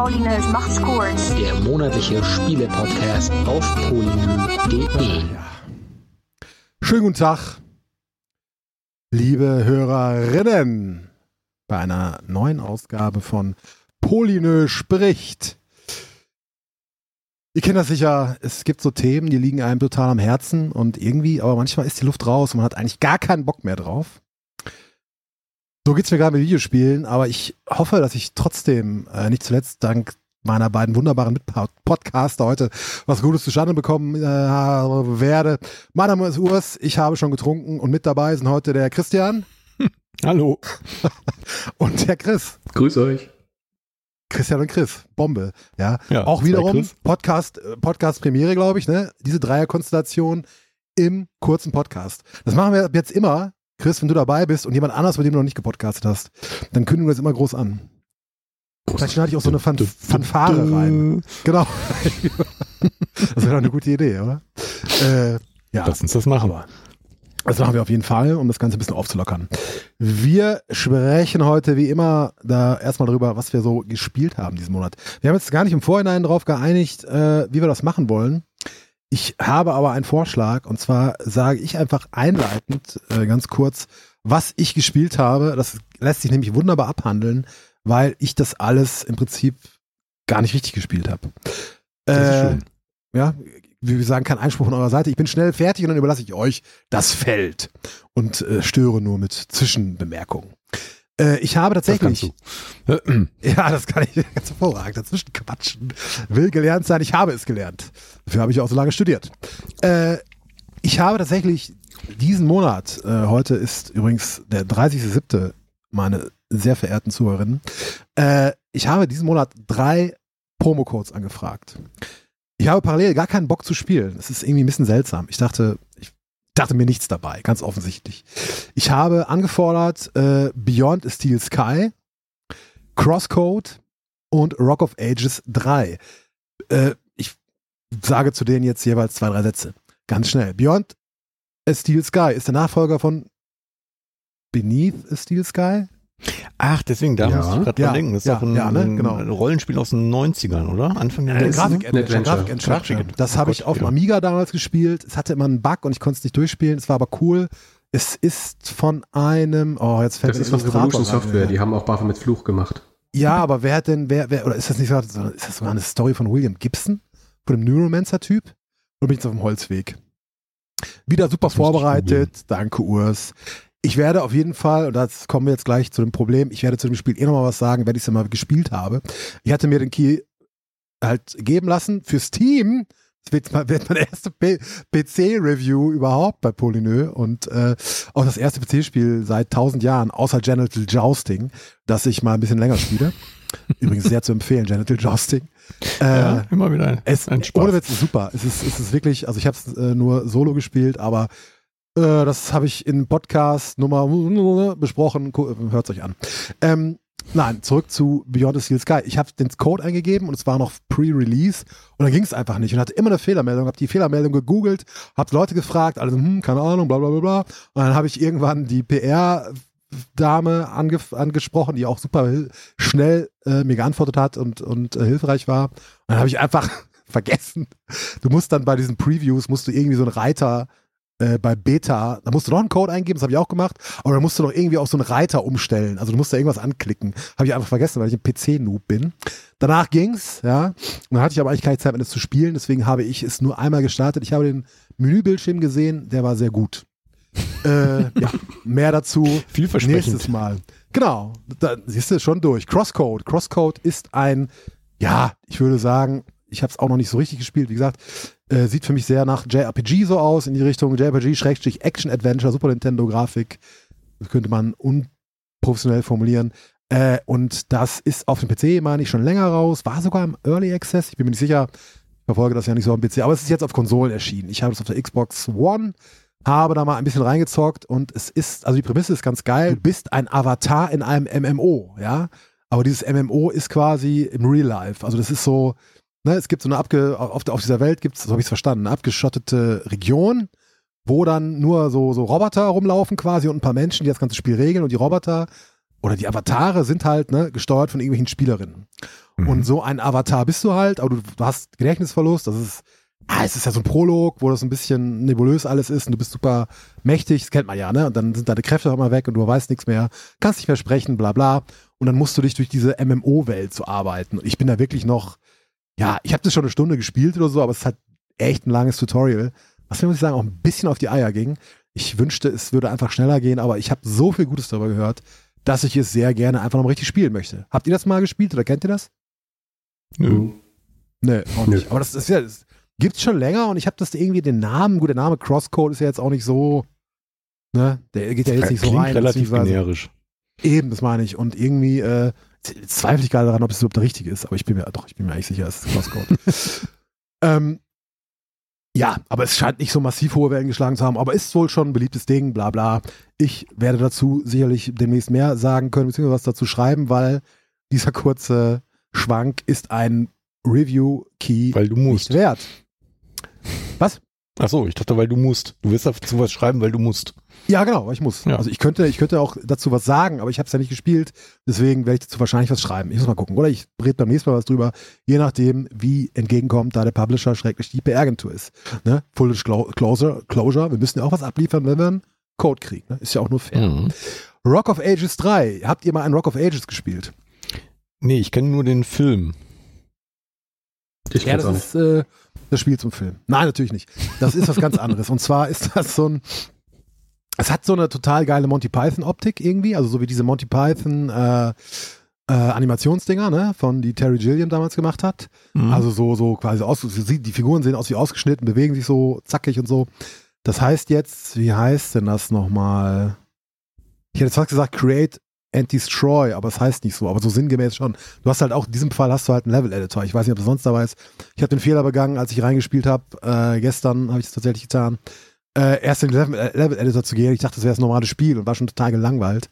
Paulinus macht's kurz. Der monatliche Spiele-Podcast auf polynö.de. Schönen guten Tag, liebe Hörerinnen, bei einer neuen Ausgabe von Polynö spricht. Ihr kennt das sicher, es gibt so Themen, die liegen einem total am Herzen und irgendwie, aber manchmal ist die Luft raus und man hat eigentlich gar keinen Bock mehr drauf. So geht's mir gerade mit Videospielen, aber ich hoffe, dass ich trotzdem, äh, nicht zuletzt dank meiner beiden wunderbaren Mitpodcaster heute was Gutes zustande bekommen äh, werde. Mein Name ist Urs, ich habe schon getrunken und mit dabei sind heute der Christian Hallo. und der Chris. Grüß euch. Christian und Chris, Bombe. Ja, Ja, auch wiederum. Podcast, äh, Podcast Premiere, glaube ich, ne? Diese Dreierkonstellation im kurzen Podcast. Das machen wir jetzt immer. Chris, wenn du dabei bist und jemand anders, mit dem du noch nicht gepodcastet hast, dann kündigen wir das immer groß an. Vielleicht schneide ich auch so eine Fan Fanfare rein. Genau. das wäre doch eine gute Idee, oder? Äh, ja. Lass uns das machen. Aber das machen wir auf jeden Fall, um das Ganze ein bisschen aufzulockern. Wir sprechen heute wie immer da erstmal darüber, was wir so gespielt haben diesen Monat. Wir haben jetzt gar nicht im Vorhinein darauf geeinigt, äh, wie wir das machen wollen. Ich habe aber einen Vorschlag und zwar sage ich einfach einleitend äh, ganz kurz, was ich gespielt habe. Das lässt sich nämlich wunderbar abhandeln, weil ich das alles im Prinzip gar nicht richtig gespielt habe. Äh, ja, wie wir sagen, kein Einspruch von eurer Seite. Ich bin schnell fertig und dann überlasse ich euch das Feld und äh, störe nur mit Zwischenbemerkungen. Äh, ich habe Das tatsächlich, du. ja, das kann ich ganz hervorragend dazwischen quatschen. Will gelernt sein, ich habe es gelernt. Dafür habe ich auch so lange studiert. Äh, ich habe tatsächlich diesen Monat, äh, heute ist übrigens der 30.07., meine sehr verehrten Zuhörerinnen, äh, ich habe diesen Monat drei Promocodes angefragt. Ich habe parallel gar keinen Bock zu spielen. Das ist irgendwie ein bisschen seltsam. Ich dachte, ich dachte mir nichts dabei, ganz offensichtlich. Ich habe angefordert äh, Beyond Steel Sky, Crosscode und Rock of Ages 3. Äh, ich sage zu denen jetzt jeweils zwei, drei Sätze. Ganz schnell. Beyond Steel Sky ist der Nachfolger von Beneath a Steel Sky. Ach, deswegen, da Ja. musst du gerade Ja, dran denken. Das ist ja, doch ein, ja, ne, ein genau. Rollenspiel aus den 90ern, oder? Anfang der Äh, 90er? Grafik-Adventure. Adventure. Grafik-Adventure. Grafik- Das Oh habe ich auf dem. Amiga damals gespielt. Es hatte immer einen Bug und ich konnte es nicht durchspielen. Es war aber cool. Es ist von einem, oh, jetzt fällt Das ist von Revolution Software, die haben auch Baffer mit Fluch gemacht. Ja, aber wer hat denn, wer, wer, oder ist das nicht so, ist das sogar eine Story von William Gibson? Von dem Neuromancer-Typ? Oder bin ich jetzt auf dem Holzweg? Wieder super Das ich vorbereitet. Danke, Urs. Ich werde auf jeden Fall, und das kommen wir jetzt gleich zu dem Problem, ich werde zu dem Spiel eh nochmal was sagen, wenn ich es ja mal gespielt habe. Ich hatte mir den Key halt geben lassen für Steam. Das wird, mal- wird meine erste PC-Review überhaupt bei Polynö und äh, auch das erste PC-Spiel seit tausend Jahren, außer Genital Jousting, das ich mal ein bisschen länger spiele. Übrigens sehr zu empfehlen, Genital Jousting. Äh, ja, immer wieder ein, es, ein Spaß. ohne Witz, super. Es ist, es ist wirklich, also ich habe es äh, nur solo gespielt, aber das habe ich in Podcast Nummer besprochen. Hört es euch an. Ähm, nein, zurück zu Beyond the Steel Sky. Ich habe den Code eingegeben und es war noch Pre-Release und dann ging es einfach nicht und hatte immer eine Fehlermeldung. Habe die Fehlermeldung gegoogelt, habe Leute gefragt, alle so, hm, keine Ahnung, bla bla bla bla. Und dann habe ich irgendwann die PR Dame ange angesprochen, die auch super schnell äh, mir geantwortet hat und, und äh, hilfreich war. Und dann habe ich einfach vergessen. Du musst dann bei diesen Previews, musst du irgendwie so einen Reiter äh, bei Beta, da musst du noch einen Code eingeben, das habe ich auch gemacht, aber dann musst du noch irgendwie auf so einen Reiter umstellen. Also du musst da irgendwas anklicken. Habe ich einfach vergessen, weil ich ein PC-Noob bin. Danach ging's, ja. Und dann hatte ich aber eigentlich keine Zeit mehr, das zu spielen, deswegen habe ich es nur einmal gestartet. Ich habe den Menübildschirm gesehen, der war sehr gut. äh, ja, mehr dazu Vielversprechend. nächstes Mal. Genau, da siehst du schon durch. Crosscode. Crosscode ist ein, ja, ich würde sagen, ich habe es auch noch nicht so richtig gespielt. Wie gesagt, äh, sieht für mich sehr nach JRPG so aus, in die Richtung JRPG-Action-Adventure, Super Nintendo-Grafik. Könnte man unprofessionell formulieren. Äh, und das ist auf dem PC, meine ich, schon länger raus. War sogar im Early Access. Ich bin mir nicht sicher. Ich verfolge das ja nicht so am PC. Aber es ist jetzt auf Konsolen erschienen. Ich habe es auf der Xbox One habe da mal ein bisschen reingezockt und es ist, also die Prämisse ist ganz geil. Du bist ein Avatar in einem MMO, ja. Aber dieses MMO ist quasi im Real Life. Also das ist so, ne, es gibt so eine abge, auf, auf dieser Welt gibt es, so habe ich es verstanden, eine abgeschottete Region, wo dann nur so, so Roboter rumlaufen quasi und ein paar Menschen, die das ganze Spiel regeln und die Roboter oder die Avatare sind halt ne, gesteuert von irgendwelchen Spielerinnen. Mhm. Und so ein Avatar bist du halt, aber du hast Gedächtnisverlust, das ist ah, es ist ja so ein Prolog, wo das ein bisschen nebulös alles ist und du bist super mächtig, das kennt man ja, ne? Und dann sind deine Kräfte auch immer weg und du weißt nichts mehr, kannst nicht mehr sprechen, bla bla. Und dann musst du dich durch diese MMO-Welt so arbeiten. Und ich bin da wirklich noch, ja, ich habe das schon eine Stunde gespielt oder so, aber es halt echt ein langes Tutorial, was mir, muss ich sagen, auch ein bisschen auf die Eier ging. Ich wünschte, es würde einfach schneller gehen, aber ich habe so viel Gutes darüber gehört, dass ich es sehr gerne einfach noch richtig spielen möchte. Habt ihr das mal gespielt oder kennt ihr das? Nö. Nee, auch nicht. Aber das ist ja, das gibt's schon länger und ich habe das irgendwie den Namen, gut, der Name Crosscode ist ja jetzt auch nicht so, ne, der geht ja jetzt nicht so rein. relativ generisch. Eben, das meine ich. Und irgendwie äh, zweifle ich gerade daran, ob es überhaupt der richtige ist, aber ich bin mir, doch, ich bin mir eigentlich sicher, es ist Crosscode. ähm, ja, aber es scheint nicht so massiv hohe Wellen geschlagen zu haben, aber ist wohl schon ein beliebtes Ding, bla bla. Ich werde dazu sicherlich demnächst mehr sagen können, beziehungsweise was dazu schreiben, weil dieser kurze Schwank ist ein Review-Key nicht wert. Was? Ach so, ich dachte, weil du musst. Du wirst dazu was schreiben, weil du musst. Ja, genau, weil ich muss. Ja. Also ich könnte, ich könnte auch dazu was sagen, aber ich habe es ja nicht gespielt, deswegen werde ich dazu wahrscheinlich was schreiben. Ich muss mal gucken. Oder ich rede beim nächsten Mal was drüber, je nachdem, wie entgegenkommt, da der Publisher schrecklich die PR-Agentur ist. Ne? Full Closure, Closure, wir müssen ja auch was abliefern, wenn wir einen Code kriegen. Ne? Ist ja auch nur fair. Mhm. Rock of Ages 3. Habt ihr mal einen Rock of Ages gespielt? Nee, ich kenne nur den Film. Ich Ja, das ist äh, das Spiel zum Film. Nein, natürlich nicht. Das ist was ganz anderes. Und zwar ist das so ein. Es hat so eine total geile Monty Python-Optik irgendwie, also so wie diese Monty Python äh, äh, Animationsdinger, ne, von die Terry Gilliam damals gemacht hat. Mhm. Also so, so quasi aus, die Figuren sehen aus wie ausgeschnitten, bewegen sich so zackig und so. Das heißt jetzt, wie heißt denn das nochmal? Ich hätte fast gesagt Create and Destroy, aber es heißt nicht so, aber so sinngemäß schon. Du hast halt auch, in diesem Fall hast du halt einen Level-Editor. Ich weiß nicht, ob das sonst dabei ist. Ich habe den Fehler begangen, als ich reingespielt habe. Äh, gestern habe ich es tatsächlich getan. Äh, erst in den äh, Level-Editor zu gehen. Ich dachte, das wäre das normale Spiel und war schon total gelangweilt.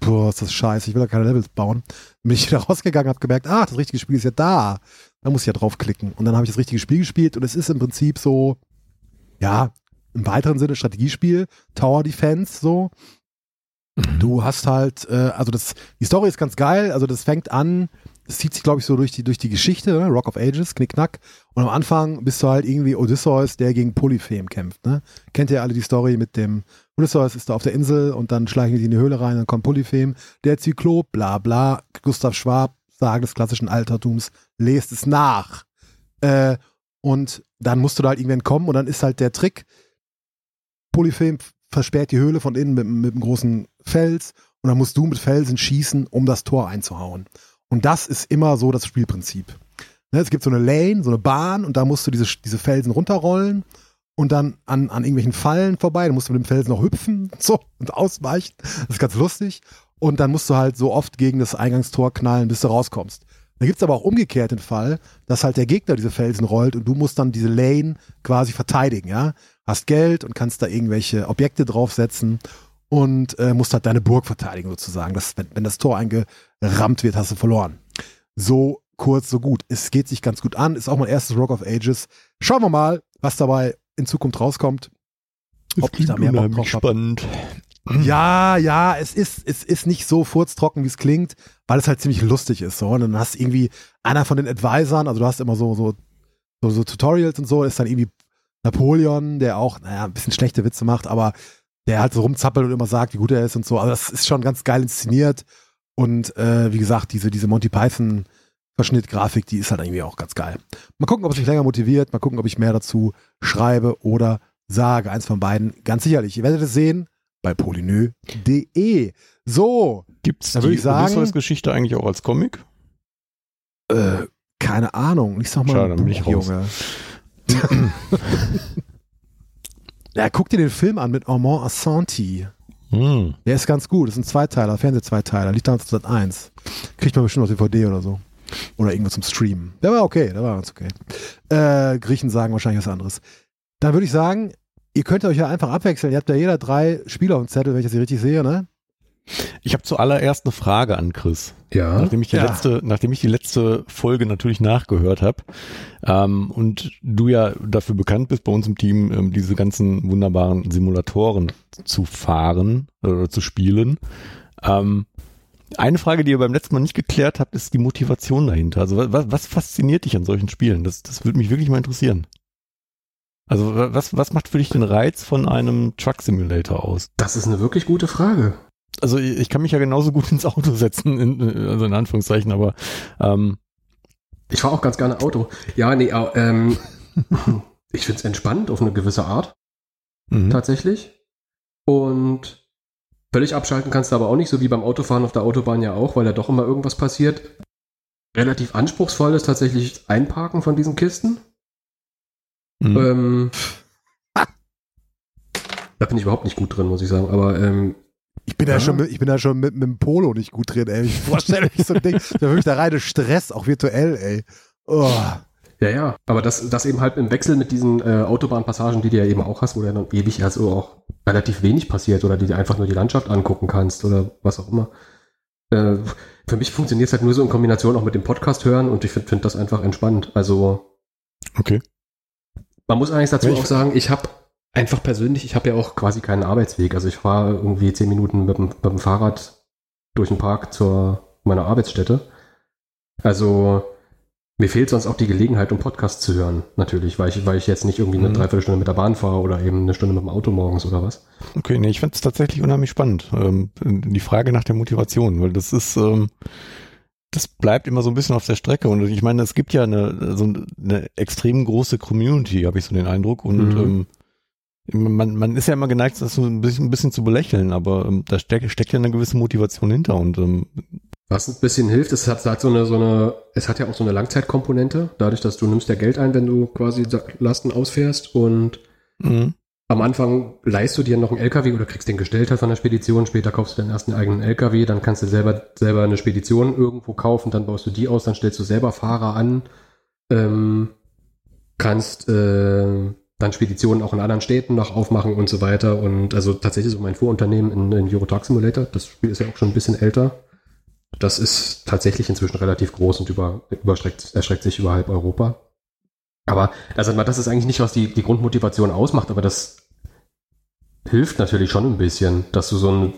Boah, ist das scheiße, ich will da keine Levels bauen. Bin ich wieder rausgegangen, habe gemerkt, ah, das richtige Spiel ist ja da. Da muss ich ja draufklicken. Und dann habe ich das richtige Spiel gespielt und es ist im Prinzip so, ja, im weiteren Sinne Strategiespiel, Tower Defense so. Du hast halt, äh, also das, die Story ist ganz geil, also das fängt an, es zieht sich, glaube ich, so durch die, durch die Geschichte, ne? Rock of Ages, Knickknack. Und am Anfang bist du halt irgendwie Odysseus, der gegen Polyphem kämpft. Ne? Kennt ihr alle die Story mit dem Odysseus ist da auf der Insel und dann schleichen die in die Höhle rein, dann kommt Polyphem, der Zyklop, bla bla, Gustav Schwab, Sagen des klassischen Altertums, lest es nach. Äh, und dann musst du da halt irgendwann kommen und dann ist halt der Trick, Polyphem versperrt die Höhle von innen mit, mit einem großen Fels und dann musst du mit Felsen schießen, um das Tor einzuhauen. Und das ist immer so das Spielprinzip. Ne, es gibt so eine Lane, so eine Bahn und da musst du diese, diese Felsen runterrollen und dann an, an irgendwelchen Fallen vorbei. Dann musst du mit dem Felsen noch hüpfen so, und ausweichen. Das ist ganz lustig. Und dann musst du halt so oft gegen das Eingangstor knallen, bis du rauskommst. Da gibt's aber auch umgekehrt den Fall, dass halt der Gegner diese Felsen rollt und du musst dann diese Lane quasi verteidigen, ja. Hast Geld und kannst da irgendwelche Objekte draufsetzen und äh, musst halt deine Burg verteidigen sozusagen. Das, wenn, wenn das Tor eingerammt wird, hast du verloren. So kurz, so gut. Es geht sich ganz gut an. Ist auch mein erstes Rock of Ages. Schauen wir mal, was dabei in Zukunft rauskommt. Ob ich da mehr Bock drauf hab. spannend. Ja, ja, es ist, es ist nicht so furztrocken, wie es klingt, weil es halt ziemlich lustig ist. So. Und dann hast irgendwie einer von den Advisern, also du hast immer so, so, so, so Tutorials und so, ist dann irgendwie Napoleon, der auch, naja, ein bisschen schlechte Witze macht, aber der halt so rumzappelt und immer sagt, wie gut er ist und so. Also das ist schon ganz geil inszeniert. Und äh, wie gesagt, diese, diese Monty Python Verschnittgrafik, die ist halt irgendwie auch ganz geil. Mal gucken, ob es mich länger motiviert, mal gucken, ob ich mehr dazu schreibe oder sage. Eins von beiden, ganz sicherlich. Ihr werdet es sehen bei polynö.de. So, Gibt's Da die ich sagen- Odysseus-Geschichte eigentlich auch als Comic? äh, keine Ahnung. Ich sag mal, Schade, Buch, raus. Ja, guck dir den Film an mit Armand Assanti. Hm. Der ist ganz gut. Das ist ein Zweiteiler, Fernsehzweiteiler. Liegt damals 2001. Kriegt man bestimmt auf DVD oder so. Oder irgendwo zum Streamen. Der war okay, der war ganz okay. Äh, Griechen sagen wahrscheinlich was anderes. Dann würde ich sagen, ihr könnt euch ja einfach abwechseln. Ihr habt ja jeder drei Spiele auf dem Zettel, wenn ich das hier richtig sehe, ne? Ich habe zuallererst eine Frage an Chris. Ja. Nachdem ich die Ja. letzte, nachdem ich die letzte Folge natürlich nachgehört habe ähm, und du ja dafür bekannt bist, bei uns im Team ähm, diese ganzen wunderbaren Simulatoren zu fahren oder zu spielen. Ähm, Eine Frage, die ihr beim letzten Mal nicht geklärt habt, ist die Motivation dahinter. Also was, was fasziniert dich an solchen Spielen? Das, das würde mich wirklich mal interessieren. Also was, was macht für dich den Reiz von einem Truck Simulator aus? Das ist eine wirklich gute Frage. Also ich kann mich ja genauso gut ins Auto setzen, in, also in Anführungszeichen, aber ähm, ich fahre auch ganz gerne Auto. Ja, nee, ähm, ich finde es entspannt auf eine gewisse Art. Mhm. Tatsächlich. Und völlig abschalten kannst du aber auch nicht, so wie beim Autofahren auf der Autobahn ja auch, weil da doch immer irgendwas passiert. Relativ anspruchsvoll ist tatsächlich Einparken von diesen Kisten. Mhm. Ähm, da bin ich überhaupt nicht gut drin, muss ich sagen. Aber ähm, ich bin ja, ja schon, mit, ich bin ja schon mit, mit dem Polo nicht gut drin, ey. Ich vorstelle mich so ein Ding. Ist wirklich der reine Stress, auch virtuell, ey. Oh. Ja, ja, aber das, das eben halt im Wechsel mit diesen äh, Autobahnpassagen, die du ja eben auch hast, wo du ja dann ewig also auch relativ wenig passiert oder die dir einfach nur die Landschaft angucken kannst oder was auch immer. Äh, für mich funktioniert es halt nur so in Kombination auch mit dem Podcast hören und ich finde find das einfach entspannt. Also. Okay. Man muss eigentlich dazu ja, auch sagen, ich habe einfach persönlich, ich habe ja auch quasi keinen Arbeitsweg. Also ich fahre irgendwie zehn Minuten mit dem, mit dem Fahrrad durch den Park zur meiner Arbeitsstätte. Also mir fehlt sonst auch die Gelegenheit, um Podcasts zu hören, natürlich, weil ich, weil ich jetzt nicht irgendwie eine mhm. Dreiviertelstunde mit der Bahn fahre oder eben eine Stunde mit dem Auto morgens oder was. Okay, nee, ich finde es tatsächlich unheimlich spannend. Ähm, die Frage nach der Motivation, weil das ist, ähm, das bleibt immer so ein bisschen auf der Strecke. Und ich meine, es gibt ja eine, so eine extrem große Community, habe ich so den Eindruck. Und mhm. ähm, man, man ist ja immer geneigt, das so ein bisschen, ein bisschen zu belächeln, aber ähm, da steckt, steckt ja eine gewisse Motivation hinter. Und ähm, was ein bisschen hilft, es hat, hat so eine, so eine, es hat ja auch so eine Langzeitkomponente, dadurch, dass du nimmst ja Geld ein, wenn du quasi Lasten ausfährst und mhm. am Anfang leihst du dir noch einen LKW oder kriegst den gestellt halt von der Spedition, später kaufst du deinen ersten eigenen LKW, dann kannst du selber, selber eine Spedition irgendwo kaufen, dann baust du die aus, dann stellst du selber Fahrer an, ähm, kannst äh, dann Speditionen auch in anderen Städten noch aufmachen und so weiter und also tatsächlich so mein Vorunternehmen in, in Euro Truck Simulator, das Spiel ist ja auch schon ein bisschen älter, das ist tatsächlich inzwischen relativ groß und über, überstreckt, erstreckt sich über halb Europa. Aber also das ist eigentlich nicht, was die, die Grundmotivation ausmacht, aber das hilft natürlich schon ein bisschen, dass du so ein,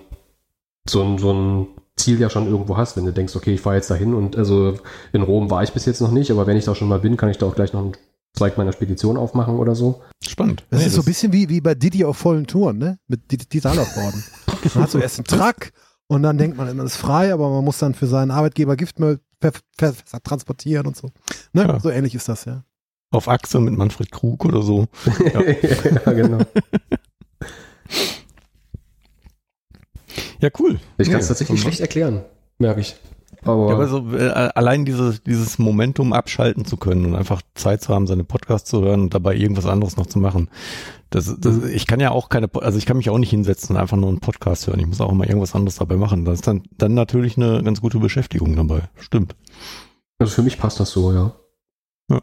so ein, so ein Ziel ja schon irgendwo hast, wenn du denkst, okay, ich fahre jetzt dahin und also in Rom war ich bis jetzt noch nicht, aber wenn ich da schon mal bin, kann ich da auch gleich noch einen Zweig meiner Spedition aufmachen oder so. Spannend. Das nee, ist so ein bisschen wie, wie bei Didi auf vollen Touren, ne? Mit Digitalaufborden. Man hat so erst einen Truck und dann denkt man, man ist frei, aber man muss dann für seinen Arbeitgeber Giftmüll transportieren und so. Ne? Ja. So ähnlich ist das, ja. Auf Achse mit Manfred Krug oder so. Ja, ja genau. ja, cool. Ich kann es tatsächlich schlecht erklären, merke ich. Aber, ja, aber so, äh, allein dieses, dieses Momentum abschalten zu können und einfach Zeit zu haben, seine Podcasts zu hören und dabei irgendwas anderes noch zu machen. Das, das, mhm. ich kann ja auch keine, also ich kann mich auch nicht hinsetzen und einfach nur einen Podcast hören. Ich muss auch immer irgendwas anderes dabei machen. Das ist dann, dann natürlich eine ganz gute Beschäftigung dabei. Stimmt. Also für mich passt das so, ja. ja.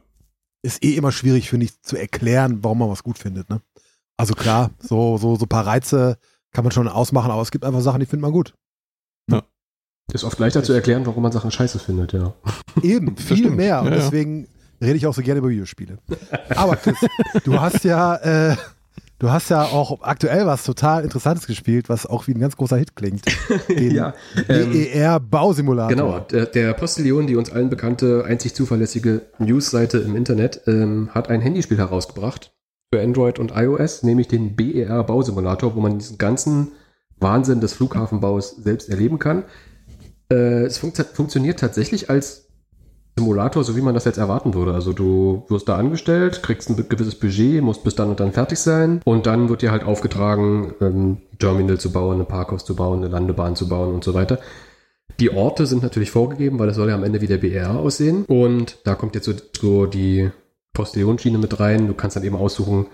Ist eh immer schwierig, finde ich, zu erklären, warum man was gut findet, ne? Also klar, so, so, so ein paar Reize kann man schon ausmachen, aber es gibt einfach Sachen, die findet man gut. Ist oft leichter zu erklären, warum man Sachen scheiße findet, ja. Eben, viel mehr. Und ja, deswegen rede ich auch so gerne über Videospiele. Aber Chris, du hast ja, äh, du hast ja auch aktuell was total Interessantes gespielt, was auch wie ein ganz großer Hit klingt. Den ja, ähm, DER Bausimulator. Genau, der, der Postillon, die uns allen bekannte, einzig zuverlässige Newsseite im Internet, ähm, hat ein Handyspiel herausgebracht für Android und iOS, nämlich den BER Bausimulator, wo man diesen ganzen Wahnsinn des Flughafenbaus selbst erleben kann. Äh, es funkt funktioniert tatsächlich als Simulator, so wie man das jetzt erwarten würde. Also du wirst da angestellt, kriegst ein gewisses Budget, musst bis dann und dann fertig sein und dann wird dir halt aufgetragen, ein Terminal zu bauen, ein Parkhaus zu bauen, eine Landebahn zu bauen und so weiter. Die Orte sind natürlich vorgegeben, weil das soll ja am Ende wie der BR aussehen. Und da kommt jetzt so, so die Postillonschiene mit rein. Du kannst dann eben aussuchen,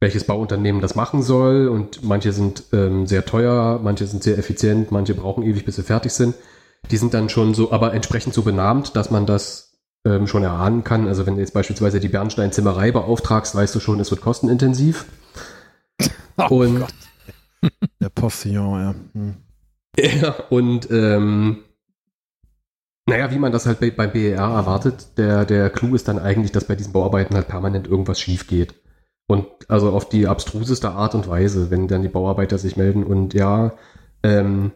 welches Bauunternehmen das machen soll. Und manche sind ähm, sehr teuer, manche sind sehr effizient, manche brauchen ewig, bis sie fertig sind. Die sind dann schon so, aber entsprechend so benannt, dass man das ähm, schon erahnen kann. Also wenn du jetzt beispielsweise die Bernstein-Zimmerei beauftragst, weißt du schon, es wird kostenintensiv. Oh und Gott. Der Postillon, ja. Hm. Ja, und ähm, naja, wie man das halt bei, beim BER erwartet, der, der Clou ist dann eigentlich, dass bei diesen Bauarbeiten halt permanent irgendwas schief geht. Und also auf die abstruseste Art und Weise, wenn dann die Bauarbeiter sich melden und ja, ähm,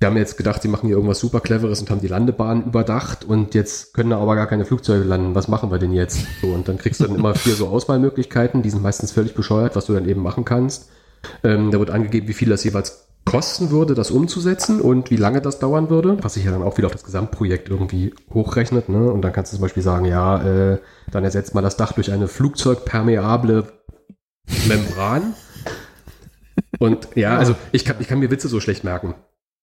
die haben jetzt gedacht, sie machen hier irgendwas super Cleveres und haben die Landebahn überdacht und jetzt können da aber gar keine Flugzeuge landen. Was machen wir denn jetzt? So, und dann kriegst du dann immer vier so Auswahlmöglichkeiten, die sind meistens völlig bescheuert, was du dann eben machen kannst. Ähm, da wird angegeben, wie viel das jeweils kosten würde, das umzusetzen und wie lange das dauern würde, was sich ja dann auch wieder auf das Gesamtprojekt irgendwie hochrechnet. Ne? Und dann kannst du zum Beispiel sagen, ja, äh, dann ersetzt mal das Dach durch eine flugzeugpermeable Membran. Und ja, also ich kann, ich kann mir Witze so schlecht merken.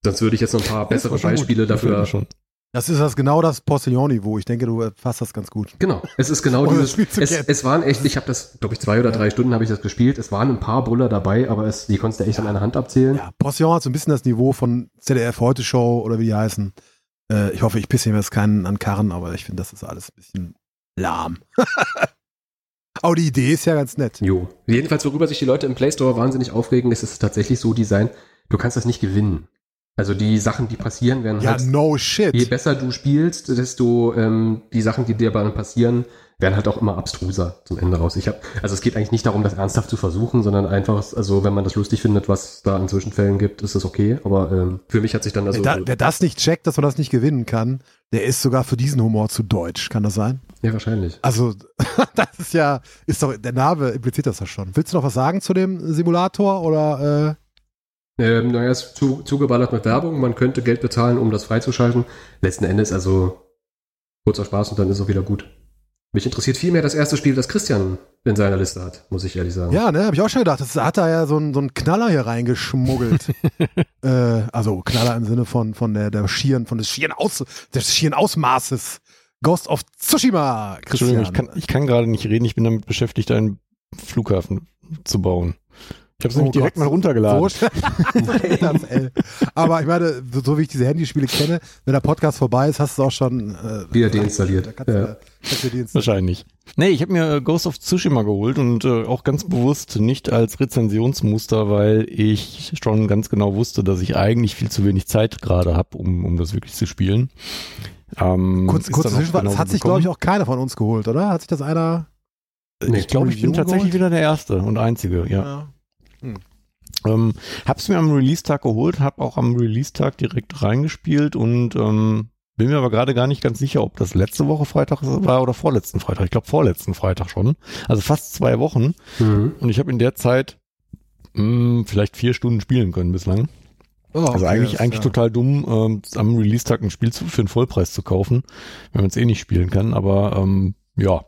Sonst würde ich jetzt noch ein paar bessere Beispiele dafür. Schon. Das ist das genau das Postillon-Niveau. Ich denke, du fasst das ganz gut. Genau, es ist genau dieses. das Spiel zu Es, es waren echt, ich habe das, glaube ich, zwei oder drei Stunden habe ich das gespielt. Es waren ein paar Brüller dabei, aber es, die konntest du echt an einer Hand abzählen. Ja, Postillon hat so ein bisschen das Niveau von ZDF Heute Show oder wie die heißen. Äh, ich hoffe, ich pisse mir jetzt keinen an Karren, aber ich finde, das ist alles ein bisschen lahm. aber die Idee ist ja ganz nett. Jo. Jedenfalls, worüber sich die Leute im Play Store wahnsinnig aufregen, ist es tatsächlich so Design, du kannst das nicht gewinnen. Also die Sachen, die passieren, werden Ja, halt, no shit. je besser du spielst, desto ähm, die Sachen, die dir dann passieren, werden halt auch immer abstruser zum Ende raus. Ich hab, also es geht eigentlich nicht darum, das ernsthaft zu versuchen, sondern einfach, also wenn man das lustig findet, was da an Zwischenfällen gibt, ist das okay. Aber ähm, für mich hat sich dann also da, wer das nicht checkt, dass man das nicht gewinnen kann, der ist sogar für diesen Humor zu deutsch. Kann das sein? ja wahrscheinlich. Also, das ist ja, ist doch, der Name impliziert das ja schon. Willst du noch was sagen zu dem Simulator oder, Ähm, naja, ist zu, zugeballert mit Werbung. Man könnte Geld bezahlen, um das freizuschalten. Letzten Endes also kurzer Spaß und dann ist auch wieder gut. Mich interessiert viel mehr das erste Spiel, das Christian in seiner Liste hat, muss ich ehrlich sagen. ja, ne, hab ich auch schon gedacht. Das hat da ja so ein, so ein Knaller hier reingeschmuggelt. äh, also Knaller im Sinne von, von der, der schieren, von des schieren Aus, des schieren Ausmaßes. Ghost of Tsushima, Christian. Entschuldigung, ich kann, ich kann gerade nicht reden. Ich bin damit beschäftigt, einen Flughafen zu bauen. Ich habe es Oh nämlich direkt Gott. mal runtergeladen. So. Aber ich meine, so, so wie ich diese Handyspiele kenne, wenn der Podcast vorbei ist, hast du es auch schon äh, Wieder deinstalliert. Ja. du. Wahrscheinlich. Nee, ich habe mir äh, Ghost of Tsushima geholt und äh, auch ganz bewusst nicht als Rezensionsmuster, weil ich schon ganz genau wusste, dass ich eigentlich viel zu wenig Zeit gerade habe, um, um das wirklich zu spielen. Ähm, Kurz, kurz das genauso hat sich, glaube ich, auch keiner von uns geholt, oder? Hat sich das einer. Nee, ich glaube, ich bin tatsächlich geholt? wieder der Erste und Einzige, ja. Ähm, hab's mir am Release-Tag geholt, hab auch am Release-Tag direkt reingespielt und ähm, bin mir aber gerade gar nicht ganz sicher, ob das letzte Woche Freitag war oder vorletzten Freitag. Ich glaube vorletzten Freitag schon. Also fast zwei Wochen. Mhm. Und ich habe in der Zeit mh, vielleicht vier Stunden spielen können bislang. Oh, Also eigentlich, das- eigentlich ja. total dumm, ähm, am Release-Tag ein Spiel zu, für einen Vollpreis zu kaufen, wenn man es eh nicht spielen kann. Aber ähm, ja,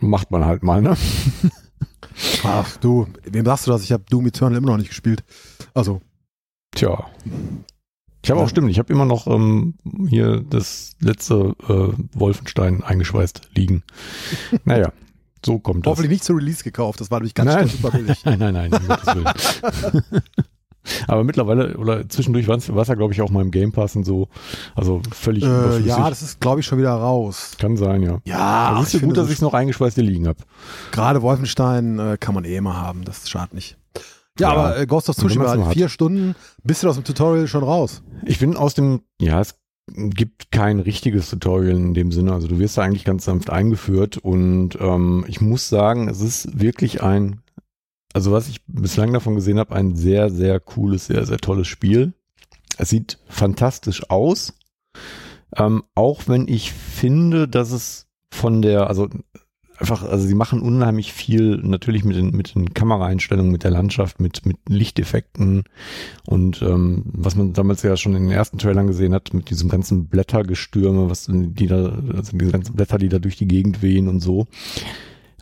macht man halt mal, ne? Ach du, wem sagst du das? Ich habe Doom Eternal immer noch nicht gespielt. Also, Tja. Ich habe auch stimmt, ich habe immer noch ähm, hier das letzte äh, Wolfenstein eingeschweißt liegen. Naja, so kommt das. hoffentlich nicht zu Release gekauft. Das war nämlich ganz Nein. super billig. Nein, nein, nein, um. Aber mittlerweile, oder zwischendurch war es ja, glaube ich, auch mal im Game Pass und so. Also völlig äh, ja, das ist, glaube ich, schon wieder raus. Kann sein, ja. Ja, Aber ist ja gut, dass ich es noch eingeschweißt hier liegen habe. Gerade Wolfenstein äh, kann man eh immer haben. Das schadet nicht. Ja, Ja. aber äh, Ghost of man's Tsushima, mal hat. vier Stunden, bist du aus dem Tutorial schon raus. Ich bin aus dem, ja, es gibt kein richtiges Tutorial in dem Sinne. Also du wirst da eigentlich ganz sanft eingeführt und ähm, ich muss sagen, es ist wirklich ein, also was ich bislang davon gesehen habe, ein sehr, sehr cooles, sehr, sehr tolles Spiel. Es sieht fantastisch aus, ähm, auch wenn ich finde, dass es von der, also einfach, also sie machen unheimlich viel natürlich mit den, mit den Kameraeinstellungen, mit der Landschaft, mit, mit Lichteffekten und ähm, was man damals ja schon in den ersten Trailern gesehen hat, mit diesem ganzen Blättergestürme, was die da, also diese ganzen Blätter, die da durch die Gegend wehen und so.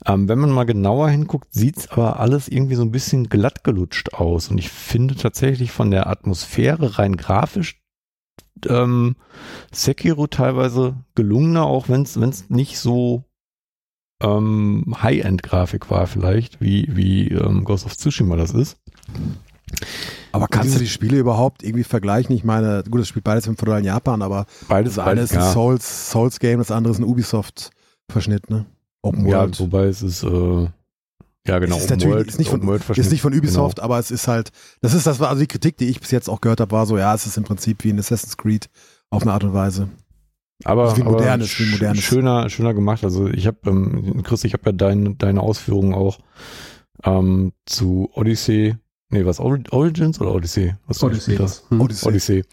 Ähm, wenn man mal genauer hinguckt, sieht's aber alles irgendwie so ein bisschen glatt gelutscht aus. Und ich finde tatsächlich von der Atmosphäre rein grafisch ähm, Sekiro teilweise gelungener, auch wenn es nicht so ähm, High-End-Grafik war vielleicht, wie, wie ähm, Ghost of Tsushima das ist. Aber kannst du die Spiele überhaupt irgendwie vergleichen? Ich meine, gut, das spielt beides im feudalen Japan, aber Beides, das eine ist ein ja. Souls, Souls Game, das andere ist ein Ubisoft-Verschnitt, ne? Open Ja, World. wobei es ist, äh, ja genau, Es ist natürlich- ist nicht von- Open World ist nicht von Ubisoft, Genau. aber es ist halt, das ist das war also die Kritik, die ich bis jetzt auch gehört habe, war so, ja, es ist im Prinzip wie ein Assassin's Creed auf eine Art und Weise. aber, Also wie aber modernes, wie modernes. schöner, schöner gemacht. Also ich habe, ähm, Chris, ich habe ja dein, deine Ausführungen auch ähm, zu Odyssey Nee, was Ori- Origins oder Odyssey? Was Odyssey. hast? Hm. Odyssey. Odyssey.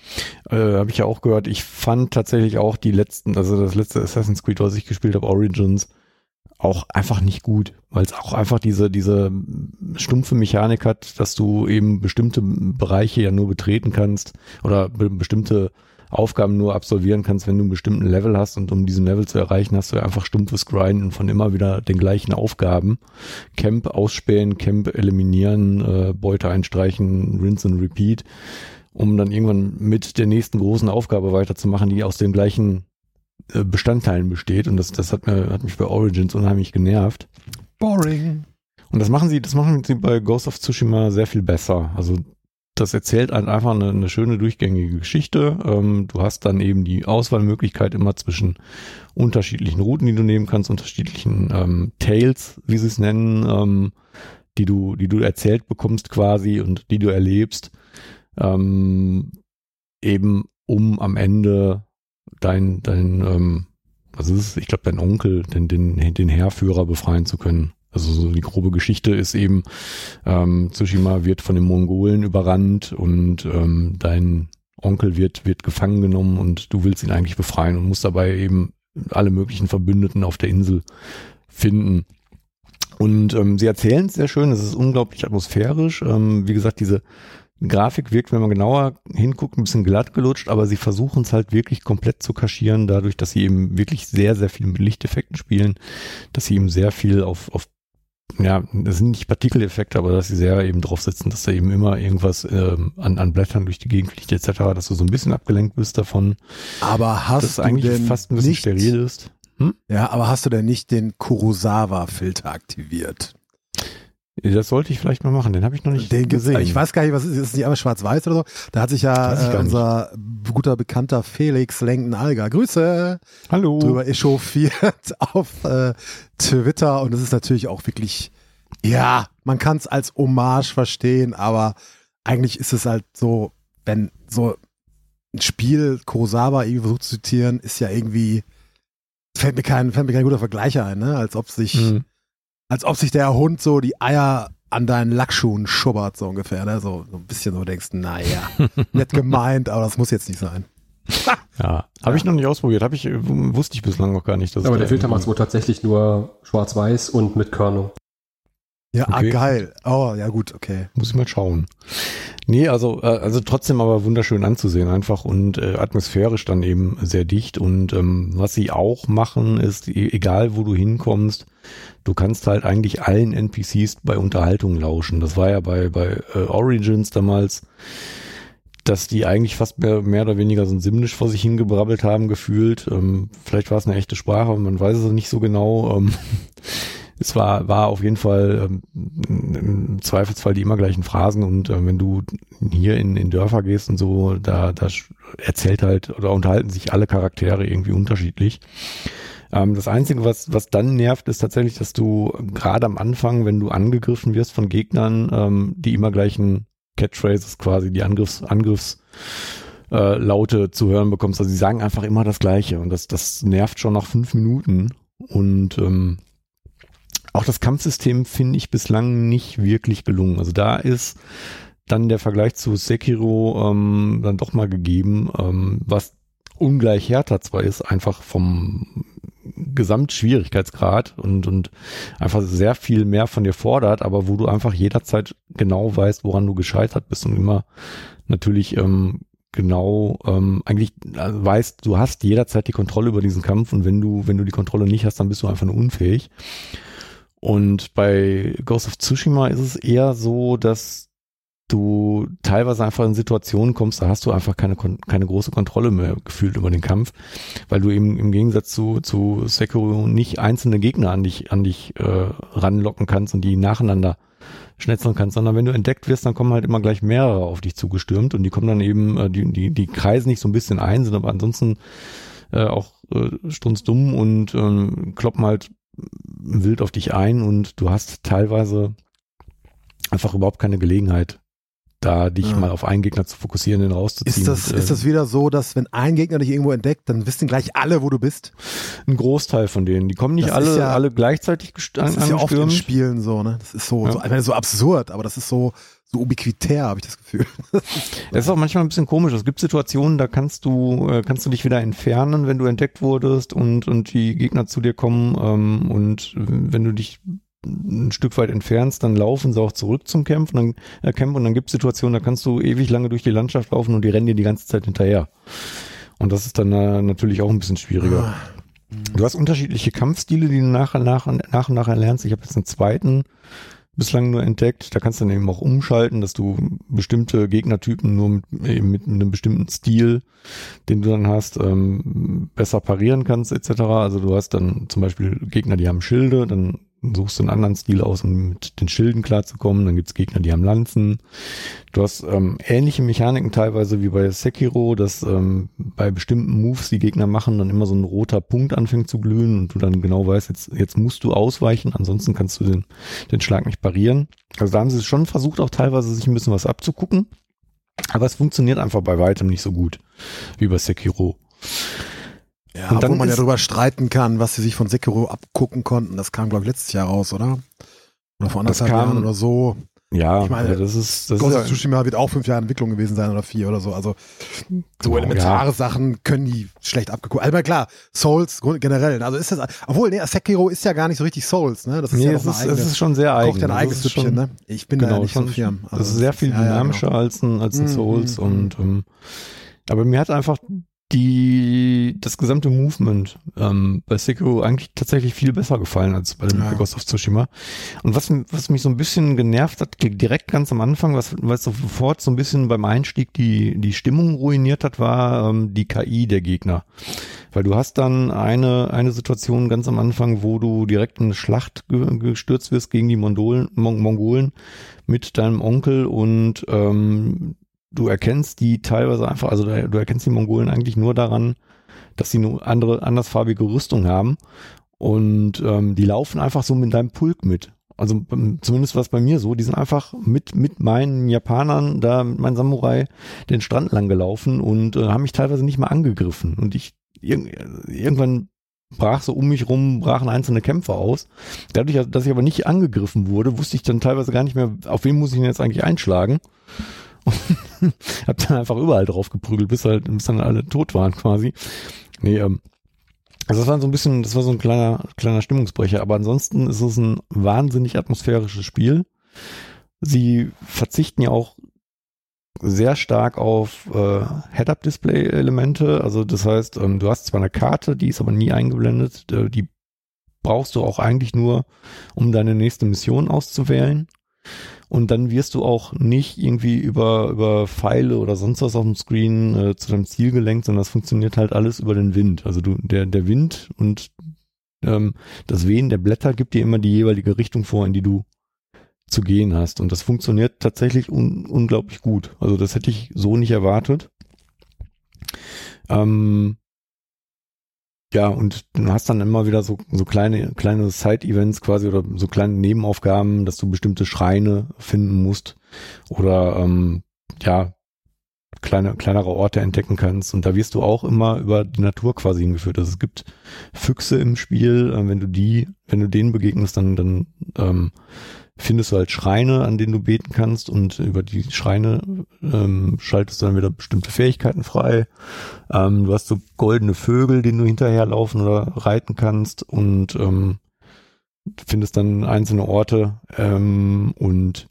Äh, habe ich ja auch gehört. Ich fand tatsächlich auch die letzten, also das letzte Assassin's Creed, was ich gespielt habe, Origins, auch einfach nicht gut, weil es auch einfach diese, diese stumpfe Mechanik hat, dass du eben bestimmte Bereiche ja nur betreten kannst oder be bestimmte Aufgaben nur absolvieren kannst, wenn du einen bestimmten Level hast und um diesen Level zu erreichen, hast du einfach stumpfes Grinden von immer wieder den gleichen Aufgaben. Camp ausspähen, Camp eliminieren, äh, Beute einstreichen, rinse and repeat, um dann irgendwann mit der nächsten großen Aufgabe weiterzumachen, die aus den gleichen Bestandteilen besteht. Und das, das hat, mir, hat mich bei Origins unheimlich genervt. Boring. Und das machen sie, das machen sie bei Ghost of Tsushima sehr viel besser. Also das erzählt halt einfach eine, eine schöne durchgängige Geschichte. Ähm, du hast dann eben die Auswahlmöglichkeit immer zwischen unterschiedlichen Routen, die du nehmen kannst, unterschiedlichen ähm, Tales, wie sie es nennen, ähm, die du, die du erzählt bekommst quasi und die du erlebst, ähm, eben um am Ende dein, dein, ähm, was ist? Ich glaube, dein Onkel, den, den, den Heerführer befreien zu können. Also so die grobe Geschichte ist eben, ähm, Tsushima wird von den Mongolen überrannt und ähm, dein Onkel wird, wird gefangen genommen und du willst ihn eigentlich befreien und musst dabei eben alle möglichen Verbündeten auf der Insel finden. Und ähm, sie erzählen es sehr schön, es ist unglaublich atmosphärisch. Ähm, wie gesagt, diese Grafik wirkt, wenn man genauer hinguckt, ein bisschen glatt gelutscht, aber sie versuchen es halt wirklich komplett zu kaschieren, dadurch, dass sie eben wirklich sehr, sehr viel mit Lichteffekten spielen, dass sie eben sehr viel auf, auf ja, das sind nicht Partikeleffekte, aber dass sie sehr eben drauf sitzen, dass da eben immer irgendwas ähm, an, an Blättern durch die Gegend fliegt etc., dass du so ein bisschen abgelenkt bist davon, Aber hast dass du eigentlich denn fast ein bisschen nicht, steril ist. Ja, aber hast du denn nicht den Kurosawa-Filter aktiviert? Das sollte ich vielleicht mal machen, den habe ich noch nicht Den gesehen. ich weiß gar nicht, was ist, ist es nicht einmal schwarz-weiß oder so? Da hat sich ja äh, gar nicht. unser guter Bekannter Felix Lenken-Alger, Grüße, Hallo. drüber echauffiert auf äh, Twitter und es ist natürlich auch wirklich, ja, man kann es als Hommage verstehen, aber eigentlich ist es halt so, wenn so ein Spiel Kurosawa irgendwie versucht zu zitieren, ist ja irgendwie, fällt mir kein, fällt mir kein guter Vergleich ein, ne? als ob sich Hm. Als ob sich der Hund so die Eier an deinen Lackschuhen schubbert, so ungefähr. Ne? So, so ein bisschen so denkst, naja, nett gemeint, aber das muss jetzt nicht sein. Ja, habe ich noch nicht ausprobiert, habe ich äh, wusste ich bislang noch gar nicht. Dass es Aber der Filter macht es wohl tatsächlich nur schwarz-weiß und mit Körnung. Ja, Okay. ah, geil. Oh, ja gut, okay. Muss ich mal schauen. Nee, also, äh, also trotzdem aber wunderschön anzusehen einfach und äh, atmosphärisch dann eben sehr dicht. Und ähm, was sie auch machen, ist, e- egal wo du hinkommst, du kannst halt eigentlich allen NPCs bei Unterhaltung lauschen. Das war ja bei, bei äh, Origins damals, dass die eigentlich fast mehr, mehr oder weniger so ein Simlish vor sich hingebrabbelt haben, gefühlt. Ähm, vielleicht war es eine echte Sprache, man weiß es nicht so genau. Ähm, es war, war auf jeden Fall ähm, im Zweifelsfall die immer gleichen Phrasen und äh, wenn du hier in, in Dörfer gehst und so, da, da erzählt halt oder unterhalten sich alle Charaktere irgendwie unterschiedlich. Ähm, das Einzige, was, was dann nervt, ist tatsächlich, dass du gerade am Anfang, wenn du angegriffen wirst von Gegnern, ähm, die immer gleichen Catchphrases quasi, die Angriffs, Angriffs äh, Laute zu hören bekommst. Also sie sagen einfach immer das Gleiche und das, das nervt schon nach fünf Minuten und ähm, auch das Kampfsystem finde ich bislang nicht wirklich gelungen. Also da ist dann der Vergleich zu Sekiro ähm, dann doch mal gegeben, ähm, was ungleich härter zwar ist, einfach vom Gesamtschwierigkeitsgrad und, und einfach sehr viel mehr von dir fordert, aber wo du einfach jederzeit genau weißt, woran du gescheitert bist und immer natürlich ähm, genau ähm, eigentlich also weißt, du hast jederzeit die Kontrolle über diesen Kampf und wenn du, wenn du die Kontrolle nicht hast, dann bist du einfach nur unfähig. Und bei Ghost of Tsushima ist es eher so, dass du teilweise einfach in Situationen kommst, da hast du einfach keine, keine große Kontrolle mehr gefühlt über den Kampf, weil du eben im Gegensatz zu, zu Sekiro nicht einzelne Gegner an dich, an dich äh, ranlocken kannst und die nacheinander schnetzeln kannst, sondern wenn du entdeckt wirst, dann kommen halt immer gleich mehrere auf dich zugestürmt und die kommen dann eben, äh, die, die, die kreisen nicht so ein bisschen ein, sind aber ansonsten äh, auch äh, strunzdumm und ähm, kloppen halt wild auf dich ein und du hast teilweise einfach überhaupt keine Gelegenheit, da dich Ja. mal auf einen Gegner zu fokussieren, den rauszuziehen. Ist das, Und, äh, ist das wieder so, dass wenn ein Gegner dich irgendwo entdeckt, dann wissen gleich alle, wo du bist? ein Großteil von denen? Die kommen nicht Das alle, ja- alle gleichzeitig gest- Das ist ja oft in. Spielen so, ne? Das ist so, Ja. so, ich meine, so absurd, aber das ist so, so ubiquitär, habe ich das Gefühl. Es ist auch manchmal ein bisschen komisch. Es gibt Situationen, da kannst du, äh, kannst du dich wieder entfernen, wenn du entdeckt wurdest und, und die Gegner zu dir kommen. Ähm, und wenn du dich ein Stück weit entfernst, dann laufen sie auch zurück zum Camp und dann, äh, Camp und dann gibt es Situationen, da kannst du ewig lange durch die Landschaft laufen und die rennen dir die ganze Zeit hinterher. Und das ist dann äh, natürlich auch ein bisschen schwieriger. Du hast unterschiedliche Kampfstile, die du nach und nach, nach, und nach erlernst. Ich habe jetzt einen zweiten bislang nur entdeckt. Da kannst du dann eben auch umschalten, dass du bestimmte Gegnertypen nur mit, mit einem bestimmten Stil, den du dann hast, ähm, besser parieren kannst etc. Also du hast dann zum Beispiel Gegner, die haben Schilde, dann suchst einen anderen Stil aus, um mit den Schilden klarzukommen. Dann gibt's Gegner, die haben Lanzen. Du hast ähm, ähnliche Mechaniken teilweise wie bei Sekiro, dass ähm, bei bestimmten Moves, die Gegner machen, dann immer so ein roter Punkt anfängt zu glühen und du dann genau weißt, jetzt, jetzt musst du ausweichen, ansonsten kannst du den, den Schlag nicht parieren. Also da haben sie schon versucht, auch teilweise sich ein bisschen was abzugucken. Aber es funktioniert einfach bei weitem nicht so gut wie bei Sekiro. Ja, Und dann wo man ja drüber streiten kann, was sie sich von Sekiro abgucken konnten. Das kam, glaube ich, letztes Jahr raus, oder? Oder vor anderthalb kam- Jahren oder so. Ja, Ich meine, also das ist, das Ghost of Tsushima wird auch fünf Jahre Entwicklung gewesen sein oder vier oder so. Also so Genau, elementare Sachen können die schlecht abgeguckt. Aber klar, Souls generell. Also ist das, obwohl, nee, Sekiro ist ja gar nicht so richtig Souls, ne? Das ist nee, ja es ist, eine es eigene, ist schon sehr eigen. kocht ja ein eigenes Süppchen, ne? Ich bin da genau, nicht so schon, firm. Also das ist sehr viel ja, ja, dynamischer genau. als ein, als ein Mhm, Souls mhm, und ähm, aber mir hat einfach die das gesamte Movement ähm, bei Sekiro eigentlich tatsächlich viel besser gefallen als bei dem Ja. Ghost of Tsushima. Und was, was mich so ein bisschen genervt hat, direkt ganz am Anfang, was, was sofort so ein bisschen beim Einstieg die, die Stimmung ruiniert hat, war ähm, die KI der Gegner. Weil du hast dann eine, eine Situation ganz am Anfang, wo du direkt in eine Schlacht ge gestürzt wirst gegen die Mongolen, Mon Mongolen mit deinem Onkel und ähm, du erkennst die teilweise einfach, also du erkennst die Mongolen eigentlich nur daran, dass sie eine andere, andersfarbige Rüstung haben und ähm, die laufen einfach so mit deinem Pulk mit. Also ähm, zumindest war es bei mir so, die sind einfach mit, mit meinen Japanern, da mit meinen Samurai den Strand lang gelaufen und äh, haben mich teilweise nicht mal angegriffen. Und ich irg irgendwann brach so um mich rum, brachen einzelne Kämpfe aus. Dadurch, dass ich aber nicht angegriffen wurde, wusste ich dann teilweise gar nicht mehr, auf wen muss ich denn jetzt eigentlich einschlagen. Und hab dann einfach überall drauf geprügelt, bis halt, bis dann alle tot waren quasi. Nee, ähm, also das war so ein bisschen, das war so ein kleiner, kleiner Stimmungsbrecher, aber ansonsten ist es ein wahnsinnig atmosphärisches Spiel. Sie verzichten ja auch sehr stark auf äh, Head-Up-Display-Elemente. Also das heißt, ähm, du hast zwar eine Karte, die ist aber nie eingeblendet. Äh, die brauchst du auch eigentlich nur, um deine nächste Mission auszuwählen. Und dann wirst du auch nicht irgendwie über, über Pfeile oder sonst was auf dem Screen äh, zu deinem Ziel gelenkt, sondern das funktioniert halt alles über den Wind. Also du, der, der Wind und ähm, das Wehen der Blätter gibt dir immer die jeweilige Richtung vor, in die du zu gehen hast. Und das funktioniert tatsächlich un unglaublich gut. Also das hätte ich so nicht erwartet. Ähm, ja, und du hast dann immer wieder so, so kleine, kleine Side-Events quasi oder so kleine Nebenaufgaben, dass du bestimmte Schreine finden musst oder ähm, ja, kleine, kleinere Orte entdecken kannst. Und da wirst du auch immer über die Natur quasi hingeführt. Also es gibt Füchse im Spiel, äh, wenn du die, wenn du denen begegnest, dann, dann ähm, findest du halt Schreine, an denen du beten kannst und über die Schreine ähm, schaltest du dann wieder bestimmte Fähigkeiten frei. Ähm, du hast so goldene Vögel, denen du hinterherlaufen oder reiten kannst und ähm, findest dann einzelne Orte ähm, und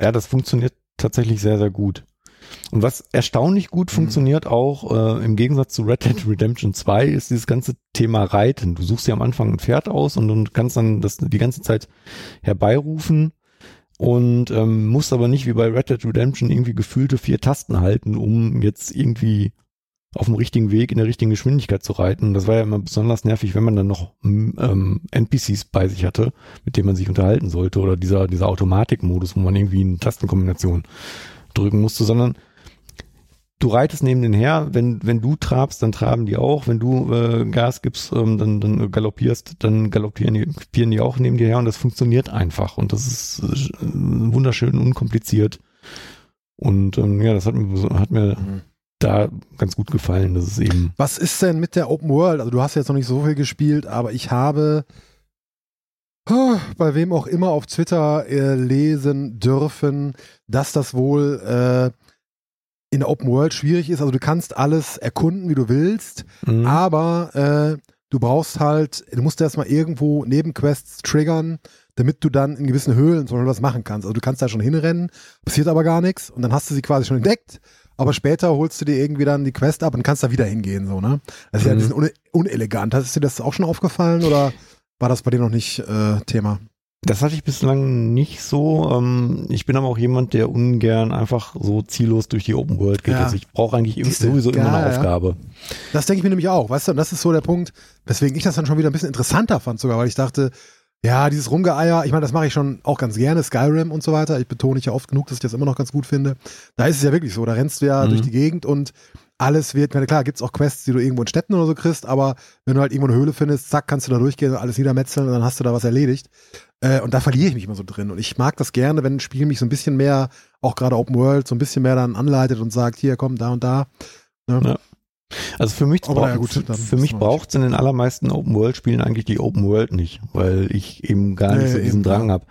ja, das funktioniert tatsächlich sehr, sehr gut. Und was erstaunlich gut Mhm. funktioniert auch, äh, im Gegensatz zu Red Dead Redemption 2, ist dieses ganze Thema Reiten. Du suchst dir am Anfang ein Pferd aus und, und kannst dann das die ganze Zeit herbeirufen und ähm, musst aber nicht wie bei Red Dead Redemption irgendwie gefühlte vier Tasten halten, um jetzt irgendwie auf dem richtigen Weg in der richtigen Geschwindigkeit zu reiten. Das war ja immer besonders nervig, wenn man dann noch ähm, NPCs bei sich hatte, mit denen man sich unterhalten sollte oder dieser, dieser Automatikmodus, wo man irgendwie eine Tastenkombination drücken musste, sondern du reitest neben den her, wenn, wenn du trabst, dann traben die auch, wenn du äh, Gas gibst, ähm, dann, dann galoppierst, dann galoppieren die, galoppieren die auch neben dir her und das funktioniert einfach und das ist äh, wunderschön, unkompliziert Und ähm, ja, das hat mir, hat mir Mhm. da ganz gut gefallen. Das ist eben, Was ist denn mit der Open World? Also du hast jetzt noch nicht so viel gespielt, aber ich habe bei wem auch immer auf Twitter äh, lesen dürfen, dass das wohl äh, in der Open World schwierig ist. Also du kannst alles erkunden, wie du willst, mh, aber äh, du brauchst halt, du musst erstmal irgendwo Nebenquests triggern, damit du dann in gewissen Höhlen Beispiel was machen kannst. Also du kannst da schon hinrennen, passiert aber gar nichts und dann hast du sie quasi schon entdeckt, aber später holst du dir irgendwie dann die Quest ab und kannst da wieder hingehen, so, ne? Das ist ja ein Mhm. bisschen une unelegant. Ist dir das auch schon aufgefallen oder war das bei dir noch nicht äh, Thema? Das hatte ich bislang nicht so. Ähm, ich bin aber auch jemand, der ungern einfach so ziellos durch die Open World geht. Ja. Also ich brauche eigentlich Siehste, sowieso immer ja, eine. Aufgabe. Das denke ich mir nämlich auch, weißt du, und das ist so der Punkt, weswegen ich das dann schon wieder ein bisschen interessanter fand sogar, weil ich dachte, ja, dieses Rumgeeier, ich meine, das mache ich schon auch ganz gerne, Skyrim und so weiter, ich betone ich ja oft genug, dass ich das immer noch ganz gut finde. Da ist es ja wirklich so, da rennst du ja Mhm. durch die Gegend und alles wird, meine, klar, gibt's auch Quests, die du irgendwo in Städten oder so kriegst, aber wenn du halt irgendwo eine Höhle findest, zack, kannst du da durchgehen und alles niedermetzeln und dann hast du da was erledigt. Äh, und da verliere ich mich immer so drin. Und ich mag das gerne, wenn ein Spiel mich so ein bisschen mehr, auch gerade Open World, so ein bisschen mehr dann anleitet und sagt, hier, komm, da und da. Ne? Ja. Also für mich, gut, für, dann für mich braucht es in den allermeisten Open-World-Spielen eigentlich die Open World nicht, weil ich eben gar nicht Nee, so diesen Drang ja. habe.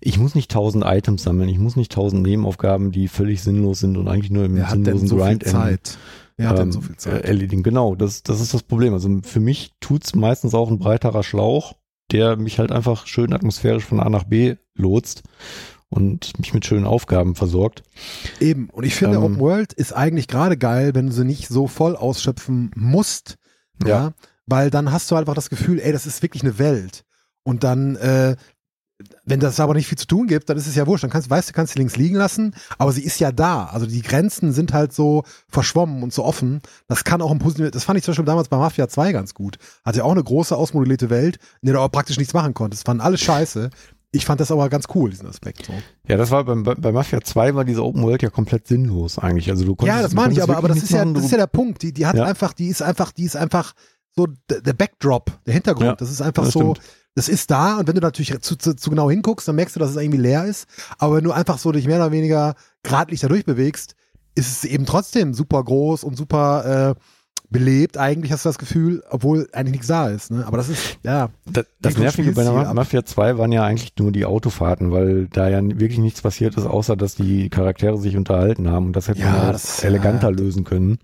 Ich muss nicht tausend Items sammeln, ich muss nicht tausend Nebenaufgaben, die völlig sinnlos sind und eigentlich nur im Wer sinnlosen so viel Grind enden, Zeit? Wer hat ähm, so viel Zeit? äh, erledigen. Genau, das, das ist das Problem. Also für mich tut's meistens auch ein breiterer Schlauch, der mich halt einfach schön atmosphärisch von A nach B lotst und mich mit schönen Aufgaben versorgt. Eben. Und ich finde, ähm, Open World ist eigentlich gerade geil, wenn du sie nicht so voll ausschöpfen musst. Ja. Ja. Weil dann hast du einfach das Gefühl, ey, das ist wirklich eine Welt. Und dann, äh, wenn das aber nicht viel zu tun gibt, dann ist es ja wurscht. Dann kannst, weißt du, kannst sie links liegen lassen, aber sie ist ja da. Also die Grenzen sind halt so verschwommen und so offen. Das kann auch ein positives, das fand ich zum Beispiel damals bei Mafia 2 ganz gut. Hatte ja auch eine große ausmodellierte Welt, in der du aber praktisch nichts machen konntest. Fanden alles scheiße. Ich fand das aber ganz cool, diesen Aspekt. So. Ja, das war beim, bei, Mafia 2 war diese Open World ja komplett sinnlos eigentlich. Also du konntest, Ja, das meine ich, aber, aber das ist ja, das ist ja der Punkt. Die, die hat Ja. einfach, die ist einfach, die ist einfach so der, der Backdrop, der Hintergrund. Ja, das ist einfach das so, stimmt. das ist da und wenn du natürlich zu, zu, zu genau hinguckst, dann merkst du, dass es irgendwie leer ist. Aber wenn du einfach so dich mehr oder weniger geradlich dadurch bewegst, ist es eben trotzdem super groß und super äh, belebt. Eigentlich hast du das Gefühl, obwohl eigentlich nichts da ist. Ne? Aber das ist, ja, Das, das Nervige bei der Spielstil Ma- ab. Mafia 2 waren ja eigentlich nur die Autofahrten, weil da ja wirklich nichts passiert ist, außer dass die Charaktere sich unterhalten haben und das hätte Ja, man ja das- eleganter lösen können.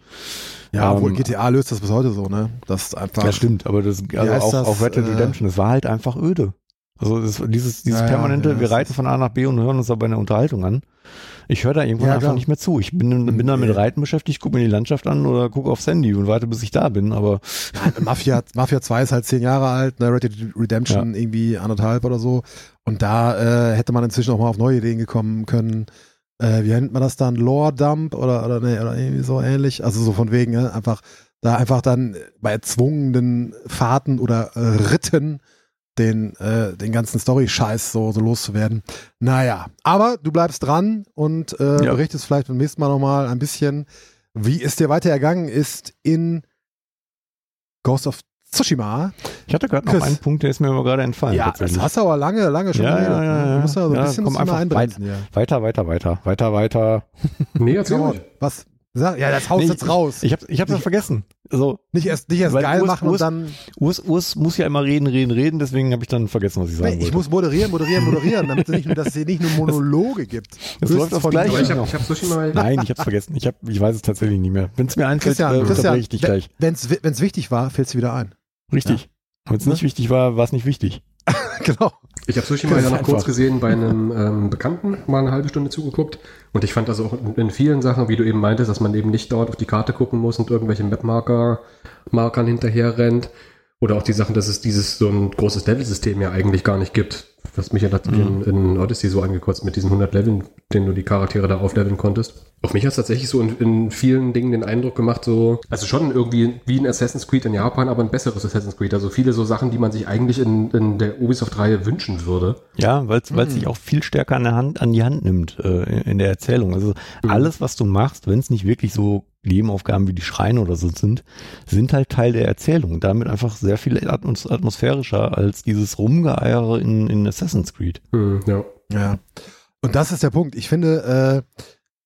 ja, Ähm, obwohl GTA löst das bis heute so, ne? Das ist einfach. Ja, stimmt, aber das, also auch, das, auch Red Dead äh, Redemption, das war halt einfach öde. Also das, dieses, dieses Ja, permanente, ja, wir reiten von A nach B und hören uns dabei eine Unterhaltung an. Ich höre da irgendwann Ja, einfach klar. nicht mehr zu. Ich bin, bin dann mit. Reiten beschäftigt, gucke mir die Landschaft an oder gucke aufs Handy und warte, bis ich da bin. Aber Mafia, Mafia 2 ist halt zehn Jahre alt, ne? Red Dead Redemption irgendwie anderthalb oder so. Und da äh, hätte man inzwischen auch mal auf neue Ideen gekommen können. Äh, wie nennt man das dann? Lore Dump oder, oder, nee, oder irgendwie so ähnlich. Also so von wegen, ne? einfach da einfach dann bei erzwungenen Fahrten oder äh, Ritten den, äh, den ganzen Story-Scheiß so, so loszuwerden. Naja, aber du bleibst dran und äh, Ja. berichtest vielleicht beim nächsten Mal nochmal ein bisschen, wie es dir weiter ergangen ist in Ghost of Tsushima. ich hatte gerade noch einen Punkt, der ist mir aber gerade entfallen. Ja, das hast du aber lange, lange schon Ja, ja, ja, ja. Du musst ja so ein Ja, bisschen komm einfach einbremsen. Weiter, weiter, weiter, weiter, weiter. Nee, ruhig. was? Sag, ja, das haust Nee, jetzt raus. Ich habe ich hab das vergessen. Also nicht erst, nicht erst geil Urs- machen und Urs- dann. Urs, Urs muss ja immer reden, reden, reden, deswegen habe ich dann vergessen, was ich sagen Nee, ich wollte. muss moderieren, moderieren, moderieren, damit es nicht nur, dass es hier nicht nur Monologe gibt. Das läuft von Gleiche. Ich habe ich hab Sushima Nein, ich hab's vergessen. Ich, hab, ich weiß es tatsächlich nicht mehr. Wenn es mir einfällt, Christian, äh, Christian, ich dich gleich. wenn es wichtig war, fällt es wieder ein. Richtig. Wenn es nicht wichtig war, war es nicht wichtig. genau. Ich habe Sushima ja noch Einfach. kurz gesehen bei einem ähm, Bekannten, mal eine halbe Stunde zugeguckt. Und ich fand das auch in, in vielen Sachen, wie du eben meintest, dass man eben nicht dort auf die Karte gucken muss und irgendwelche Mapmarker Markern hinterher rennt. Oder auch die Sachen, dass es dieses so ein großes Level-System ja eigentlich gar nicht gibt. Was mich ja Mhm. in, in Odyssey so angekotzt mit diesen 100 Leveln, denen du die Charaktere da aufleveln konntest. Auf mich hat es tatsächlich so in, in vielen Dingen den Eindruck gemacht, so, also schon irgendwie wie ein Assassin's Creed in Japan, aber ein besseres Assassin's Creed. Also viele so Sachen, die man sich eigentlich in, in der Ubisoft-Reihe wünschen würde. Ja, weil es Mhm. sich auch viel stärker an, der Hand, an die Hand nimmt äh, in, in der Erzählung. Also Mhm. alles, was du machst, wenn es nicht wirklich so Nebenaufgaben wie die Schreine oder so sind, sind halt Teil der Erzählung. Damit einfach sehr viel atmos atmosphärischer als dieses Rumgeeiere in, in Assassin's Creed. Hm, ja. Ja. Und das ist der Punkt. Ich finde, äh,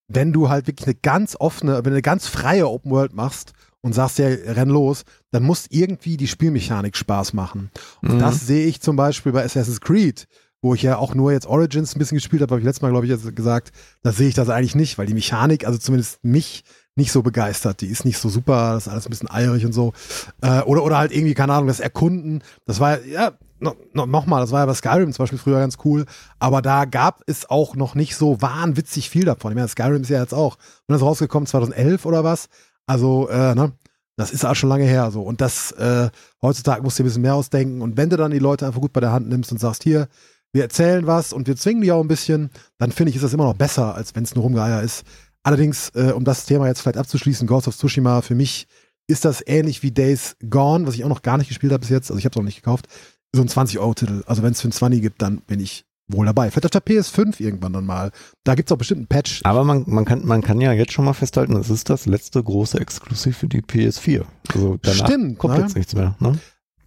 wenn du halt wirklich eine ganz offene, wenn du eine ganz freie Open World machst und sagst, ja, renn los, dann muss irgendwie die Spielmechanik Spaß machen. Und Mhm. das sehe ich zum Beispiel bei Assassin's Creed, wo ich ja auch nur jetzt Origins ein bisschen gespielt habe, habe ich letztes Mal, glaube ich, gesagt, da sehe ich das eigentlich nicht, weil die Mechanik, also zumindest mich, nicht so begeistert. Die ist nicht so super, das ist alles ein bisschen eierig und so. Äh, oder, oder halt irgendwie, keine Ahnung, das Erkunden. Das war ja, no, no, nochmal, das war ja bei Skyrim zum Beispiel früher ganz cool, aber da gab es auch noch nicht so wahnwitzig viel davon. Ich meine, Skyrim ist ja jetzt auch, wenn das rausgekommen, 2011 oder was. Also, äh, ne, das ist auch schon lange her so. Und das, äh, heutzutage musst du dir ein bisschen mehr ausdenken. Und wenn du dann die Leute einfach gut bei der Hand nimmst und sagst, hier, wir erzählen was und wir zwingen die auch ein bisschen, dann finde ich, ist das immer noch besser, als wenn es nur Rumgeier ist. Allerdings, äh, um das Thema jetzt vielleicht abzuschließen, Ghost of Tsushima, für mich ist das ähnlich wie Days Gone, was ich auch noch gar nicht gespielt habe bis jetzt. Also ich habe es noch nicht gekauft. So ein 20-Euro-Titel. Also wenn es für ein 20 gibt, dann bin ich wohl dabei. Vielleicht auf der PS5 irgendwann dann mal. Da gibt es auch bestimmt einen Patch. Aber man, man, kann, man kann ja jetzt schon mal festhalten, es ist das letzte große Exklusiv für die PS4. Also danach Stimmt, kommt ne? jetzt nichts mehr. Ne?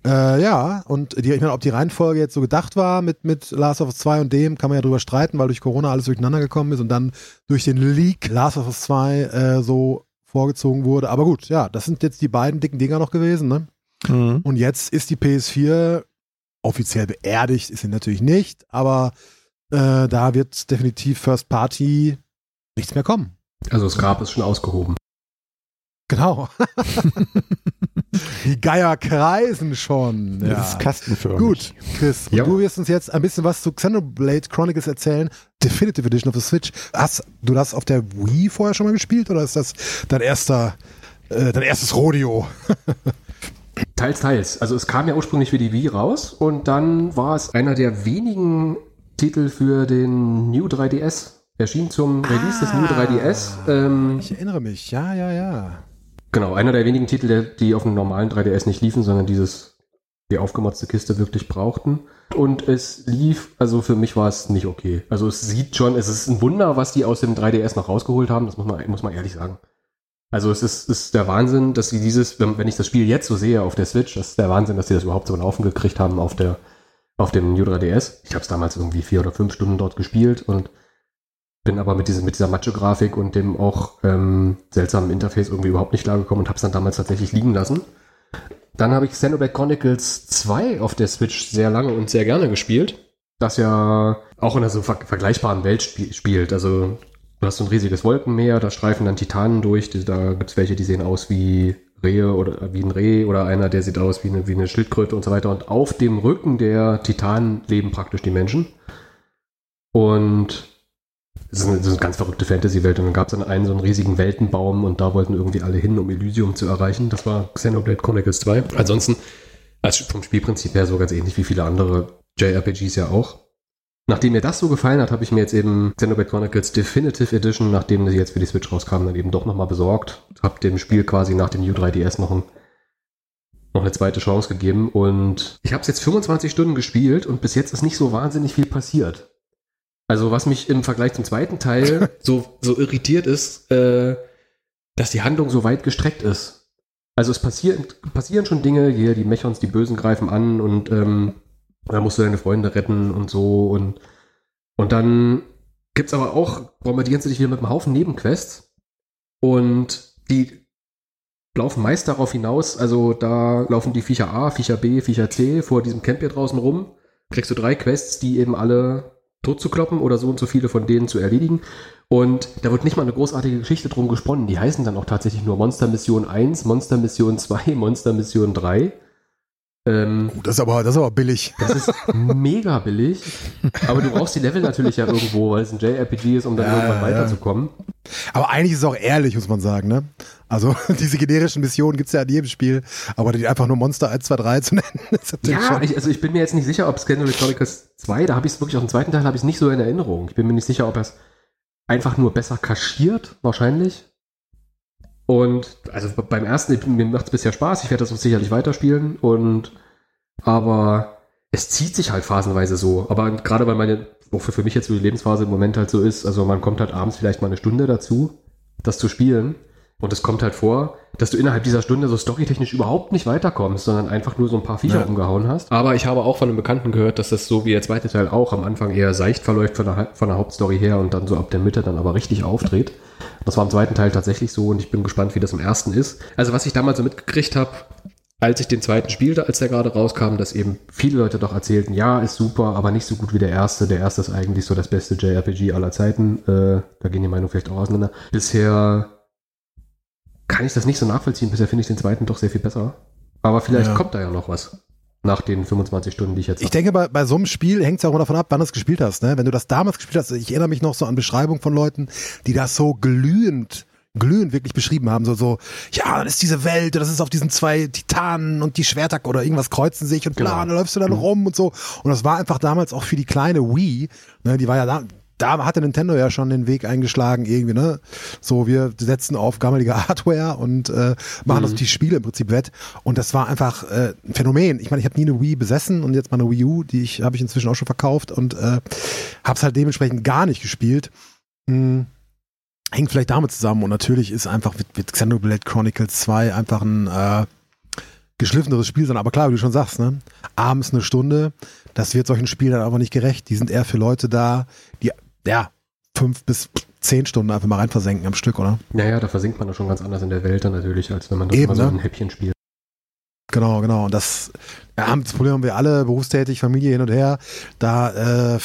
Äh, ja, und die, ich meine, ob die Reihenfolge jetzt so gedacht war mit, mit Last of Us 2 und dem, kann man ja drüber streiten, weil durch Corona alles durcheinander gekommen ist und dann durch den Leak Last of Us 2 äh, so vorgezogen wurde. Aber gut, ja, das sind jetzt die beiden dicken Dinger noch gewesen, ne? Mhm. Und jetzt ist die PS4 offiziell beerdigt, ist sie natürlich nicht, aber äh, da wird definitiv First Party nichts mehr kommen. Also das Grab ist schon ausgehoben. Genau. die Geier kreisen schon. Das Ja. ist kastenförmig. Gut, Chris, und Ja. du wirst uns jetzt ein bisschen was zu Xenoblade Chronicles erzählen. Definitive Edition of the Switch. Hast du das auf der Wii vorher schon mal gespielt oder ist das dein erster, äh, dein erstes Rodeo? Teils, teils. Also es kam ja ursprünglich für die Wii raus und dann war es einer der wenigen Titel für den New 3DS. Erschien zum Release des New 3DS. Ähm, Ich erinnere mich, ja, ja, ja. Genau, einer der wenigen Titel, die auf einem normalen 3DS nicht liefen, sondern dieses, die aufgemotzte Kiste wirklich brauchten. Und es lief, also für mich war es nicht okay. Also es sieht schon, es ist ein Wunder, was die aus dem 3DS noch rausgeholt haben, das muss man, muss man ehrlich sagen. Also es ist, ist der Wahnsinn, dass sie dieses, wenn, wenn ich das Spiel jetzt so sehe auf der Switch, das ist der Wahnsinn, dass sie das überhaupt so laufen gekriegt haben auf der, auf dem New 3DS. Ich habe es damals irgendwie vier oder fünf Stunden dort gespielt und bin aber mit, diesem, mit dieser Macho-Grafik und dem auch ähm, seltsamen Interface irgendwie überhaupt nicht klargekommen und habe es dann damals tatsächlich liegen lassen. Dann habe ich Xenoblade Chronicles 2 auf der Switch sehr lange und sehr gerne gespielt, das ja auch in einer so ver vergleichbaren Welt spie spielt. Also du hast so ein riesiges Wolkenmeer, da streifen dann Titanen durch, da gibt es welche, die sehen aus wie Rehe oder wie ein Reh oder einer, der sieht aus wie eine, wie eine Schildkröte und so weiter. Und auf dem Rücken der Titanen leben praktisch die Menschen. Und es ist eine, das ist eine ganz verrückte Fantasy-Welt. Und dann gab es dann einen so einen riesigen Weltenbaum und da wollten irgendwie alle hin, um Elysium zu erreichen. Das war Xenoblade Chronicles 2. Ansonsten, also vom Spielprinzip her so ganz ähnlich wie viele andere JRPGs ja auch. Nachdem mir das so gefallen hat, habe ich mir jetzt eben Xenoblade Chronicles Definitive Edition, nachdem sie jetzt für die Switch rauskam, dann eben doch nochmal besorgt. Hab dem Spiel quasi nach dem U3DS noch, ein, noch eine zweite Chance gegeben. Und ich habe es jetzt 25 Stunden gespielt und bis jetzt ist nicht so wahnsinnig viel passiert. Also was mich im Vergleich zum zweiten Teil so, so irritiert ist, äh, dass die Handlung so weit gestreckt ist. Also es passieren, passieren schon Dinge, hier die Mechons, die Bösen greifen an und ähm, da musst du deine Freunde retten und so und, und dann gibt's aber auch, bombardieren sie dich wieder mit einem Haufen Nebenquests und die laufen meist darauf hinaus, also da laufen die Viecher A, Viecher B, Viecher C vor diesem Camp hier draußen rum, kriegst du drei Quests, die eben alle tot zu kloppen oder so und so viele von denen zu erledigen. Und da wird nicht mal eine großartige Geschichte drum gesponnen. Die heißen dann auch tatsächlich nur Monster Mission 1, Monster Mission 2, Monster Mission 3. Ähm, Gut, das ist aber, das ist aber billig. das ist mega billig. Aber du brauchst die Level natürlich ja irgendwo, weil es ein JRPG ist, um dann Ja, irgendwann weiterzukommen. Aber eigentlich ist es auch ehrlich, muss man sagen, ne? Also diese generischen Missionen gibt's ja in jedem Spiel, aber die einfach nur Monster 1, 2, 3 zu nennen, ist natürlich Ja, ich, also ich bin mir jetzt nicht sicher, ob Scandal Chronicles 2, da habe ich es wirklich auf dem zweiten Teil habe ich es nicht so in Erinnerung. Ich bin mir nicht sicher, ob er es einfach nur besser kaschiert, wahrscheinlich. Und also beim ersten, mir macht es bisher Spaß, ich werde das auch sicherlich weiterspielen und aber es zieht sich halt phasenweise so. Aber gerade weil meine, wofür für mich jetzt so die Lebensphase im Moment halt so ist, also man kommt halt abends vielleicht mal eine Stunde dazu, das zu spielen. Und es kommt halt vor, dass du innerhalb dieser Stunde so storytechnisch überhaupt nicht weiterkommst, sondern einfach nur so ein paar Viecher Ja. umgehauen hast. Aber ich habe auch von einem Bekannten gehört, dass das so wie der zweite Teil auch am Anfang eher seicht verläuft von der, von der Hauptstory her und dann so ab der Mitte dann aber richtig aufdreht. Das war im zweiten Teil tatsächlich so und ich bin gespannt, wie das im ersten ist. Also was ich damals so mitgekriegt habe, als ich den zweiten spielte, als der gerade rauskam, dass eben viele Leute doch erzählten, ja, ist super, aber nicht so gut wie der erste. Der erste ist eigentlich so das beste JRPG aller Zeiten. Äh, da gehen die Meinungen vielleicht auch auseinander. Bisher kann ich das nicht so nachvollziehen. Bisher finde ich den zweiten doch sehr viel besser. Aber vielleicht Ja. kommt da ja noch was. Nach den 25 Stunden, die ich jetzt Ich hab. denke, bei, bei so einem Spiel hängt es auch immer davon ab, wann du es gespielt hast. Ne? Wenn du das damals gespielt hast, ich erinnere mich noch so an Beschreibungen von Leuten, die das so glühend, glühend wirklich beschrieben haben. So, so, ja, dann ist diese Welt, das ist auf diesen zwei Titanen und die Schwerter oder irgendwas kreuzen sich und bla, Genau. und da läufst du dann rum und so. Und das war einfach damals auch für die kleine Wii, ne, die war ja da, da hatte Nintendo ja schon den Weg eingeschlagen, irgendwie, ne? So, wir setzen auf gammelige Hardware und äh, machen das die Spiele im Prinzip wett. Und das war einfach äh, ein Phänomen. Ich meine, ich habe nie eine Wii besessen und jetzt mal eine Wii U, die ich habe ich inzwischen auch schon verkauft und äh, habe es halt dementsprechend gar nicht gespielt. Hm. Hängt vielleicht damit zusammen und natürlich ist einfach mit, mit Xenoblade Chronicles 2 einfach ein äh, geschliffeneres Spiel sein. Aber klar, wie du schon sagst, ne? Abends eine Stunde, das wird solchen Spielen dann aber nicht gerecht. Die sind eher für Leute da, die ja fünf bis zehn Stunden einfach mal rein versenken am Stück, oder? Naja, da versinkt man doch schon ganz anders in der Welt dann natürlich, als wenn man das Eben, immer so ne? ein Häppchen spielt. Genau, genau. Und das, ja, das Problem haben wir alle, berufstätig, Familie hin und her. Da, äh,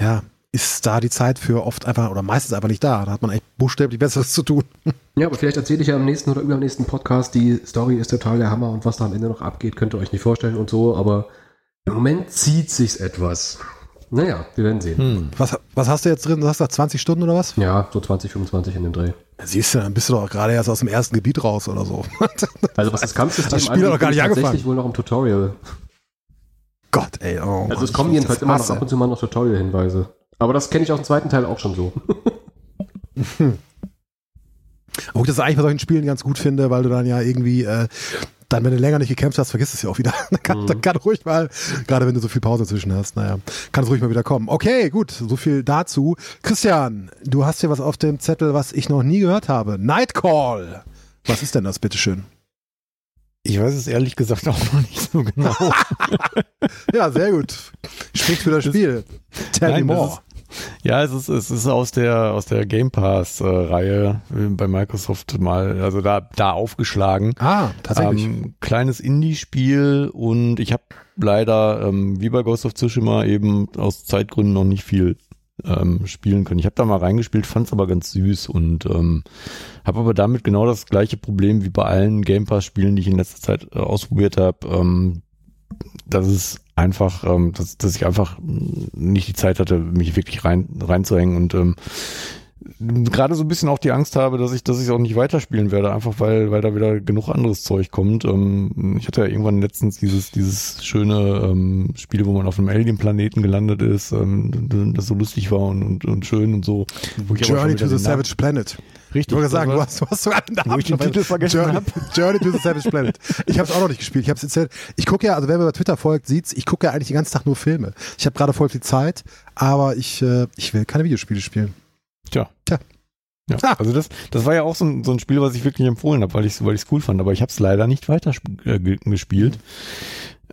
ja, ist da die Zeit für oft einfach oder meistens einfach nicht da. Da hat man echt buchstäblich Besseres zu tun. Ja, aber vielleicht erzähle ich ja im nächsten oder übernächsten Podcast, die Story ist total der Hammer und was da am Ende noch abgeht, könnt ihr euch nicht vorstellen und so, aber im Moment zieht sich's etwas. Naja, wir werden sehen. Hm. Was, was hast du jetzt drin? Du hast da 20 Stunden oder was? Ja, so 20, 25 in den Dreh. Siehst du, dann bist du doch gerade erst aus dem ersten Gebiet raus oder so. Also was das Kampfsystem Das Spiel hat noch gar bin nicht ich tatsächlich angefangen. wohl noch im Tutorial. Gott, ey. Oh, Also Mann, es kommen ich jedenfalls immer noch ab und zu mal noch Tutorial-Hinweise. Aber das kenne ich aus dem zweiten Teil auch schon so. Wo ich das eigentlich bei solchen Spielen ganz gut finde, weil du dann ja irgendwie, äh, dann, wenn du länger nicht gekämpft hast, vergisst es ja auch wieder. dann, kann, Mhm. dann kann ruhig mal, gerade wenn du so viel Pause zwischen hast, naja, kann es ruhig mal wieder kommen. Okay, gut, so viel dazu. Christian, du hast hier was auf dem Zettel, was ich noch nie gehört habe. Nightcall. Was ist denn das, bitteschön? Ich weiß es ehrlich gesagt auch noch nicht so genau. Ja, sehr gut. Spricht für das Spiel. Tell Nein, me more. Ja, es ist, es ist aus der, aus der Game Pass-Reihe bei Microsoft mal, also da, da aufgeschlagen. ah, tatsächlich. Ähm, kleines Indie-Spiel und ich habe leider, ähm, wie bei Ghost of Tsushima, eben aus Zeitgründen noch nicht viel ähm, spielen können. Ich habe da mal reingespielt, fand es aber ganz süß und ähm, habe aber damit genau das gleiche Problem wie bei allen Game Pass-Spielen, die ich in letzter Zeit äh, ausprobiert habe. Ähm, dass es einfach, ähm, dass, dass ich einfach nicht die Zeit hatte, mich wirklich rein reinzuhängen und ähm, gerade so ein bisschen auch die Angst habe, dass ich, dass ich auch nicht weiterspielen werde, einfach weil, weil da wieder genug anderes Zeug kommt. Ähm, ich hatte ja irgendwann letztens dieses, dieses schöne ähm, Spiel, wo man auf einem Alien-Planeten gelandet ist, ähm, das so lustig war und, und, und schön und so. Journey to the Savage Planet. Richtig. Ich wollte sagen, du hast, du hast sogar den Namen ich den Titel vergessen Journey. Journey to the Savage Planet. Ich habe es auch noch nicht gespielt. Ich habe es erzählt. Ich gucke ja, also wer mir bei Twitter folgt, sieht's. Ich gucke ja eigentlich den ganzen Tag nur Filme. Ich habe gerade voll viel Zeit, aber ich, äh, ich will keine Videospiele spielen. Tja. Tja. Ja, Ah. also das, das war ja auch so ein, so ein Spiel, was ich wirklich empfohlen habe, weil ich es weil ich's cool fand, aber ich habe es leider nicht weiter äh, ge- gespielt.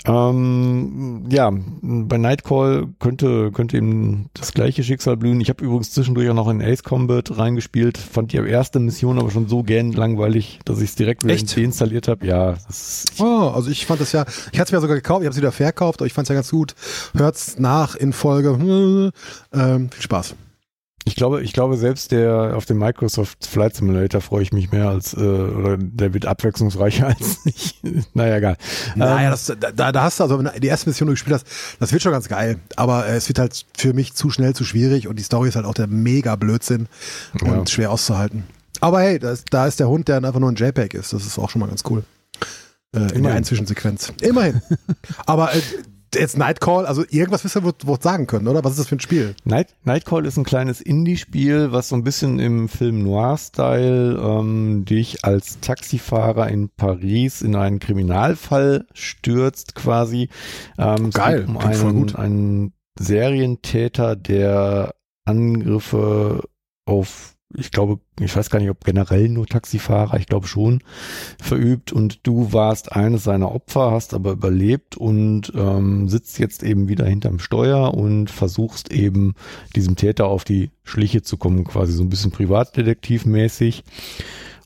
Ähm, ja, bei Nightcall könnte, könnte eben das gleiche Schicksal blühen. Ich habe übrigens zwischendurch auch noch in Ace Combat reingespielt, fand die erste Mission aber schon so gern langweilig, dass ich es direkt wieder Echt? deinstalliert habe. Ja, das ist, Oh, also ich fand das ja, ich hatte es mir sogar gekauft, ich habe es wieder verkauft, aber ich fand es ja ganz gut. Hört's nach in Folge. Ähm, viel Spaß. Ich glaube, ich glaube selbst der auf dem Microsoft Flight Simulator freue ich mich mehr als äh, oder der wird abwechslungsreicher als ich. naja, egal. Naja, Ähm, das, da, da hast du, also wenn du die erste Mission, die du gespielt hast, das wird schon ganz geil. Aber äh, es wird halt für mich zu schnell, zu schwierig und die Story ist halt auch der mega Blödsinn und Ja. schwer auszuhalten. Aber hey, da ist, da ist der Hund, der einfach nur ein JPEG ist. Das ist auch schon mal ganz cool. Äh, in der Zwischensequenz. Immerhin. Aber äh, jetzt Nightcall, also irgendwas wirst du wohl sagen können, oder? Was ist das für ein Spiel? Night, Nightcall ist ein kleines Indie-Spiel, was so ein bisschen im Film Noir-Style ähm, dich als Taxifahrer in Paris in einen Kriminalfall stürzt quasi. Ähm, es Geil, geht um klingt voll einen, gut. einen Serientäter, der Angriffe auf ich glaube, ich weiß gar nicht, ob generell nur Taxifahrer, ich glaube schon, verübt und du warst eines seiner Opfer, hast aber überlebt und ähm, sitzt jetzt eben wieder hinterm Steuer und versuchst eben diesem Täter auf die Schliche zu kommen, quasi so ein bisschen privatdetektivmäßig.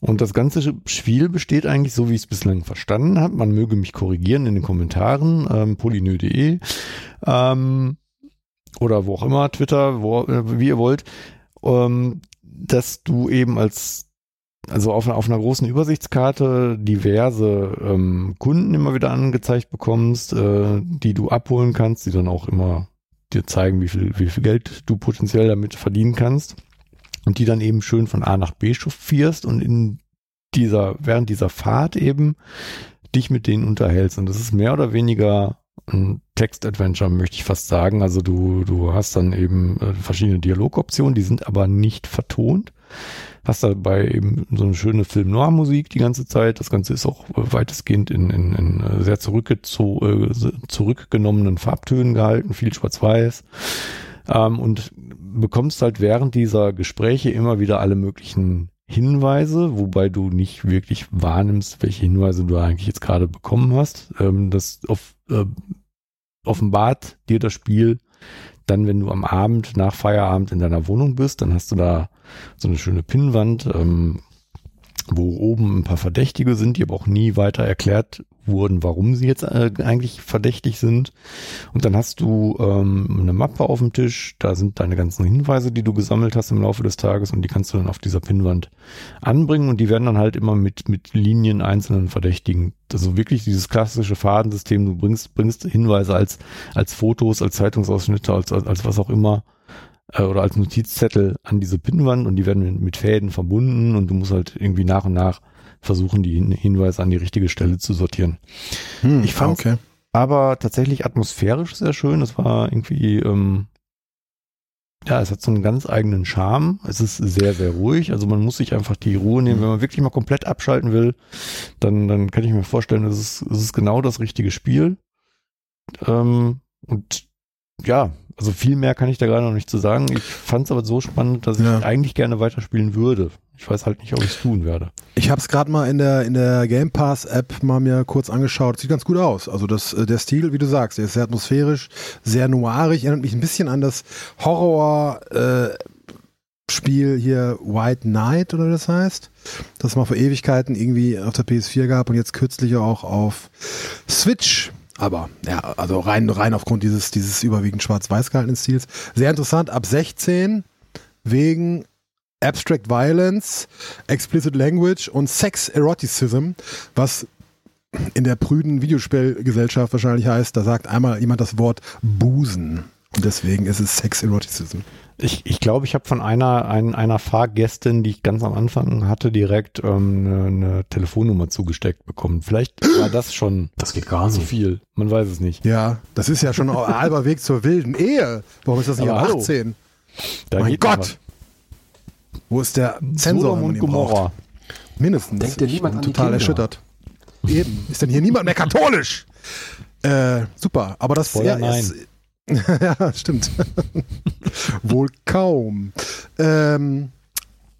Und das ganze Spiel besteht eigentlich so, wie ich es bislang verstanden habe. Man möge mich korrigieren in den Kommentaren, ähm, polynö.de ähm, oder wo auch immer, Twitter, wo, äh, wie ihr wollt, ähm, dass du eben als also auf, auf einer großen Übersichtskarte diverse ähm, Kunden immer wieder angezeigt bekommst, äh, die du abholen kannst, die dann auch immer dir zeigen, wie viel, wie viel Geld du potenziell damit verdienen kannst und die dann eben schön von A nach B chauffierst und in dieser, während dieser Fahrt eben dich mit denen unterhältst. Und das ist mehr oder weniger ein Text-Adventure, möchte ich fast sagen. Also du, du hast dann eben äh, verschiedene Dialogoptionen, die sind aber nicht vertont. Hast dabei eben so eine schöne Film-Noir-Musik die ganze Zeit. Das Ganze ist auch weitestgehend in, in, in sehr zurückgezo äh, zurückgenommenen Farbtönen gehalten, viel schwarz-weiß. Ähm, und bekommst halt während dieser Gespräche immer wieder alle möglichen Hinweise, wobei du nicht wirklich wahrnimmst, welche Hinweise du eigentlich jetzt gerade bekommen hast. Ähm, das auf, äh, offenbart dir das Spiel dann, wenn du am Abend nach Feierabend in deiner Wohnung bist, dann hast du da so eine schöne Pinnwand, ähm, wo oben ein paar Verdächtige sind, die aber auch nie weiter erklärt wurden, warum sie jetzt äh, eigentlich verdächtig sind. Und dann hast du ähm, eine Mappe auf dem Tisch, da sind deine ganzen Hinweise, die du gesammelt hast im Laufe des Tages und die kannst du dann auf dieser Pinnwand anbringen und die werden dann halt immer mit, mit Linien einzelnen Verdächtigen. Also wirklich dieses klassische Fadensystem, du bringst, bringst Hinweise als, als Fotos, als Zeitungsausschnitte, als, als, als was auch immer äh, oder als Notizzettel an diese Pinnwand und die werden mit, Fäden verbunden und du musst halt irgendwie nach und nach versuchen, die Hinweise an die richtige Stelle zu sortieren. Hm, ich fand okay. aber tatsächlich atmosphärisch sehr schön. Es war irgendwie, ähm, ja, es hat so einen ganz eigenen Charme. Es ist sehr, sehr ruhig. Also man muss sich einfach die Ruhe nehmen. Wenn man wirklich mal komplett abschalten will, dann, dann kann ich mir vorstellen, es ist, es ist genau das richtige Spiel. Ähm, und ja, also viel mehr kann ich da gerade noch nicht zu sagen. Ich fand es aber so spannend, dass ich ja. eigentlich gerne weiterspielen würde. Ich weiß halt nicht, ob ich es tun werde. Ich habe es gerade mal in der, in der Game Pass App mal mir kurz angeschaut. Sieht ganz gut aus. Also das, äh, der Stil, wie du sagst, der ist sehr atmosphärisch, sehr noirig, erinnert mich ein bisschen an das Horror, äh, Spiel hier White Knight oder das heißt, das mal vor Ewigkeiten irgendwie auf der PS4 gab und jetzt kürzlich auch auf Switch. Aber ja, also rein, rein aufgrund dieses, dieses überwiegend schwarz-weiß gehaltenen Stils. Sehr interessant, ab 16 wegen Abstract Violence, Explicit Language und Sex Eroticism, was in der prüden Videospielgesellschaft wahrscheinlich heißt, da sagt einmal jemand das Wort Busen. Und deswegen ist es Sex Eroticism. Ich, ich glaube, ich habe von einer, ein, einer Fahrgästin, die ich ganz am Anfang hatte, direkt ähm, eine, eine Telefonnummer zugesteckt bekommen. Vielleicht war das schon das geht gar nicht. zu viel. Man weiß es nicht. Ja, das ist ja schon ein halber Weg zur wilden Ehe. Warum ist das nicht ab 18? Da mein Gott! Wo ist der Zensor, Sodom und Gomorra? Mindestens. Denkt dir niemand ich bin total erschüttert. Eben. Ist denn hier niemand mehr katholisch? Äh, super. Aber das Spoiler, ja, nein. Ist, ja, stimmt. Wohl kaum. Ähm,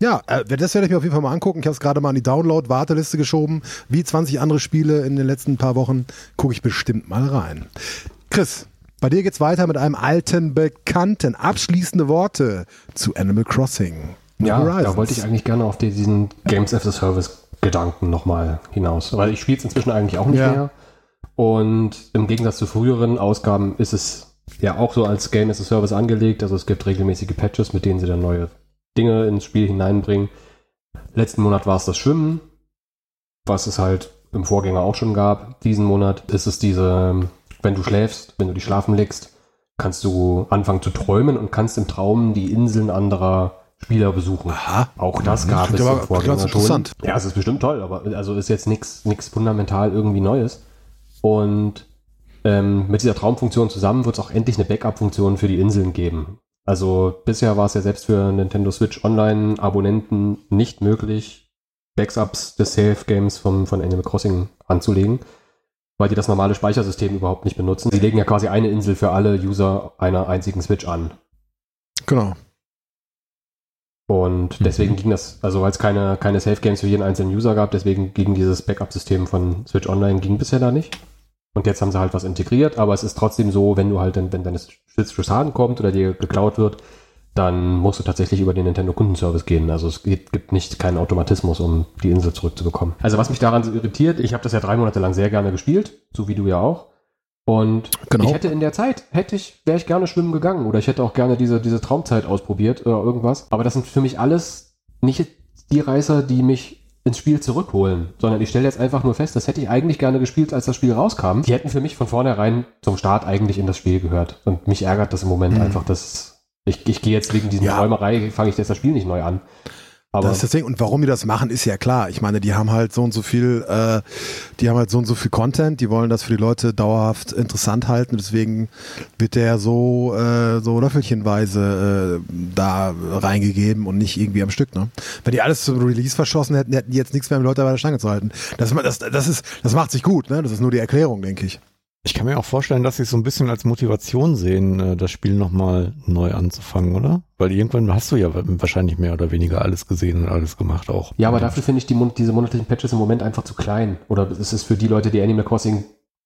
ja, äh, das werde ich mir auf jeden Fall mal angucken. Ich habe es gerade mal in die Download-Warteliste geschoben. Wie 20 andere Spiele in den letzten paar Wochen gucke ich bestimmt mal rein. Chris, bei dir geht's weiter mit einem alten Bekannten. Abschließende Worte zu Animal Crossing. Ja, Horizons. da wollte ich eigentlich gerne auf diesen Games as a Service Gedanken nochmal hinaus. Weil ich spiele es inzwischen eigentlich auch nicht ja. mehr. Und im Gegensatz zu früheren Ausgaben ist es ja auch so als Game as a Service angelegt. Also es gibt regelmäßige Patches, mit denen sie dann neue Dinge ins Spiel hineinbringen. Letzten Monat war es das Schwimmen, was es halt im Vorgänger auch schon gab. Diesen Monat ist es diese, wenn du schläfst, wenn du dich schlafen legst, kannst du anfangen zu träumen und kannst im Traum die Inseln anderer Spieler besuchen. Aha. Auch das gab es im Vorgänger schon. Ja, es ist bestimmt toll, aber also ist jetzt nichts fundamental irgendwie Neues. Und ähm, mit dieser Traumfunktion zusammen wird es auch endlich eine Backup-Funktion für die Inseln geben. Also bisher war es ja selbst für Nintendo Switch Online-Abonnenten nicht möglich, Backups des Safe Games vom, von Animal Crossing anzulegen, weil die das normale Speichersystem überhaupt nicht benutzen. Sie legen ja quasi eine Insel für alle User einer einzigen Switch an. Genau. Und deswegen ging das, also weil es keine, keine Safe Games für jeden einzelnen User gab, deswegen ging dieses Backup-System von Switch Online ging bisher da nicht. Und jetzt haben sie halt was integriert, aber es ist trotzdem so, wenn du halt, dann, wenn deine Switch zu Schaden kommt oder dir geklaut wird, dann musst du tatsächlich über den Nintendo Kundenservice gehen. Also es gibt, nicht keinen Automatismus, um die Insel zurückzubekommen. Also was mich daran so irritiert, ich habe das ja drei Monate lang sehr gerne gespielt, so wie du ja auch. Und Genau. ich hätte in der Zeit, hätte ich, wäre ich gerne schwimmen gegangen oder ich hätte auch gerne diese, diese Traumzeit ausprobiert oder irgendwas. Aber das sind für mich alles nicht die Reißer, die mich ins Spiel zurückholen, sondern ich stelle jetzt einfach nur fest, das hätte ich eigentlich gerne gespielt, als das Spiel rauskam. Die hätten für mich von vornherein zum Start eigentlich in das Spiel gehört. Und mich ärgert das im Moment Mhm. einfach, dass ich, ich gehe jetzt wegen diesen Ja. Träumerei, fange ich jetzt das Spiel nicht neu an. Aber das ist das Ding. Und warum die das machen, ist ja klar. Ich meine, die haben halt so und so viel, äh, die haben halt so und so viel Content. Die wollen das für die Leute dauerhaft interessant halten. Deswegen wird der so, äh, so löffelchenweise äh, da reingegeben und nicht irgendwie am Stück. Ne? Wenn die alles zum Release verschossen hätten, hätten die jetzt nichts mehr, um Leute bei der Stange zu halten. Das, das, das, ist, das macht sich gut. Ne? Das ist nur die Erklärung, denke ich. Ich kann mir auch vorstellen, dass sie es so ein bisschen als Motivation sehen, äh, das Spiel nochmal neu anzufangen, oder? Weil irgendwann hast du ja wahrscheinlich mehr oder weniger alles gesehen und alles gemacht auch. Ja, aber dafür finde ich die, diese monatlichen Patches im Moment einfach zu klein. Oder es ist für die Leute, die Animal Crossing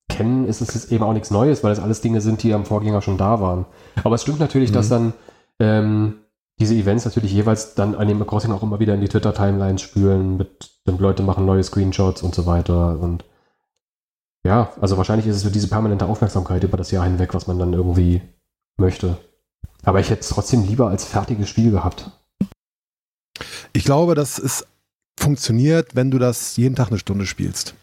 kennen, ist es eben auch nichts Neues, weil es alles Dinge sind, die am Vorgänger schon da waren. Aber es stimmt natürlich, Mhm. dass dann ähm, diese Events natürlich jeweils dann Animal Crossing auch immer wieder in die Twitter-Timelines spülen, mit, Leute machen neue Screenshots und so weiter. Und ja, also wahrscheinlich ist es so diese permanente Aufmerksamkeit über das Jahr hinweg, was man dann irgendwie möchte. Aber ich hätte es trotzdem lieber als fertiges Spiel gehabt. Ich glaube, dass es funktioniert, wenn du das jeden Tag eine Stunde spielst.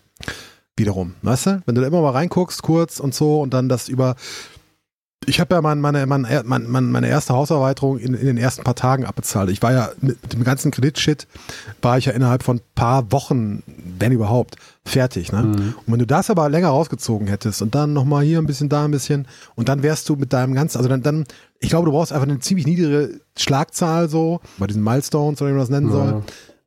Wiederum, weißt du? Wenn du da immer mal reinguckst, kurz und so und dann das über. Ich habe ja mein, meine, meine, meine, meine erste Hauserweiterung in, in den ersten paar Tagen abbezahlt. Ich war ja mit dem ganzen Kreditshit, war ich ja innerhalb von ein paar Wochen, wenn überhaupt, fertig. Ne? Mhm. Und wenn du das aber länger rausgezogen hättest und dann nochmal hier ein bisschen, da ein bisschen und dann wärst du mit deinem ganzen, also dann, dann ich glaube, du brauchst einfach eine ziemlich niedrige Schlagzahl so, bei diesen Milestones oder wie man das nennen soll,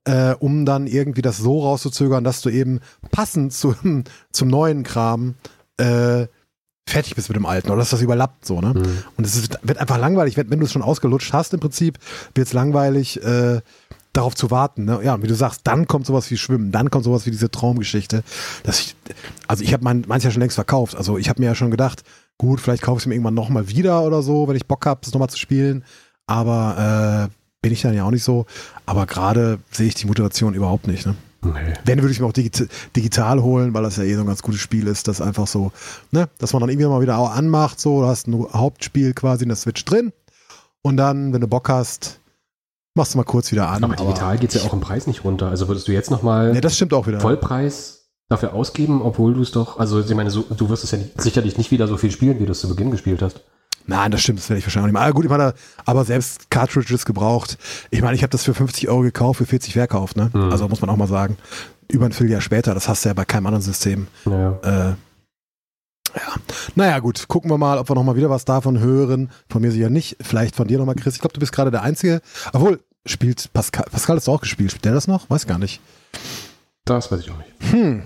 äh, um dann irgendwie das so rauszuzögern, dass du eben passend zum, zum neuen Kram äh, fertig bist mit dem alten oder dass das überlappt so, ne? Mhm. Und es ist, wird einfach langweilig, wenn, wenn du es schon ausgelutscht hast im Prinzip, wird es langweilig, äh, darauf zu warten. Ne? Ja, und wie du sagst, dann kommt sowas wie Schwimmen, dann kommt sowas wie diese Traumgeschichte. Dass ich, also ich habe mein, manches ja schon längst verkauft. Also ich habe mir ja schon gedacht, gut, vielleicht kaufe ich es mir irgendwann nochmal wieder oder so, wenn ich Bock habe, das nochmal zu spielen. Aber äh, bin ich dann ja auch nicht so. Aber gerade sehe ich die Motivation überhaupt nicht. Ne? Nee. Wenn, würde ich mir auch digit digital holen, weil das ja eh so ein ganz gutes Spiel ist, das einfach so, ne, dass man dann irgendwie mal wieder auch anmacht, so, du hast ein Hauptspiel quasi in der Switch drin und dann, wenn du Bock hast, machst du mal kurz wieder an. Aber digital geht es ja auch im Preis nicht runter. Also würdest du jetzt nochmal das stimmt auch wieder. Vollpreis dafür ausgeben, obwohl du es doch, also ich meine, so, du wirst es ja nicht, sicherlich nicht wieder so viel spielen, wie du es zu Beginn gespielt hast. Nein, das stimmt, das werde ich wahrscheinlich auch nicht mehr. Aber gut, ich meine, aber selbst Cartridges gebraucht. Ich meine, ich habe das für 50 Euro gekauft, für 40 verkauft, ne? Mhm. Also muss man auch mal sagen. Über ein Vierteljahr später, das hast du ja bei keinem anderen System. Naja. Äh, ja. Naja, gut, gucken wir mal, ob wir nochmal wieder was davon hören. Von mir sicher nicht. Vielleicht von dir nochmal, Chris. Ich glaube, du bist gerade der Einzige. Obwohl, spielt Pascal, Pascal ist auch gespielt. Spielt der das noch? Weiß gar nicht. Das weiß ich auch nicht. Hm,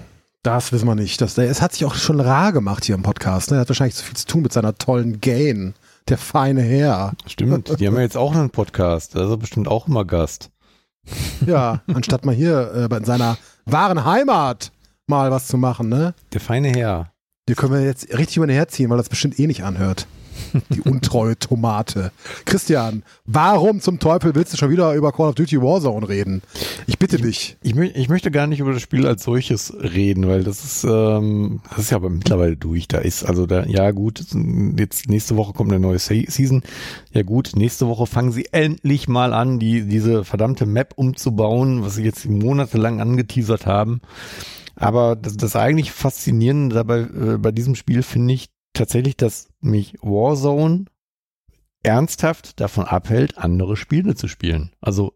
das wissen wir nicht. Das, es hat sich auch schon rar gemacht hier im Podcast. Ne? Er hat wahrscheinlich so viel zu tun mit seiner tollen Gain. Der feine Herr. Stimmt, die haben ja jetzt auch einen Podcast, da ist er bestimmt auch immer Gast. Ja, anstatt mal hier äh, in seiner wahren Heimat mal was zu machen, ne? Der feine Herr. Die können wir jetzt richtig über den herziehen, weil das bestimmt eh nicht anhört. Die untreue Tomate. Christian, warum zum Teufel willst du schon wieder über Call of Duty Warzone reden? Ich bitte dich. Ich, mö ich möchte gar nicht über das Spiel als solches reden, weil das ist, ähm, das ist ja aber mittlerweile durch. Da ist also da, ja gut, jetzt nächste Woche kommt eine neue Se Season. Ja gut, nächste Woche fangen sie endlich mal an, die diese verdammte Map umzubauen, was sie jetzt monatelang angeteasert haben. Aber das, das eigentlich Faszinierende dabei äh, bei diesem Spiel finde ich tatsächlich, dass mich Warzone ernsthaft davon abhält, andere Spiele zu spielen. Also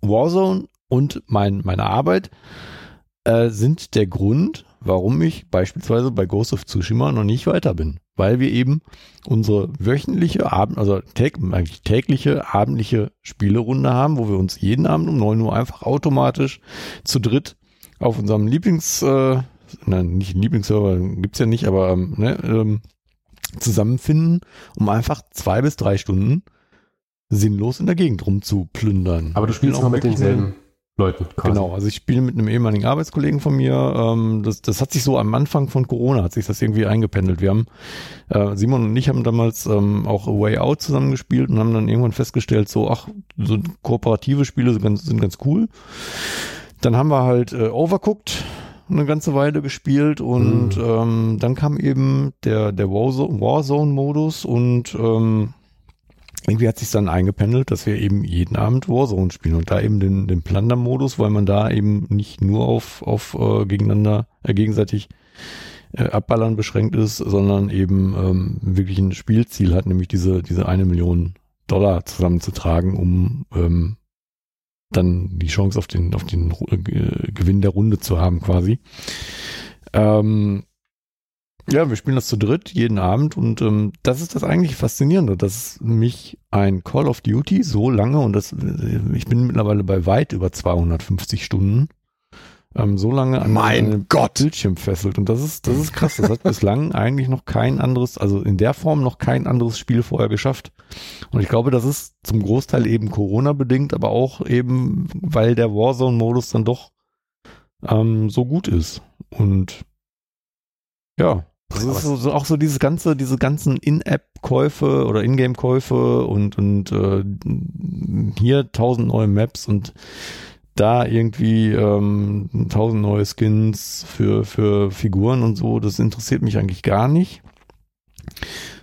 Warzone und mein, meine Arbeit äh, sind der Grund, warum ich beispielsweise bei Ghost of Tsushima noch nicht weiter bin. Weil wir eben unsere wöchentliche Abend, also täg, eigentlich tägliche abendliche Spielerunde haben, wo wir uns jeden Abend um 9 Uhr einfach automatisch zu dritt auf unserem Lieblings, äh, nein, nicht Lieblingsserver, gibt's ja nicht, aber ähm, ne, ähm, zusammenfinden, um einfach zwei bis drei Stunden sinnlos in der Gegend rumzuplündern. Aber du spielst auch immer mit denselben Leuten. quasi. Genau, also ich spiele mit einem ehemaligen Arbeitskollegen von mir. Ähm, das, das hat sich so am Anfang von Corona hat sich das irgendwie eingependelt. Wir haben äh, Simon und ich haben damals ähm, auch A Way Out zusammengespielt und haben dann irgendwann festgestellt, so ach, so kooperative Spiele sind ganz, sind ganz cool. Dann haben wir halt äh, Overcooked eine ganze Weile gespielt und ähm, dann kam eben der der Warzone- Warzone-Modus und ähm, irgendwie hat sich dann eingependelt, dass wir eben jeden Abend Warzone spielen und da eben den, den Plunder-Modus, weil man da eben nicht nur auf, auf äh, gegeneinander, äh, gegenseitig äh, abballern beschränkt ist, sondern eben ähm, wirklich ein Spielziel hat, nämlich diese, diese eine Million Dollar zusammenzutragen, um ähm, dann die Chance auf den, auf den Ru- äh, Gewinn der Runde zu haben, quasi. Ähm, ja, wir spielen das zu dritt jeden Abend und ähm, das ist das eigentlich Faszinierende, dass mich ein Call of Duty so lange und das, äh, ich bin mittlerweile bei weit über 250 Stunden, ähm, so lange an Mein Gott. Bildschirm fesselt und das ist, das ist krass. Das hat bislang eigentlich noch kein anderes, also in der Form noch kein anderes Spiel vorher geschafft. Und ich glaube, das ist zum Großteil eben Corona bedingt, aber auch eben, weil der Warzone-Modus dann doch ähm, so gut ist und ja, das ist so, so auch so dieses ganze, diese ganzen In-App-Käufe oder In-Game-Käufe und, und äh, hier tausend neue Maps und da irgendwie ähm, tausend neue Skins für, für Figuren und so, das interessiert mich eigentlich gar nicht.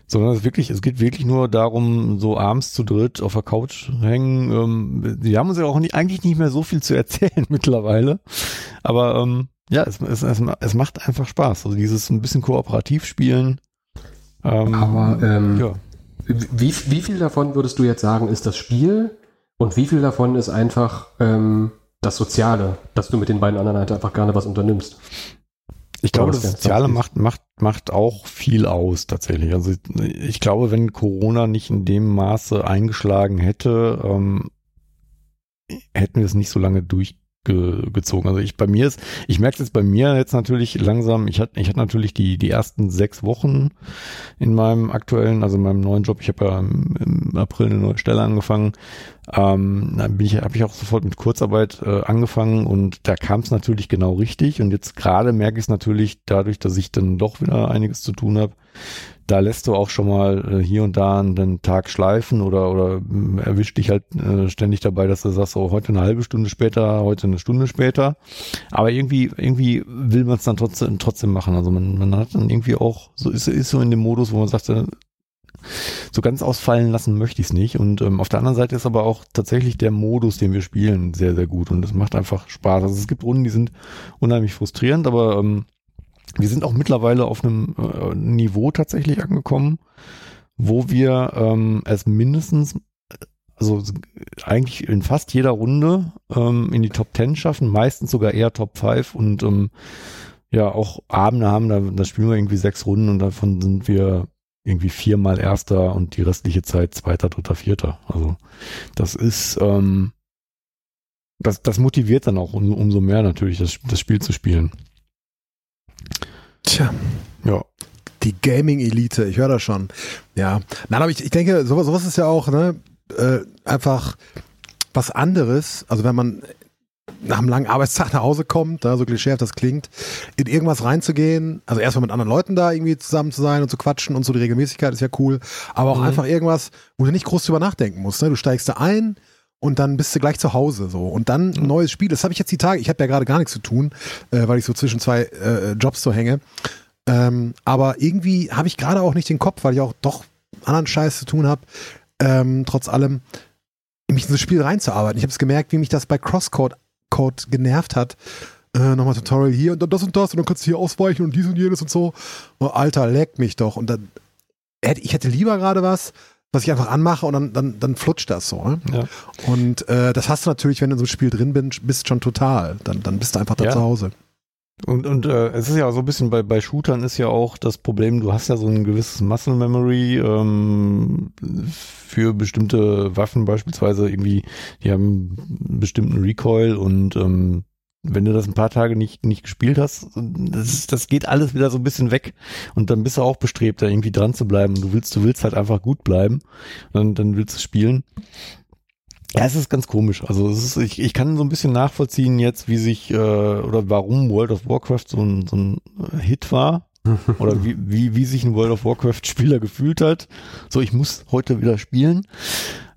Sondern es wirklich, es geht wirklich nur darum, so abends zu dritt auf der Couch hängen. Ähm, die haben uns ja auch nicht, eigentlich nicht mehr so viel zu erzählen mittlerweile. Aber ähm, ja, es, es, es, es macht einfach Spaß. Also dieses ein bisschen kooperativ spielen. Ähm, Aber ähm, ja. wie, wie viel davon würdest du jetzt sagen, ist das Spiel und wie viel davon ist einfach ähm, das Soziale, dass du mit den beiden anderen halt einfach gerne was unternimmst? Ich glaube, das Soziale macht, macht, macht auch viel aus, tatsächlich. Also ich glaube, wenn Corona nicht in dem Maße eingeschlagen hätte, ähm, hätten wir es nicht so lange durchgezogen. Also ich bei mir ist, ich merke es jetzt bei mir jetzt natürlich langsam, ich hatte ich hatte natürlich die, die ersten sechs Wochen in meinem aktuellen, also in meinem neuen Job, ich habe ja im, im April eine neue Stelle angefangen, ähm, dann bin ich, habe ich auch sofort mit Kurzarbeit äh, angefangen und da kam es natürlich genau richtig. Und jetzt gerade merke ich es natürlich dadurch, dass ich dann doch wieder einiges zu tun habe. Da lässt du auch schon mal äh, hier und da einen Tag schleifen oder oder ähm, erwischt dich halt äh, ständig dabei, dass du sagst, oh, heute eine halbe Stunde später, heute eine Stunde später. Aber irgendwie irgendwie will man es dann trotzdem trotzdem machen. Also man man hat dann irgendwie auch so ist ist so in dem Modus, wo man sagt, äh, so ganz ausfallen lassen möchte ich es nicht. Und ähm, auf der anderen Seite ist aber auch tatsächlich der Modus, den wir spielen, sehr, sehr gut. Und es macht einfach Spaß. Also es gibt Runden, die sind unheimlich frustrierend, aber ähm, wir sind auch mittlerweile auf einem äh, Niveau tatsächlich angekommen, wo wir ähm, es mindestens, also eigentlich in fast jeder Runde ähm, in die Top 10 schaffen, meistens sogar eher Top 5 und ähm, ja, auch Abende haben, da, da spielen wir irgendwie sechs Runden und davon sind wir irgendwie viermal Erster und die restliche Zeit Zweiter, Dritter, Vierter. Also das ist, ähm, das, das motiviert dann auch um, umso mehr natürlich, das, das Spiel zu spielen. Tja, Ja. die Gaming-Elite, ich höre das schon. Ja, nein, aber ich, ich denke, sowas, sowas ist ja auch ne, äh, einfach was anderes. Also wenn man nach einem langen Arbeitstag nach Hause kommt, da so klischeehaft das klingt, in irgendwas reinzugehen, also erstmal mit anderen Leuten da irgendwie zusammen zu sein und zu quatschen und so die Regelmäßigkeit ist ja cool, aber auch Mhm. einfach irgendwas, wo du nicht groß drüber nachdenken musst. Ne? Du steigst da ein und dann bist du gleich zu Hause so und dann ein neues Spiel. Das habe ich jetzt die Tage. Ich habe ja gerade gar nichts zu tun, äh, weil ich so zwischen zwei äh, Jobs so hänge. Ähm, aber irgendwie habe ich gerade auch nicht den Kopf, weil ich auch doch anderen Scheiß zu tun habe, ähm, trotz allem, mich in das Spiel reinzuarbeiten. Ich habe es gemerkt, wie mich das bei Crosscode Code genervt hat. Äh, nochmal Tutorial hier und dann das und das und dann kannst du hier ausweichen und dies und jenes und so. Oh, Alter, leckt mich doch. Und dann hätte ich hätte lieber gerade was, was ich einfach anmache und dann, dann, dann flutscht das so. Ne? Ja. Und äh, das hast du natürlich, wenn du in so einem Spiel drin bist, bist schon total. Dann, dann bist du einfach da Ja. zu Hause. Und, und äh, es ist ja so ein bisschen bei, bei Shootern ist ja auch das Problem, du hast ja so ein gewisses Muscle Memory ähm, für bestimmte Waffen beispielsweise irgendwie, die haben einen bestimmten Recoil und ähm, wenn du das ein paar Tage nicht, nicht gespielt hast, das, das geht alles wieder so ein bisschen weg. Und dann bist du auch bestrebt, da irgendwie dran zu bleiben. Du willst, du willst halt einfach gut bleiben. Dann, dann willst du spielen. Ja, es ist ganz komisch. Also es ist, ich, ich kann so ein bisschen nachvollziehen jetzt, wie sich äh, oder warum World of Warcraft so ein, so ein Hit war. oder wie, wie, wie sich ein World of Warcraft-Spieler gefühlt hat. So, ich muss heute wieder spielen.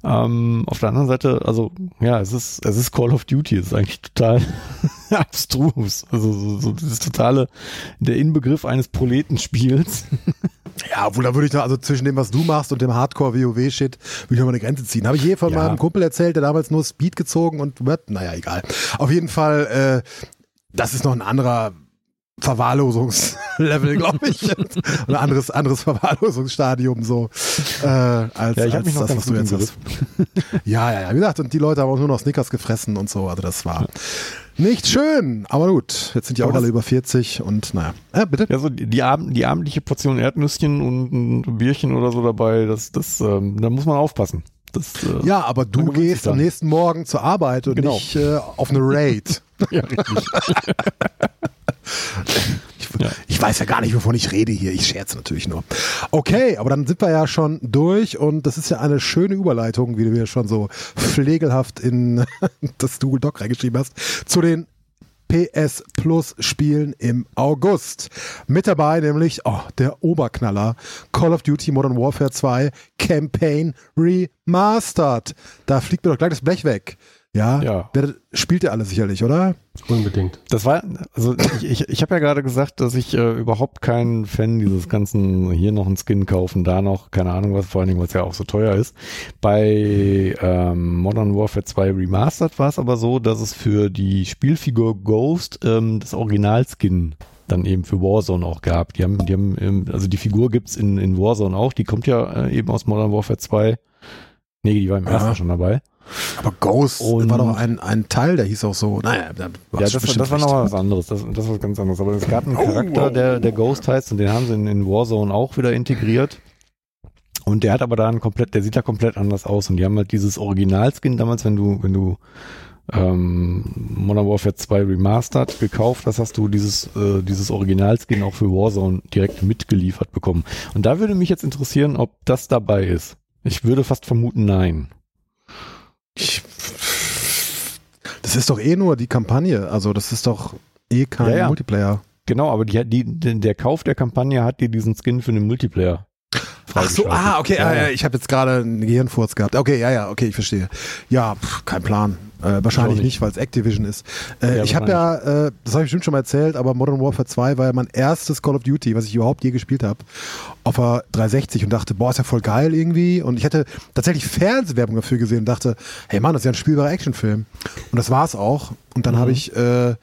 Ähm, auf der anderen Seite, also ja, es ist, es ist Call of Duty, es ist eigentlich total abstrus. Also so, so das totale, der Inbegriff eines Proletenspiels. Ja, obwohl da würde ich da, also zwischen dem, was du machst und dem Hardcore-WoW-Shit, würde ich noch mal eine Grenze ziehen. Habe ich je von Ja. meinem Kumpel erzählt, der damals nur Speed gezogen und, naja, egal. Auf jeden Fall, äh, das ist noch ein anderer Verwahrlosungslevel, glaube ich. Ein anderes, anderes Verwahrlosungsstadium, so, äh, als, Ja, ich als mich noch das, was du jetzt hast. Ja, ja, ja, wie gesagt, und die Leute haben auch nur noch Snickers gefressen und so, also das war nicht schön, aber gut, jetzt sind ja auch alle über 40 und naja. Äh, bitte? Ja, so die, die, Abend, die abendliche Portion Erdnüsschen und ein Bierchen oder so dabei, das, das, ähm, da muss man aufpassen. Das, äh, Ja, aber du gehst am nächsten Morgen zur Arbeit und Genau. nicht äh, auf eine Raid. ja richtig. Ich, Ja. ich weiß ja gar nicht, wovon ich rede hier. Ich scherze natürlich nur. Okay, aber dann sind wir ja schon durch und das ist ja eine schöne Überleitung, wie du mir schon so pflegelhaft in das Google Doc reingeschrieben hast, zu den PS Plus Spielen im August. Mit dabei nämlich oh, der Oberknaller Call of Duty Modern Warfare 2 Campaign Remastered. Da fliegt mir doch gleich das Blech weg. Ja, Ja. Der spielt ja alle sicherlich, oder? Unbedingt. Das war, also ich, ich, ich habe ja gerade gesagt, dass ich äh, überhaupt kein Fan dieses ganzen, hier noch einen Skin kaufen, da noch, keine Ahnung was, vor allen Dingen, weil es ja auch so teuer ist. Bei ähm, Modern Warfare 2 Remastered war es aber so, dass es für die Spielfigur Ghost ähm, das Original-Skin dann eben für Warzone auch gab. Die haben, die haben, ähm, also die Figur gibt's in, in Warzone auch, die kommt ja äh, eben aus Modern Warfare 2. Nee, die war im ersten Aha. schon dabei. Aber Ghost Und- war doch ein, ein Teil, der hieß auch so. Naja, da Ja, das, das war noch was anderes. Das, das war ganz anderes. Aber es gab einen Oh, Charakter, der, der Ghost heißt, und den haben sie in, in Warzone auch wieder integriert. Und der hat aber da ein komplett, der sieht da komplett anders aus. Und die haben halt dieses Originalskin damals, wenn du, wenn du ähm, Modern Warfare 2 Remastered gekauft hast, hast du dieses, äh, dieses Originalskin auch für Warzone direkt mitgeliefert bekommen. Und da würde mich jetzt interessieren, ob das dabei ist. Ich würde fast vermuten, nein. Ich, das ist doch eh nur die Kampagne. Also, das ist doch eh kein Ja, ja. Multiplayer. Genau, aber die, die, der Kauf der Kampagne hat dir diesen Skin für den Multiplayer. Ach so, ah, okay, Ja, ah, ja. ich habe jetzt gerade einen Gehirnfurz gehabt. Okay, ja, ja, okay, ich verstehe. Ja, pff, kein Plan. Äh, wahrscheinlich nicht, weil es Activision ist. Äh, Ja, ich habe ja, äh, das habe ich bestimmt schon mal erzählt, aber Modern Warfare 2 war ja mein erstes Call of Duty, was ich überhaupt je gespielt habe, auf der 360 und dachte, boah, ist ja voll geil irgendwie. Und ich hatte tatsächlich Fernsehwerbung dafür gesehen und dachte, hey Mann, das ist ja ein spielbarer Actionfilm. Und das war's auch. Und dann Mhm. habe ich äh,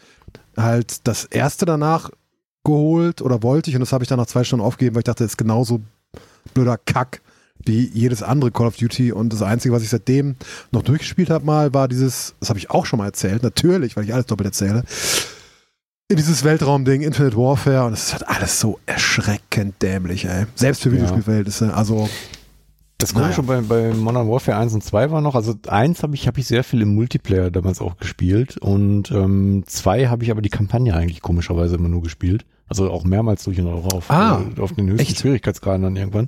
halt das erste danach geholt oder wollte ich und das habe ich dann nach zwei Stunden aufgegeben, weil ich dachte, das ist genauso blöder Kack wie jedes andere Call of Duty und das Einzige, was ich seitdem noch durchgespielt habe mal, war dieses, das habe ich auch schon mal erzählt, natürlich, weil ich alles doppelt erzähle, in dieses Weltraumding, Infinite Warfare und es ist halt alles so erschreckend dämlich, ey. Selbst für Ja. Videospielverhältnisse, also Das Komische bei, bei Modern Warfare 1 und 2 war noch, also 1 habe ich, hab ich sehr viel im Multiplayer damals auch gespielt und ähm, 2 habe ich aber die Kampagne eigentlich komischerweise immer nur gespielt. Also auch mehrmals durch und auch auf, Ah, äh, auf den höchsten echt? Schwierigkeitsgraden dann irgendwann.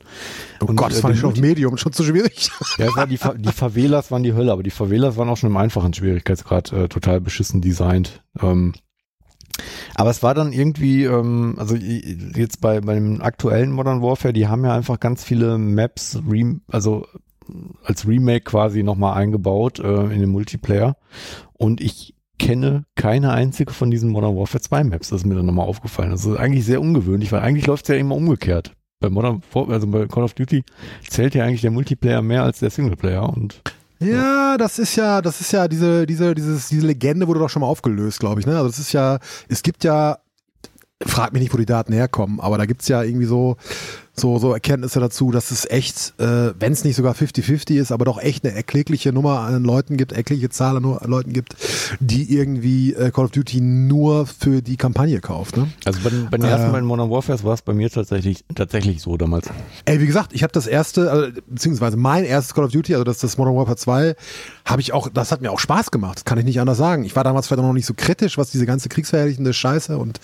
oh Und, Gott, das äh, fand den ich schon auf Medium schon zu schwierig. Ja, es war die, Fa- die Favelas waren die Hölle, aber die Favelas waren auch schon im einfachen Schwierigkeitsgrad äh, total beschissen designt. Ähm, aber es war dann irgendwie, ähm, also jetzt bei, bei dem aktuellen Modern Warfare, die haben ja einfach ganz viele Maps, also als Remake quasi nochmal eingebaut äh, in den Multiplayer. Und ich kenne keine einzige von diesen Modern Warfare 2 Maps. Das ist mir dann nochmal aufgefallen. Das ist eigentlich sehr ungewöhnlich, weil eigentlich läuft es ja immer umgekehrt. Bei Modern, War- also bei Call of Duty zählt ja eigentlich der Multiplayer mehr als der Singleplayer und Ja, das ist ja, das ist ja diese, diese, dieses, diese Legende wurde doch schon mal aufgelöst, glaube ich. Ne? Also das ist ja, es gibt ja, frag mich nicht, wo die Daten herkommen, aber da gibt's ja irgendwie so so, so Erkenntnisse dazu, dass es echt, äh, wenn es nicht sogar 50-50 ist, aber doch echt eine erklägliche Nummer an Leuten gibt, erklägliche Zahl an Leuten gibt, die irgendwie äh, Call of Duty nur für die Kampagne kauft. Ne? Also bei, den- bei den ersten beiden Modern Warfares war es bei mir tatsächlich, tatsächlich so damals. Ey, wie gesagt, ich habe das erste, also, beziehungsweise mein erstes Call of Duty, also das, das Modern Warfare 2, habe ich auch, das hat mir auch Spaß gemacht, das kann ich nicht anders sagen. Ich war damals vielleicht auch noch nicht so kritisch, was diese ganze kriegsverherrlichende Scheiße und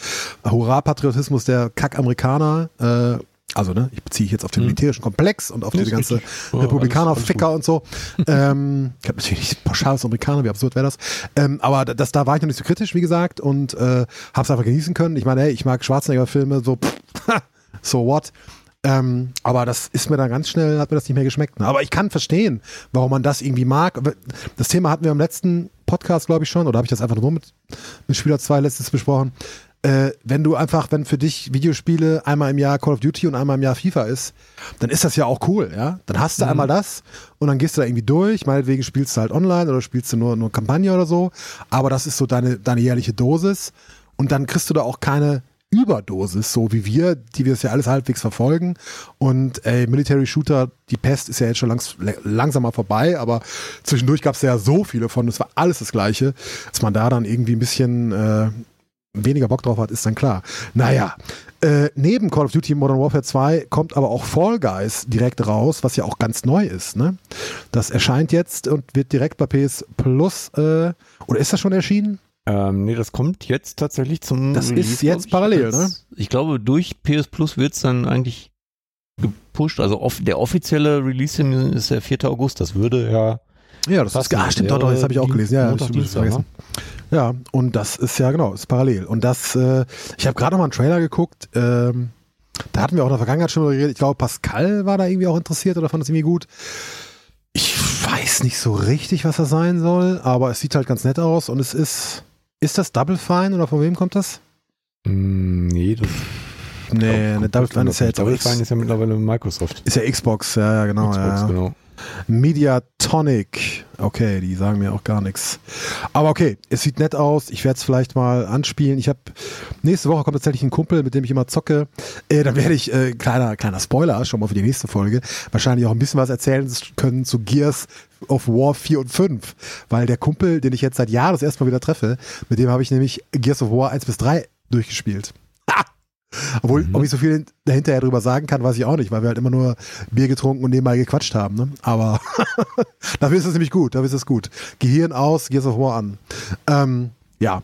Hurra-Patriotismus der Kack-Amerikaner, äh, also ne, ich beziehe jetzt auf den militärischen Komplex und auf Ja, diese ganze richtig. Ja, Republikaner, alles- alles Ficker und so. ähm, ich habe natürlich nicht pauschal als Amerikaner, wie absurd wäre das. Ähm, aber das, da war ich noch nicht so kritisch, wie gesagt, und äh, habe es einfach genießen können. Ich meine, hey, ich mag Schwarzenegger-Filme, so, pff, so what. Ähm, aber das ist mir dann ganz schnell, hat mir das nicht mehr geschmeckt. Ne? Aber ich kann verstehen, warum man das irgendwie mag. Das Thema hatten wir im letzten Podcast, glaube ich, schon, oder habe ich das einfach nur mit, mit Spieler 2 letztes besprochen. Äh, wenn du einfach, wenn für dich Videospiele einmal im Jahr Call of Duty und einmal im Jahr FIFA ist, dann ist das ja auch cool, ja. Dann hast du einmal das und dann gehst du da irgendwie durch. Meinetwegen spielst du halt online oder spielst du nur, nur Kampagne oder so. Aber das ist so deine, deine jährliche Dosis. Und dann kriegst du da auch keine Überdosis, so wie wir, die wir es ja alles halbwegs verfolgen. Und ey, Military Shooter, die Pest ist ja jetzt schon langs, langsam mal vorbei, aber zwischendurch gab es ja so viele von, es war alles das Gleiche, dass man da dann irgendwie ein bisschen äh, weniger Bock drauf hat, ist dann klar. Naja, äh, neben Call of Duty Modern Warfare 2 kommt aber auch Fall Guys direkt raus, was ja auch ganz neu ist. Ne? Das erscheint jetzt und wird direkt bei PS Plus, äh, oder ist das schon erschienen? Ähm, nee, das kommt jetzt tatsächlich zum Das Release, ist jetzt ich. parallel, ne? Ich glaube, durch PS Plus wird es dann eigentlich gepusht. Also off, der offizielle Release ist der 4. August. Das würde ja Ja, das Passt ist, ah, stimmt, doch, doch, das habe ich auch gelesen. Ja, Montag, Dienstag, vergessen. Ja, und das ist ja genau, ist parallel. Und das, äh, ich habe gerade noch mal einen Trailer geguckt. Ähm, da hatten wir auch in der Vergangenheit schon geredet. Ich glaube, Pascal war da irgendwie auch interessiert oder fand es irgendwie gut. Ich weiß nicht so richtig, was das sein soll, aber es sieht halt ganz nett aus und es ist. Ist das Double Fine oder von wem kommt das? Mm, Nee, das Nee, eine Double Fine ist ja jetzt Double Fine ist ja mittlerweile Microsoft. ist ja Xbox, ja, ja, genau. Xbox, ja, ja. genau. Mediatonic. Okay, die sagen mir auch gar nichts. Aber okay, es sieht nett aus. Ich werde es vielleicht mal anspielen. Ich habe nächste Woche kommt tatsächlich ein Kumpel, mit dem ich immer zocke. Äh, dann werde ich äh, kleiner kleiner Spoiler schon mal für die nächste Folge wahrscheinlich auch ein bisschen was erzählen können zu Gears of War 4 und 5, weil der Kumpel, den ich jetzt seit Jahren das erste Mal wieder treffe, mit dem habe ich nämlich Gears of War 1 bis 3 durchgespielt. Ha! Obwohl, ob ich so viel dahinterher drüber sagen kann, weiß ich auch nicht, weil wir halt immer nur Bier getrunken und nebenbei gequatscht haben. Ne? Aber dafür ist es nämlich gut, dafür ist es gut. Gehirn aus, Gears of War an. Ähm, ja,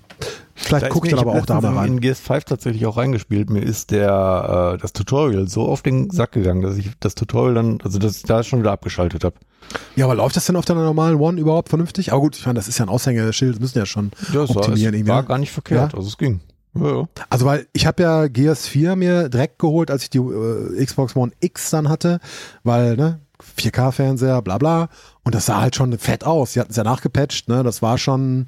vielleicht Da guckt dann aber auch da mal in- rein. In Gears 5 tatsächlich auch reingespielt. Mir ist der äh, das Tutorial so auf den Sack gegangen, dass ich das Tutorial dann, also dass ich da schon wieder abgeschaltet habe. Ja, aber läuft das denn auf deiner normalen One überhaupt vernünftig? Aber gut, ich meine, das ist ja ein Aushängeschild, das müssen ja schon Ja, es war, optimieren es irgendwie. war ne? gar nicht verkehrt, Ja? also es ging. Ja. Also weil ich habe ja Gears 4 mir direkt geholt, als ich die äh, Xbox One X dann hatte, weil ne 4K-Fernseher, bla bla. Und das sah halt schon fett aus. Sie hatten es ja nachgepatcht, ne? Das war schon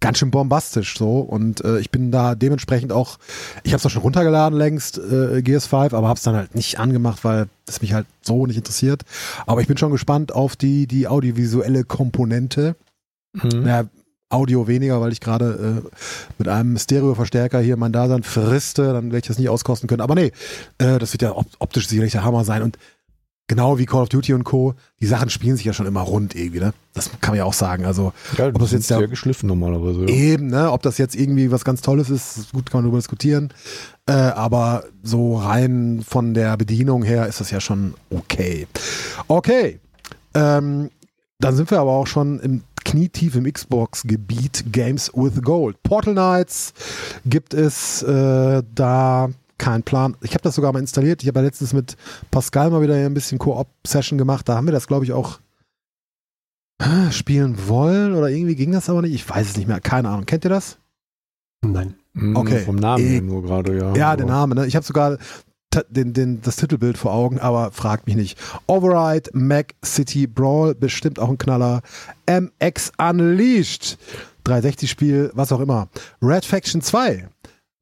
ganz schön bombastisch so. Und äh, ich bin da dementsprechend auch, ich habe es auch schon runtergeladen längst, äh, Gears 5, aber habe es dann halt nicht angemacht, weil es mich halt so nicht interessiert. Aber ich bin schon gespannt auf die, die audiovisuelle Komponente. Mhm. Ja, Audio weniger, weil ich gerade äh, mit einem Stereoverstärker hier mein Dasein friste, dann werde ich das nicht auskosten können. Aber nee, äh, das wird ja op optisch sicherlich der Hammer sein. Und genau wie Call of Duty und Co., die Sachen spielen sich ja schon immer rund irgendwie, ne? Das kann man ja auch sagen. Also Ja, ob das jetzt sehr geschliffen normalerweise. Ja. eben, ne, ob das jetzt irgendwie was ganz Tolles ist, ist gut, kann man darüber diskutieren. Äh, aber so rein von der Bedienung her ist das ja schon okay. Okay. Ähm, dann sind wir aber auch schon im knietief im Xbox-Gebiet Games with Gold. Portal Knights gibt es äh, da keinen Plan. Ich habe das sogar mal installiert. Ich habe ja letztens mit Pascal mal wieder ein bisschen Koop-Session gemacht. Da haben wir das, glaube ich, auch spielen wollen oder irgendwie ging das aber nicht. Ich weiß es nicht mehr. Keine Ahnung. Kennt ihr das? Nein. Mhm, Okay. Vom Namen Ich- nur gerade, ja. Ja, der Name, ne? Ich habe sogar den, den, das Titelbild vor Augen, aber fragt mich nicht. Override, Mac City Brawl, bestimmt auch ein Knaller. MX Unleashed, 360-Spiel, was auch immer. Red Faction 2,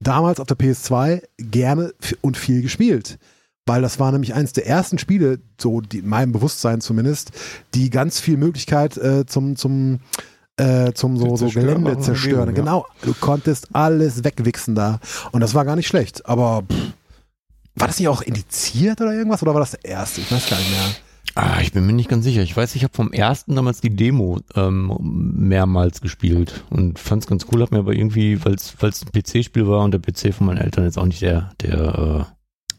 damals auf der PS2 gerne und viel gespielt. Weil das war nämlich eines der ersten Spiele, so die, in meinem Bewusstsein zumindest, die ganz viel Möglichkeit äh, zum, zum, äh, zum so, so Gelände zerstören. Genau, du konntest alles wegwichsen da. Und das war gar nicht schlecht. Aber pff, war das nicht auch indiziert oder irgendwas? Oder war das der erste? Ich weiß gar nicht mehr. Ah, ich bin mir nicht ganz sicher. Ich weiß, ich habe vom ersten damals die Demo ähm, mehrmals gespielt und fand es ganz cool, hab mir aber irgendwie, weil es ein PC-Spiel war und der PC von meinen Eltern jetzt auch nicht der, der äh,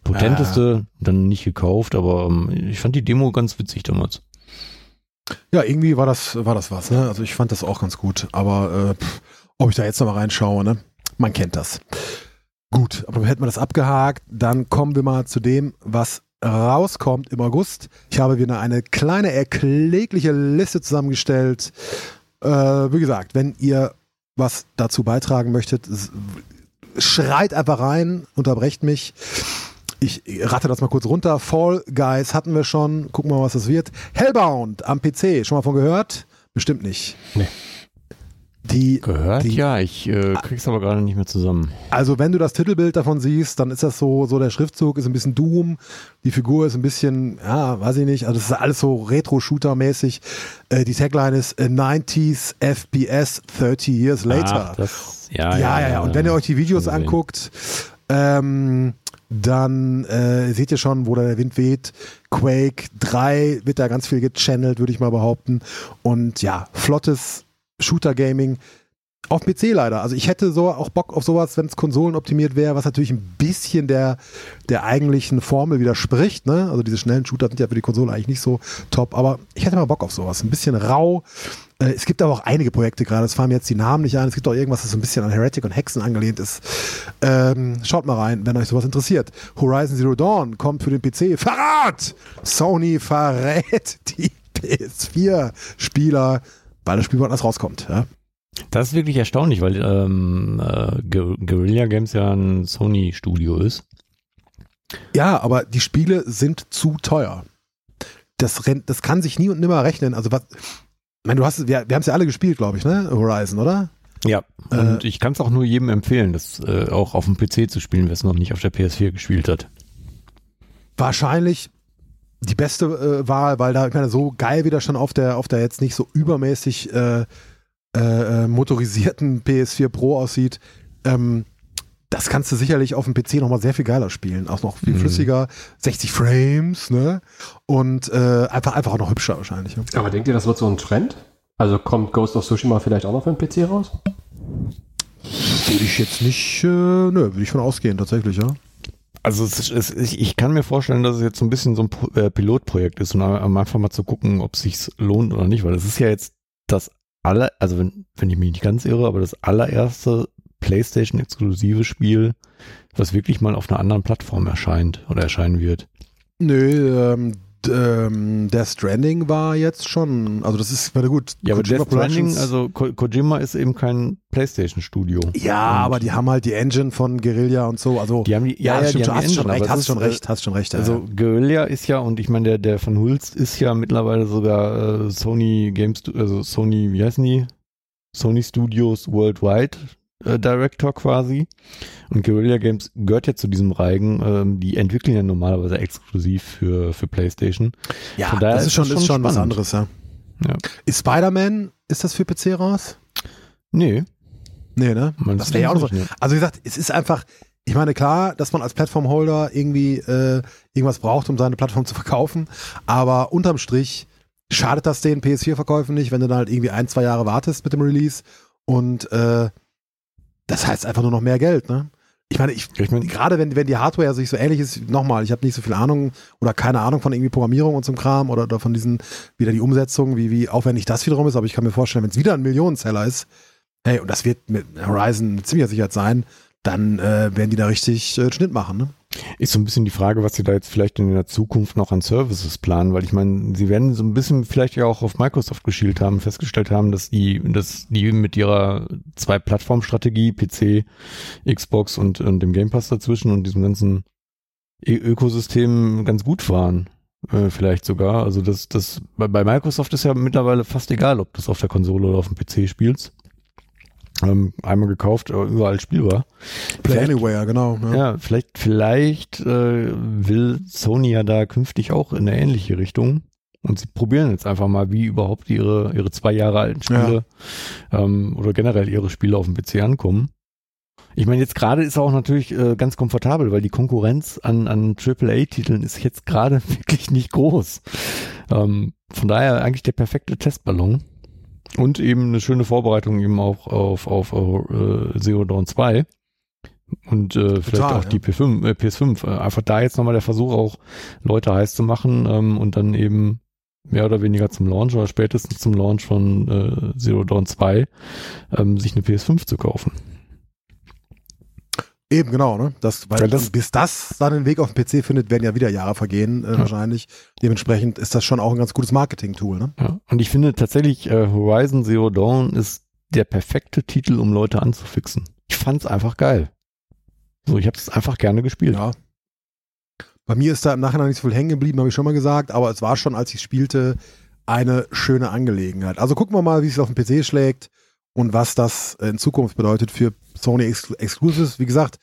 potenteste, dann nicht gekauft, aber ähm, ich fand die Demo ganz witzig damals. Ja, irgendwie war das, war das was, ne? Also ich fand das auch ganz gut. Aber äh, pff, ob ich da jetzt nochmal reinschaue, ne? Man kennt das. Gut, aber hätten wir das abgehakt, dann kommen wir mal zu dem, was rauskommt im August. Ich habe wieder eine kleine, erklägliche Liste zusammengestellt. Äh, wie gesagt, wenn ihr was dazu beitragen möchtet, schreit einfach rein, unterbrecht mich. Ich rate das mal kurz runter. Fall Guys hatten wir schon. Gucken wir mal, was das wird. Hellbound am PC. Schon mal von gehört? Bestimmt nicht. Nee. Die, Gehört? die, ja, ich äh, krieg's aber gerade nicht mehr zusammen. Also wenn du das Titelbild davon siehst, dann ist das so, so der Schriftzug ist ein bisschen Doom, die Figur ist ein bisschen, ja, weiß ich nicht, also das ist alles so Retro-Shooter-mäßig. Äh, die Tagline ist A 90s FPS 30 years later. Ach, das, ja, ja, ja, ja. Und wenn ihr euch die Videos anguckt, ähm, dann äh, seht ihr schon, wo da der Wind weht. Quake 3 wird da ganz viel gechannelt, würde ich mal behaupten. Und ja, flottes Shooter-Gaming. Auf PC leider. Also ich hätte so auch Bock auf sowas, wenn es konsolenoptimiert wäre, was natürlich ein bisschen der, der eigentlichen Formel widerspricht. Ne? Also diese schnellen Shooter sind ja für die Konsole eigentlich nicht so top, aber ich hätte mal Bock auf sowas. Ein bisschen rau. Äh, es gibt aber auch einige Projekte gerade, es fallen mir jetzt die Namen nicht ein. Es gibt auch irgendwas, das so ein bisschen an Heretic und Hexen angelehnt ist. Ähm, schaut mal rein, wenn euch sowas interessiert. Horizon Zero Dawn kommt für den PC. Verrat! Sony verrät die PS4-Spieler, weil das Spiel woanders rauskommt. Ja? Das ist wirklich erstaunlich, weil ähm, äh, Guer- Guerilla Games ja ein Sony-Studio ist. Ja, aber die Spiele sind zu teuer. Das, rennt, das kann sich nie und nimmer rechnen. Also was, ich meine, du hast, wir, wir haben es ja alle gespielt, glaube ich, ne? Horizon, oder? Ja, und ich kann es auch nur jedem empfehlen, das äh, auch auf dem PC zu spielen, wer es noch nicht auf der PS4 gespielt hat. Wahrscheinlich die beste äh, Wahl, weil da, ich meine, so geil wie das schon auf der, auf der jetzt nicht so übermäßig äh, äh, motorisierten PS4 Pro aussieht, ähm, das kannst du sicherlich auf dem PC nochmal sehr viel geiler spielen. Auch noch viel Mhm. flüssiger, 60 Frames, ne? Und äh, einfach, einfach auch noch hübscher wahrscheinlich. Ja? Aber denkt ihr, das wird so ein Trend? Also kommt Ghost of Tsushima vielleicht auch noch für den PC raus? Würde ich jetzt nicht, äh, nö, würde ich von ausgehen, tatsächlich, ja. Also es, ist- es, ich, ich kann mir vorstellen, dass es jetzt so ein bisschen so ein äh, Pilotprojekt ist um einfach mal zu gucken, ob es sich lohnt oder nicht, weil es ist ja jetzt das aller, also wenn, wenn ich mich nicht ganz irre, aber das allererste PlayStation-exklusive Spiel, was wirklich mal auf einer anderen Plattform erscheint oder erscheinen wird. Nö, ähm, ähm, der Stranding war jetzt schon, also das ist, warte gut, Ja, aber Kojima Death Stranding, also Ko Kojima ist eben kein PlayStation-Studio. Ja, Und aber die haben halt die Engine von Guerilla und so. Also Die haben die, ja, ja, stimmt, die schon, haben die hast schon recht, aber hast schon äh, recht, hast schon recht. ja, Also ja. Guerilla ist ja, und ich meine, der, der von Hulst ist ja mittlerweile sogar äh, Sony Games, also Sony, wie heißen die? Sony Studios Worldwide äh, Director quasi. Und Guerilla Games gehört ja zu diesem Reigen. Ähm, die entwickeln ja normalerweise exklusiv für, für PlayStation. ja, das ist schon, das ist schon was anderes, ja. Ja. Ist Spider-Man, ist das für PC raus? Nee, Nee, ne? meinst Das wäre ja auch noch so. nicht? Also wie gesagt, es ist einfach, ich meine, klar, dass man als Plattformholder irgendwie äh, irgendwas braucht, um seine Plattform zu verkaufen, aber unterm Strich schadet das den PS4-Verkäufen nicht, wenn du dann halt irgendwie ein, zwei Jahre wartest mit dem Release und äh, das heißt einfach nur noch mehr Geld, ne? Ich meine, ich, Ich meine, gerade wenn, wenn die Hardware sich so ähnlich ist, nochmal, ich habe nicht so viel Ahnung oder keine Ahnung von irgendwie Programmierung und so einem Kram oder, oder von diesen, wieder die Umsetzung, wie, wie aufwendig das wiederum ist, aber ich kann mir vorstellen, wenn es wieder ein Millionenseller ist, hey, und das wird mit Horizon mit ziemlicher Sicherheit sein, dann äh, werden die da richtig äh, Schnitt machen, ne? Ist so ein bisschen die Frage, was sie da jetzt vielleicht in der Zukunft noch an Services planen, weil ich meine, sie werden so ein bisschen vielleicht ja auch auf Microsoft geschielt haben, festgestellt haben, dass die, dass die mit ihrer zwei Plattform-Strategie, PC, Xbox und, und dem Game Pass dazwischen und diesem ganzen Ö- Ökosystem ganz gut waren. Äh, vielleicht sogar. Also das, das, bei, bei Microsoft ist ja mittlerweile fast egal, ob du es auf der Konsole oder auf dem PC spielst. Ähm, einmal gekauft, aber überall spielbar. Play Vielleicht- Anywhere, genau. Ja. ja, vielleicht, vielleicht äh, will Sony ja da künftig auch in eine ähnliche Richtung. Und sie probieren jetzt einfach mal, wie überhaupt ihre, ihre zwei Jahre alten Spiele ähm, oder generell ihre Spiele auf dem PC ankommen. Ich meine, jetzt gerade ist er auch natürlich äh, ganz komfortabel, weil die Konkurrenz an, an AAA-Titeln ist jetzt gerade wirklich nicht groß. Ähm, von daher eigentlich der perfekte Testballon. Und eben eine schöne Vorbereitung eben auch auf, auf, auf äh, Zero Dawn 2. Und äh, vielleicht Total, auch ja. die P5, äh, PS5. Äh, einfach da jetzt nochmal der Versuch, auch Leute heiß zu machen ähm, und dann eben mehr oder weniger zum Launch oder spätestens zum Launch von äh, Zero Dawn 2 ähm, sich eine PS5 zu kaufen. Eben, genau, ne? Das, weil Ja, das- bis das dann den Weg auf den PC findet, werden ja wieder Jahre vergehen, äh, wahrscheinlich. Dementsprechend ist das schon auch ein ganz gutes Marketing-Tool, ne? Ja. Und ich finde tatsächlich, äh, Horizon Zero Dawn ist der perfekte Titel, um Leute anzufixen. Ich fand's einfach geil. So, ich habe es einfach gerne gespielt. Ja. Bei mir ist da im Nachhinein nicht so viel hängen geblieben, habe ich schon mal gesagt, aber es war schon, als ich spielte, eine schöne Angelegenheit. Also gucken wir mal, wie es auf dem PC schlägt und was das in Zukunft bedeutet für Sony Ex Exclusives. Wie gesagt,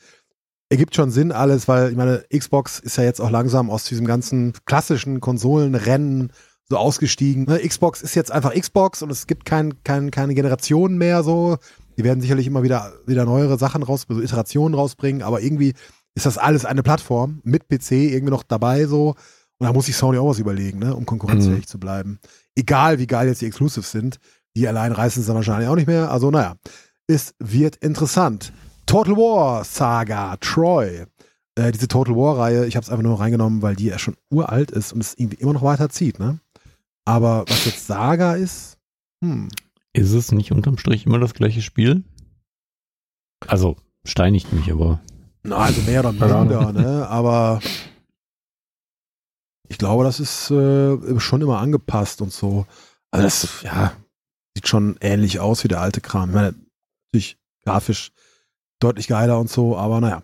ergibt schon Sinn alles, weil ich meine, Xbox ist ja jetzt auch langsam aus diesem ganzen klassischen Konsolenrennen so ausgestiegen. Ne? Xbox ist jetzt einfach Xbox und es gibt kein, kein, keine Generation mehr so. Die werden sicherlich immer wieder, wieder neuere Sachen raus, so Iterationen rausbringen, aber irgendwie ist das alles eine Plattform mit PC irgendwie noch dabei so. Und da muss sich Sony auch was überlegen, ne, um konkurrenzfähig zu bleiben. Egal wie geil jetzt die Exclusives sind, die allein reißen es dann wahrscheinlich auch nicht mehr. Also naja, es wird interessant. Total War Saga, Troy. Äh, diese Total War Reihe, ich habe es einfach nur reingenommen, weil die ja schon uralt ist und es irgendwie immer noch weiter zieht, ne? Aber was jetzt Saga ist, hm, Ist es nicht unterm Strich immer das gleiche Spiel? Also, steinigt mich, aber. Na, also mehr oder minder, ne? Aber ich glaube, das ist äh, schon immer angepasst und so. Also das, ja, sieht schon ähnlich aus wie der alte Kram. Ich meine, natürlich grafisch deutlich geiler und so, aber naja.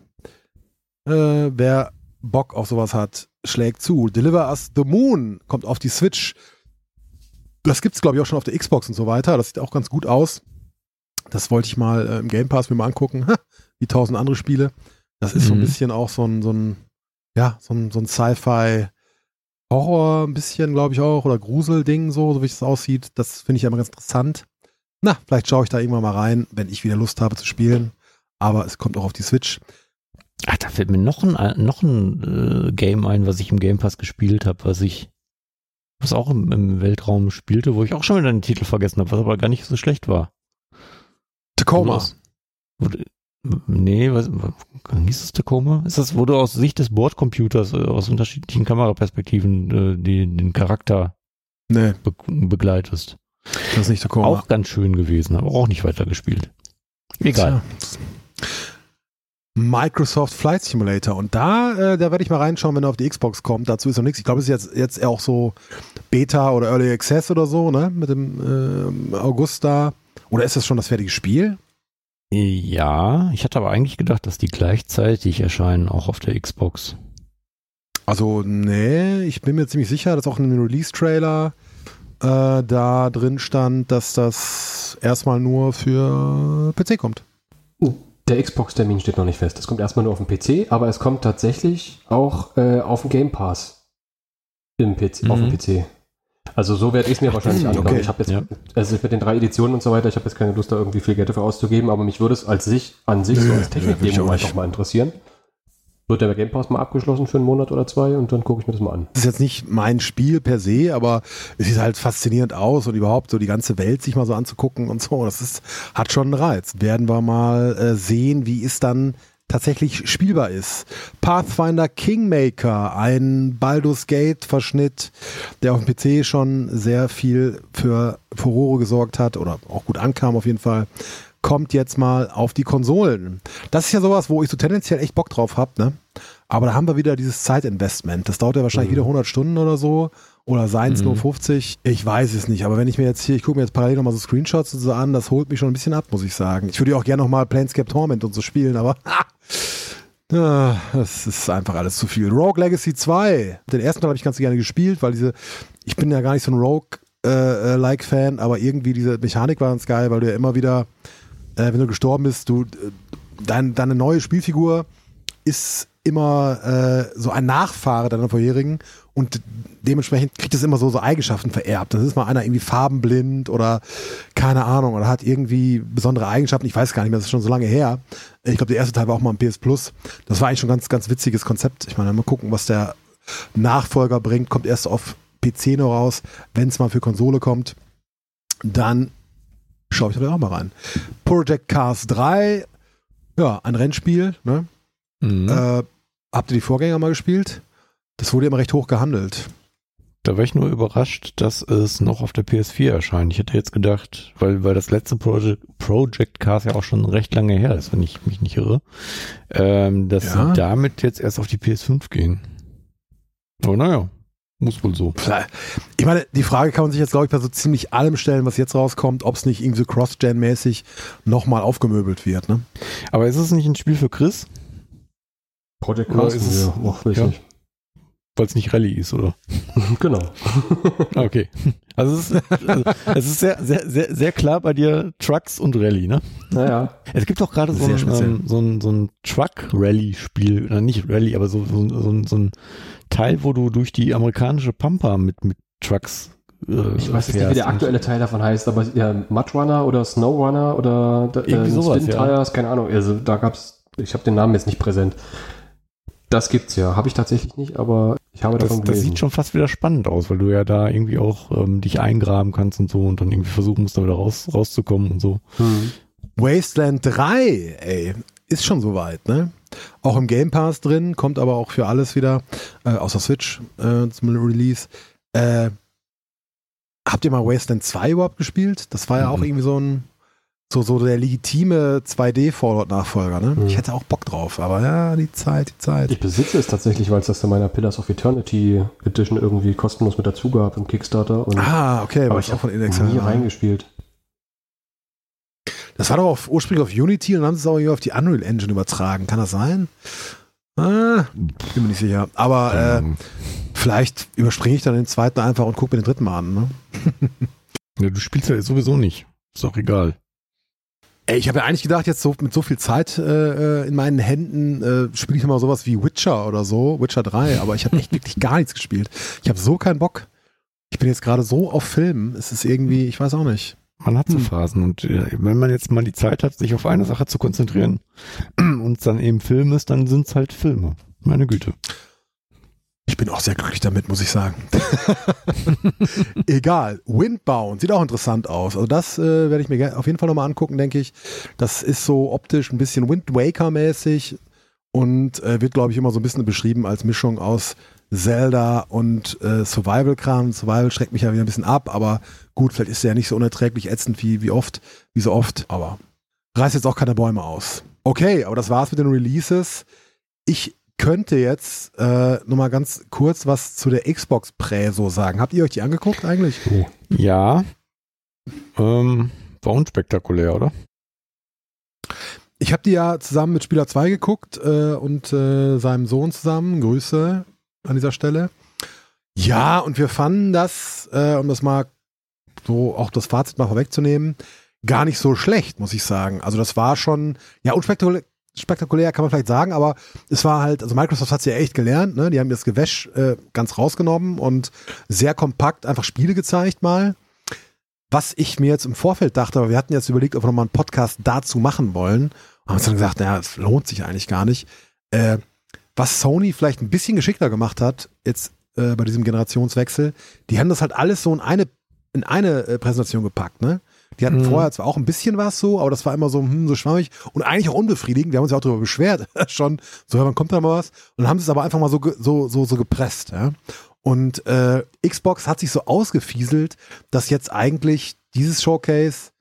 Äh, wer Bock auf sowas hat, schlägt zu. Deliver Us the Moon kommt auf die Switch. Das gibt's, glaube ich, auch schon auf der Xbox und so weiter. Das sieht auch ganz gut aus. Das wollte ich mal äh, im Game Pass mir mal angucken. wie tausend andere Spiele. Das ist so ein Mhm. bisschen auch so ein, so ein, ja, so ein, so ein Sci-Fi Horror ein bisschen, glaube ich auch, oder Gruselding so, so wie es aussieht. Das finde ich immer ganz interessant. Na, vielleicht schaue ich da irgendwann mal rein, wenn ich wieder Lust habe zu spielen. Aber es kommt auch auf die Switch. Ach, da fällt mir noch ein, noch ein äh, Game ein, was ich im Game Pass gespielt habe, was ich, was auch im, im Weltraum spielte, wo ich auch schon wieder den Titel vergessen habe, was aber gar nicht so schlecht war. Tacoma. Wo Nee, was, hieß es Tacoma? Ist das, wo du aus Sicht des Bordcomputers äh, aus unterschiedlichen Kameraperspektiven äh, die, den Charakter Nee, be begleitest? das ist nicht Tacoma. Auch ganz schön gewesen, aber auch nicht weitergespielt. Egal. Tja. Microsoft Flight Simulator. Und da, äh, da werde ich mal reinschauen, wenn er auf die Xbox kommt. Dazu ist noch nichts. Ich glaube, es ist jetzt, jetzt auch so Beta oder Early Access oder so, ne? Mit dem ähm, August da. Oder ist das schon das fertige Spiel? Ja, ich hatte aber eigentlich gedacht, dass die gleichzeitig erscheinen, auch auf der Xbox. Also, nee, ich bin mir ziemlich sicher, dass auch in dem Release-Trailer äh, da drin stand, dass das erstmal nur für PC kommt. Der Xbox-Termin steht noch nicht fest. Das kommt erstmal nur auf dem PC, aber es kommt tatsächlich auch äh, auf dem Game Pass. Im PC, Auf dem Mhm. PC. Also so werde ich es mir wahrscheinlich hm, anschauen. okay. Ich habe jetzt, Ja. also mit den drei Editionen und so weiter, ich habe jetzt keine Lust, da irgendwie viel Geld dafür auszugeben, aber mich würde es als sich, an sich so Nö, als würde ich Technik-Demo einfach mal interessieren. Wird der Game Pass mal abgeschlossen für einen Monat oder zwei und dann gucke ich mir das mal an. Das ist jetzt nicht mein Spiel per se, aber es sieht halt faszinierend aus und überhaupt so die ganze Welt sich mal so anzugucken und so. Das ist, hat schon einen Reiz. Werden wir mal äh, sehen, wie es dann tatsächlich spielbar ist. Pathfinder Kingmaker, ein Baldur's Gate Verschnitt, der auf dem PC schon sehr viel für Furore gesorgt hat oder auch gut ankam auf jeden Fall, kommt jetzt mal auf die Konsolen. Das ist ja sowas, wo ich so tendenziell echt Bock drauf habe, ne? Aber da haben wir wieder dieses Zeitinvestment. Das dauert ja wahrscheinlich Mhm. wieder 100 Stunden oder so. Oder seien es Mhm. nur 50. Ich weiß es nicht. Aber wenn ich mir jetzt hier, ich gucke mir jetzt parallel nochmal so Screenshots und so an, das holt mich schon ein bisschen ab, muss ich sagen. Ich würde ja auch gerne nochmal Planescape Torment und so spielen, aber Ah, das ist einfach alles zu viel. Rogue Legacy 2. Den ersten Teil habe ich ganz gerne gespielt, weil diese, ich bin ja gar nicht so ein Rogue-like-Fan, aber irgendwie diese Mechanik war ganz geil, weil du ja immer wieder, äh, wenn du gestorben bist, du, äh, dein, deine neue Spielfigur ist immer äh, so ein Nachfahre deiner vorherigen und dementsprechend kriegt es immer so, so Eigenschaften vererbt. Das ist mal einer irgendwie farbenblind oder keine Ahnung oder hat irgendwie besondere Eigenschaften. Ich weiß gar nicht mehr, das ist schon so lange her. Ich glaube, der erste Teil war auch mal im PS Plus. Das war eigentlich schon ein ganz, ganz witziges Konzept. Ich meine, mal gucken, was der Nachfolger bringt. Kommt erst auf PC noch raus. Wenn es mal für Konsole kommt, dann schaue ich da auch mal rein. Project Cars 3, ja, ein Rennspiel. Ne? Mhm. Äh, habt ihr die Vorgänger mal gespielt? Das wurde immer recht hoch gehandelt. Da war ich nur überrascht, dass es noch auf der PS4 erscheint. Ich hätte jetzt gedacht, weil, weil das letzte Project, Project Cars ja auch schon recht lange her ist, wenn ich mich nicht irre, ähm, dass Ja. sie damit jetzt erst auf die PS5 gehen. Aber naja, muss wohl so. Ich meine, die Frage kann man sich jetzt, glaube ich, bei so ziemlich allem stellen, was jetzt rauskommt, ob es nicht irgendwie so Cross-Gen-mäßig nochmal aufgemöbelt wird. Ne? Aber ist es nicht ein Spiel für Chris? Project Oder Cars, ist es- ja, ach, weiß ja. Weil es nicht Rallye ist, oder? Genau. Ah, Okay. Also es ist, also es ist sehr, sehr, sehr, sehr klar bei dir Trucks und Rallye, ne? naja. Es gibt auch gerade so ein, ähm, so ein, so ein Truck-Rally-Spiel, oder nicht Rally, aber so, so, so, ein- so ein Teil, wo du durch die amerikanische Pampa mit, mit Trucks äh, Ich weiß nicht, wie der und- aktuelle Teil davon heißt, aber ja, Mudrunner oder Snowrunner oder äh, Spin ja. Tires, keine Ahnung. Also da gab's, ich habe den Namen jetzt nicht präsent. Das gibt's ja. Habe ich tatsächlich nicht, aber ich habe Das, davon das sieht schon fast wieder spannend aus, weil du ja da irgendwie auch ähm, dich eingraben kannst und so und dann irgendwie versuchen musst, da wieder raus, rauszukommen und so. Hm. Wasteland 3, ey, ist schon soweit, ne? Auch im Game Pass drin, kommt aber auch für alles wieder, äh, außer Switch äh, zum Release. Äh, habt ihr mal Wasteland 2 überhaupt gespielt? Das war ja auch Mhm. irgendwie so ein, so, so der legitime 2D-Fallout-Nachfolger, ne? Mhm. Ich hätte auch Bock drauf, aber ja, die Zeit, die Zeit. Ich besitze es tatsächlich, weil es das in meiner Pillars of Eternity Edition irgendwie kostenlos mit dazu gab im Kickstarter. Und ah, okay, aber war ich auch von habe Index. nie reingespielt. Das war doch auf, ursprünglich auf Unity und dann haben sie es auch hier auf die Unreal Engine übertragen. Kann das sein? Ah, bin mir nicht sicher. Aber äh, Ähm, vielleicht überspringe ich dann den zweiten einfach und gucke mir den dritten mal an. Ne? ja, du spielst ja sowieso nicht. Ist doch egal. Ey, ich habe ja eigentlich gedacht, jetzt so mit so viel Zeit äh, äh, in meinen Händen äh, spiele ich mal sowas wie Witcher oder so, Witcher 3, aber ich habe echt wirklich gar nichts gespielt. Ich habe so keinen Bock. Ich bin jetzt gerade so auf Filmen, es ist irgendwie, ich weiß auch nicht. Man hat so Hm. Phasen und äh, wenn man jetzt mal die Zeit hat, sich auf eine Sache zu konzentrieren und es dann eben Film ist, dann sind es halt Filme. Meine Güte. Ich bin auch sehr glücklich damit, muss ich sagen. Egal. Windbound sieht auch interessant aus. Also das äh, werde ich mir auf jeden Fall nochmal angucken, denke ich. Das ist so optisch ein bisschen Wind Waker mäßig und äh, wird, glaube ich, immer so ein bisschen beschrieben als Mischung aus Zelda und äh, Survival-Kram. Survival schreckt mich ja wieder ein bisschen ab, aber gut, vielleicht ist er ja nicht so unerträglich ätzend wie, wie oft, wie so oft, aber reißt jetzt auch keine Bäume aus. Okay, aber das war's mit den Releases. Ich könnte jetzt äh, nochmal ganz kurz was zu der Xbox Prä so sagen. Habt ihr euch die angeguckt eigentlich? Nee. Ja. Ähm, war unspektakulär, oder? Ich habe die ja zusammen mit Spieler 2 geguckt äh, und äh, seinem Sohn zusammen. Grüße an dieser Stelle. Ja, und wir fanden das, äh, um das mal so auch das Fazit mal vorwegzunehmen, gar nicht so schlecht, muss ich sagen. Also das war schon, ja, unspektakulär spektakulär kann man vielleicht sagen, aber es war halt, also Microsoft hat es ja echt gelernt, ne? Die haben das Gewäsch äh, ganz rausgenommen und sehr kompakt einfach Spiele gezeigt mal. Was ich mir jetzt im Vorfeld dachte, aber wir hatten jetzt überlegt, ob wir nochmal einen Podcast dazu machen wollen. Haben uns dann gesagt, naja, es lohnt sich eigentlich gar nicht. Äh, was Sony vielleicht ein bisschen geschickter gemacht hat, jetzt äh, bei diesem Generationswechsel, die haben das halt alles so in eine, in eine äh, Präsentation gepackt, ne? Die hatten Mhm. vorher zwar auch ein bisschen was so, aber das war immer so, hm, so schwammig und eigentlich auch unbefriedigend. Wir haben uns ja auch darüber beschwert, schon, so, wann kommt da mal was? Und dann haben sie es aber einfach mal so, so, so, so gepresst, ja. Und äh, Xbox hat sich so ausgefieselt, dass jetzt eigentlich dieses Showcase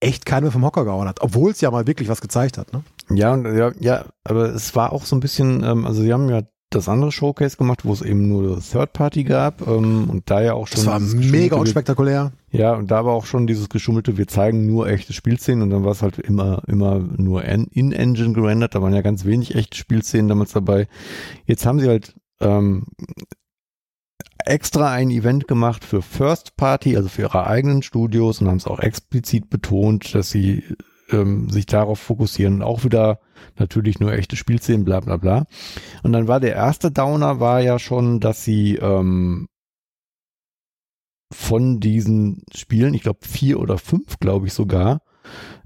echt keiner vom Hocker gehauen hat, obwohl es ja mal wirklich was gezeigt hat, ne? Ja, ja, ja, aber es war auch so ein bisschen, ähm, also sie haben ja das andere Showcase gemacht, wo es eben nur Third Party gab ähm, und da ja auch schon Das war mega unspektakulär. Ja, und da war auch schon dieses geschummelte, wir zeigen nur echte Spielszenen und dann war es halt immer, immer nur in- in-Engine gerendert, da waren ja ganz wenig echte Spielszenen damals dabei. Jetzt haben sie halt ähm, extra ein Event gemacht für First Party, also für ihre eigenen Studios und haben es auch explizit betont, dass sie ähm, sich darauf fokussieren. Auch wieder natürlich nur echte Spielszenen, bla bla bla. Und dann war der erste Downer, war ja schon, dass sie ähm, von diesen Spielen, ich glaube vier oder fünf, glaube ich sogar,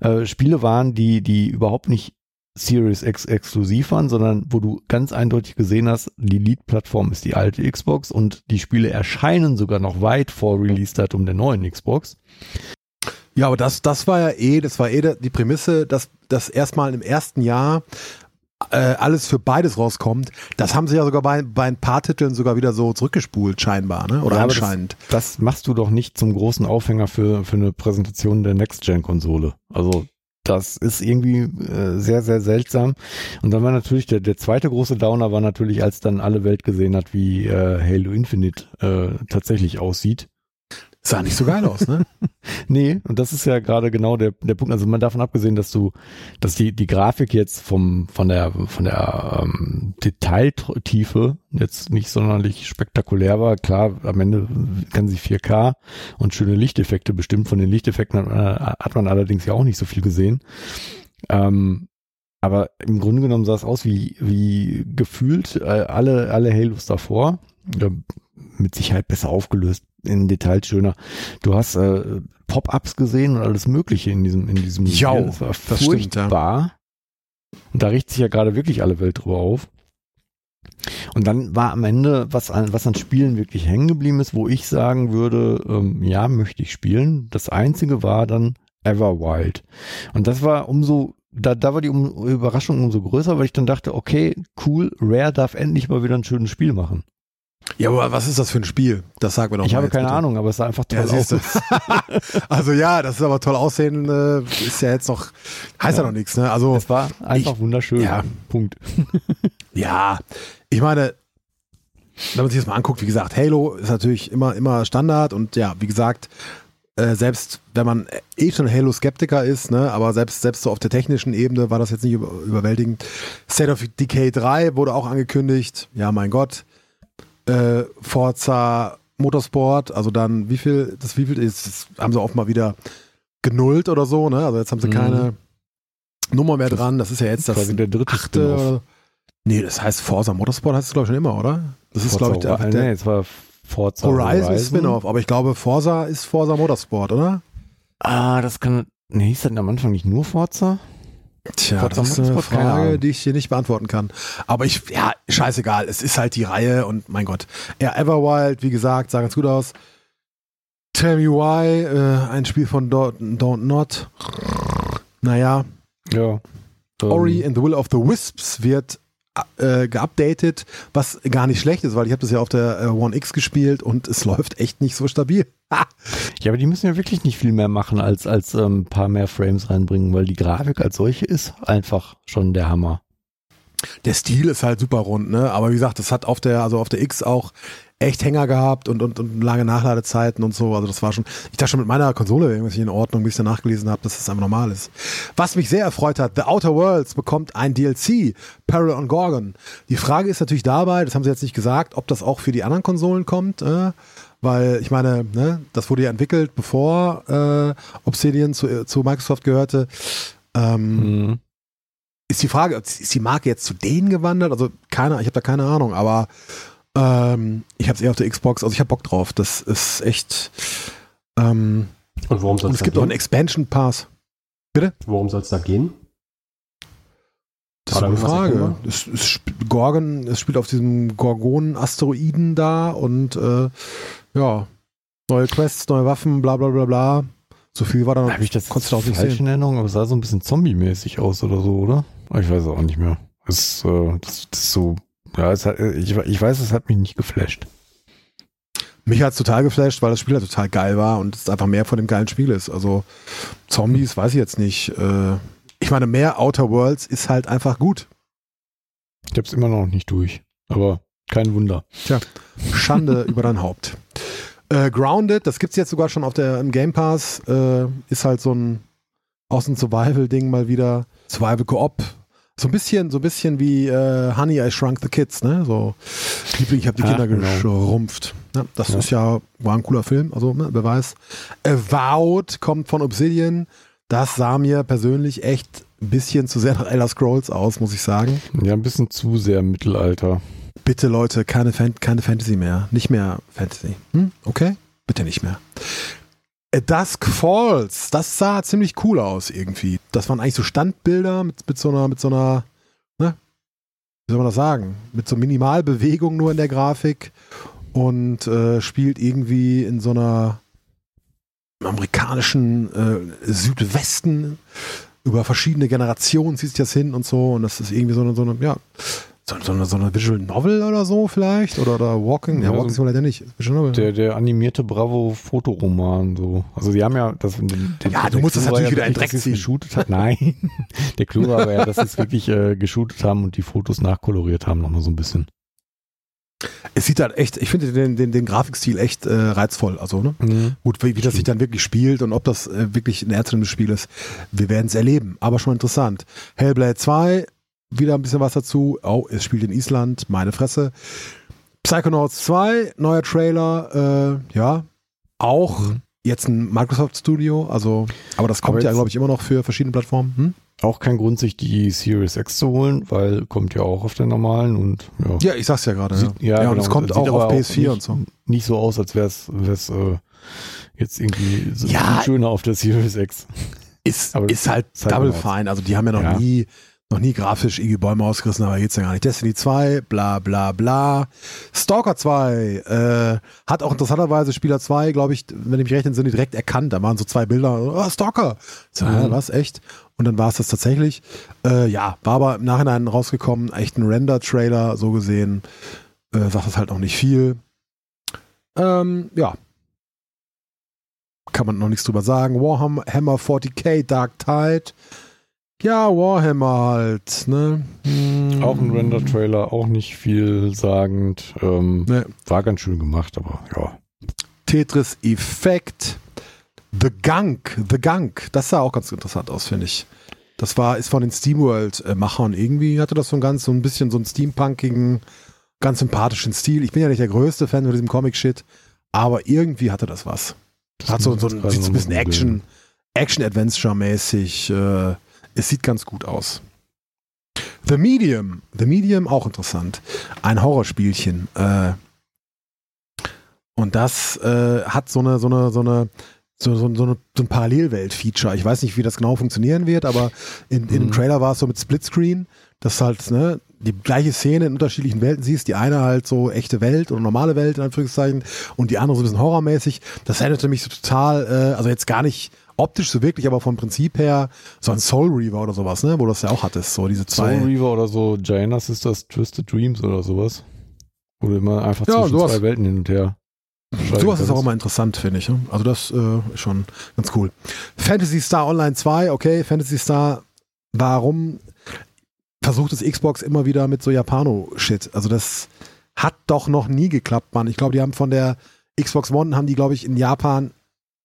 äh, Spiele waren, die, die überhaupt nicht Series X exklusiv waren, sondern wo du ganz eindeutig gesehen hast, die Lead-Plattform ist die alte Xbox und die Spiele erscheinen sogar noch weit vor Release-Datum der neuen Xbox. Ja, aber das, das war ja eh, das war eh die Prämisse, dass das erstmal im ersten Jahr äh, alles für beides rauskommt. Das haben sie ja sogar bei, bei ein paar Titeln sogar wieder so zurückgespult, scheinbar, ne? Oder Ja, anscheinend. Das, das machst du doch nicht zum großen Aufhänger für, für eine Präsentation der Next-Gen-Konsole. Also das ist irgendwie äh, sehr, sehr seltsam. Und dann war natürlich der, der zweite große Downer war natürlich, als dann alle Welt gesehen hat, wie äh, Halo Infinite äh, tatsächlich aussieht. Sah nicht so geil aus, ne? Nee, und das ist ja gerade genau der, der Punkt. Also man davon abgesehen, dass du, dass die, die Grafik jetzt vom, von der, von der ähm, Detailtiefe jetzt nicht sonderlich spektakulär war. Klar, am Ende kann sie 4K und schöne Lichteffekte bestimmt. Von den Lichteffekten hat, man- hat man allerdings ja auch nicht so viel gesehen. Ähm, aber im Grunde genommen sah es aus wie, wie gefühlt äh, alle, alle Halos davor. Ja, mit Sicherheit besser aufgelöst, in Details schöner. Du hast äh, Pop-ups gesehen und alles Mögliche in diesem, in diesem Jo, Spiel. Das war das stimmt, ja. furchtbar. Und da richtet sich ja gerade wirklich alle Welt drüber auf. Und dann war am Ende, was an, was an Spielen wirklich hängen geblieben ist, wo ich sagen würde, ähm, ja, möchte ich spielen. Das einzige war dann Everwild. Und das war umso, da, da war die um, Überraschung umso größer, weil ich dann dachte, okay, cool, Rare darf endlich mal wieder ein schönes Spiel machen. Ja, aber was ist das für ein Spiel? Das sagen wir doch ich mal habe jetzt keine bitte. Ahnung, aber es sah einfach toll Ja, aus. also ja, das ist aber toll aussehen, äh, ist ja jetzt noch, heißt ja, Ja. noch nichts, ne? Also Es war einfach wunderschön. ja. Punkt. Ja, ich meine, wenn man sich das mal anguckt, wie gesagt, Halo ist natürlich immer, immer Standard und ja, wie gesagt, äh, selbst wenn man eh schon Halo-Skeptiker ist, ne, aber selbst, selbst so auf der technischen Ebene war das jetzt nicht über, überwältigend. State of Decay 3 wurde auch angekündigt. Ja, mein Gott. Äh, Forza Motorsport, also dann, wie viel, das wie viel ist, das haben sie oft mal wieder genullt oder so, ne? Also jetzt haben sie Mhm. keine Nummer mehr Das dran. Das ist ja jetzt das quasi der dritte achte Nee, das heißt Forza Motorsport heißt es glaube ich schon immer, oder? Das ist glaube ich der, der nee, es war Forza Horizon, Spin-off, aber ich glaube Forza ist Forza Motorsport, oder? Ah, das kann. Nee, hieß das am Anfang nicht nur Forza? Tja, das ist eine Frage, die ich hier nicht beantworten kann. Aber ich, ja, scheißegal, es ist halt die Reihe und mein Gott. Ja, Everwild, wie gesagt, sah ganz gut aus. Tell Me Why, äh, ein Spiel von Don't, Don't Not. Naja, Ja. Ähm, Ori and the Will of the Wisps wird äh, geupdatet, was gar nicht schlecht ist, weil ich habe das ja auf der äh, One X gespielt und es läuft echt nicht so stabil. Ja, aber die müssen ja wirklich nicht viel mehr machen, als als ähm, ein paar mehr Frames reinbringen, weil die Grafik als solche ist einfach schon der Hammer. Der Stil ist halt super rund, ne? Aber wie gesagt, das hat auf der, also auf der X auch echt Hänger gehabt und, und, und lange Nachladezeiten und so. Also das war schon, ich dachte schon mit meiner Konsole irgendwas in Ordnung, bis ich dann nachgelesen habe, dass das einfach normal ist. Was mich sehr erfreut hat, The Outer Worlds bekommt ein DLC, Peril on Gorgon. Die Frage ist natürlich dabei, das haben sie jetzt nicht gesagt, ob das auch für die anderen Konsolen kommt, äh, weil ich meine, ne, das wurde ja entwickelt, bevor äh, Obsidian zu, zu Microsoft gehörte. Ähm, Mhm. ist die Frage, ist die Marke jetzt zu denen gewandert? Also keine, ich habe da keine Ahnung, aber ähm, ich habe es eher auf der Xbox, also ich habe Bock drauf. Das ist echt. Ähm, Und worum soll es es da gibt auch einen gehen? Expansion Pass. Worum soll es da gehen? Das ist eine Frage. Es, es, sp- Gorgon, es spielt auf diesem Gorgon-Asteroiden da und äh, ja, neue Quests, neue Waffen, bla bla bla bla. So viel war da noch. Habe ich das konntest du auch nicht falsch sehen. in Erinnerung, aber es sah so ein bisschen zombie-mäßig aus oder so, oder? Ich weiß es auch nicht mehr. Es, äh, das, das ist so, ja, es hat, ich, ich weiß, es hat mich nicht geflasht. Mich hat's total geflasht, weil das Spiel halt total geil war und es einfach mehr von dem geilen Spiel ist. Also Zombies weiß ich jetzt nicht. Äh, ich meine, mehr Outer Worlds ist halt einfach gut. Ich habe es immer noch nicht durch, aber kein Wunder. Schande über dein Haupt. Äh, Grounded, das gibt's jetzt sogar schon auf der im Game Pass, äh, ist halt so ein aus ein Survival-Ding mal wieder. Survival Coop. So ein bisschen, so ein bisschen wie äh, Honey, I Shrunk the Kids, ne? So Liebling, ich habe die Ah, Kinder genau. geschrumpft. Ja, das Ja. ist ja, war ein cooler Film, also ne, wer weiß. Avowed kommt von Obsidian. das sah mir persönlich echt ein bisschen zu sehr nach Elder Scrolls aus, muss ich sagen. Ja, ein bisschen zu sehr Mittelalter. Bitte Leute, keine, Fan keine Fantasy mehr. Nicht mehr Fantasy. Hm? Okay? Bitte nicht mehr. A Dusk Falls, das sah ziemlich cool aus irgendwie. Das waren eigentlich so Standbilder mit, mit so einer, mit so einer, ne? Wie soll man das sagen? Mit so Minimalbewegung nur in der Grafik und äh, spielt irgendwie in so einer amerikanischen äh, Südwesten über verschiedene Generationen zieht sich das hin und so und das ist irgendwie so eine, so eine ja, so, so, eine, so eine Visual Novel oder so vielleicht oder, oder Walking, ja, Ja, Walking so- ist leider nicht, Visual Novel. Der, der animierte Bravo-Fotoroman, so. Also die haben ja das. Den, den, Ja, du musst das natürlich ja wieder in Dreck ziehen. es geshootet hat. Nein. der Clou war aber ja, dass sie es wirklich äh, geshootet haben und die Fotos nachkoloriert haben, nochmal so ein bisschen. es sieht halt echt, ich finde den, den, den Grafikstil echt äh, reizvoll, also ne? Gut, wie, wie das sich dann wirklich spielt und ob das äh, wirklich ein ernsthaftes Spiel ist, wir werden es erleben, aber schon interessant. Hellblade 2, wieder ein bisschen was dazu. Oh, es spielt in Island, meine Fresse. Psychonauts 2, neuer Trailer, äh, ja, auch Mhm. jetzt ein Microsoft Studio, also, aber das kommt Aber ja, glaube ich, immer noch für verschiedene Plattformen. Hm? Auch kein Grund, sich die Series X zu holen, weil kommt ja auch auf der normalen und ja. Ja, ich sag's ja gerade. Ja. Ja, und genau. es kommt auch auf PS4 nicht, und so. Nicht so aus, als wäre es äh, jetzt irgendwie so Ja. schöner auf der Series X. Ist, Aber ist halt. Double Fine. Also die haben ja noch Ja. nie noch nie grafisch irgendwie Bäume ausgerissen, aber geht's ja gar nicht. Destiny 2, bla bla bla. Stalker 2 äh, hat auch interessanterweise Spieler 2, glaube ich, wenn ich mich recht entsinne, direkt erkannt. Da waren so zwei Bilder, oh, Stalker. So, Mhm. ja, was, echt? Und dann war es das tatsächlich. Äh, ja, war aber im Nachhinein rausgekommen, echt ein Render-Trailer, so gesehen. Äh, sagt das halt noch nicht viel. Ähm, ja, kann man noch nichts drüber sagen. Warhammer 40k Dark Tide. Ja, Warhammer halt, ne? Hm. Auch ein Render-Trailer, auch nicht viel sagend. Ähm, Ne. War ganz schön gemacht, aber ja. Tetris Effekt. The Gunk, The Gunk. Das sah auch ganz interessant aus, finde ich. Das war, ist von den SteamWorld-Machern. Irgendwie hatte das so ein ganz, so ein bisschen so einen steampunkigen, ganz sympathischen Stil. Ich bin ja nicht der größte Fan von diesem Comic-Shit, aber irgendwie hatte das was. Das Hat so, so ein, so ein bisschen Action. Action-Adventure-mäßig. Äh, es sieht ganz gut aus. The Medium. The Medium, auch interessant. Ein Horrorspielchen. Äh, und das äh, hat so eine, so eine, so eine, so, so, so, eine, so ein Parallelwelt-Feature. Ich weiß nicht, wie das genau funktionieren wird, aber in, in dem Mhm. Trailer war es so mit Splitscreen, dass halt ne, die gleiche Szene in unterschiedlichen Welten siehst. Die eine halt so echte Welt oder normale Welt in Anführungszeichen und die andere so ein bisschen horrormäßig. Das erinnerte mich so total, äh, also jetzt gar nicht optisch so wirklich, aber vom Prinzip her so ein Soul Reaver oder sowas, ne, wo du das ja auch hattest, so diese zwei. Soul Reaver oder so, Giana Sisters Twisted Dreams oder sowas. Wo du immer einfach Ja, zwischen sowas. zwei Welten hin und her. Sowas ist auch immer interessant, finde ich. ne? Also das äh, ist schon ganz cool. Fantasy Star Online 2, okay, Fantasy Star, warum versucht es Xbox immer wieder mit so Japano-Shit? Also das hat doch noch nie geklappt, Mann. Ich glaube, die haben von der Xbox One, haben die, glaube ich, in Japan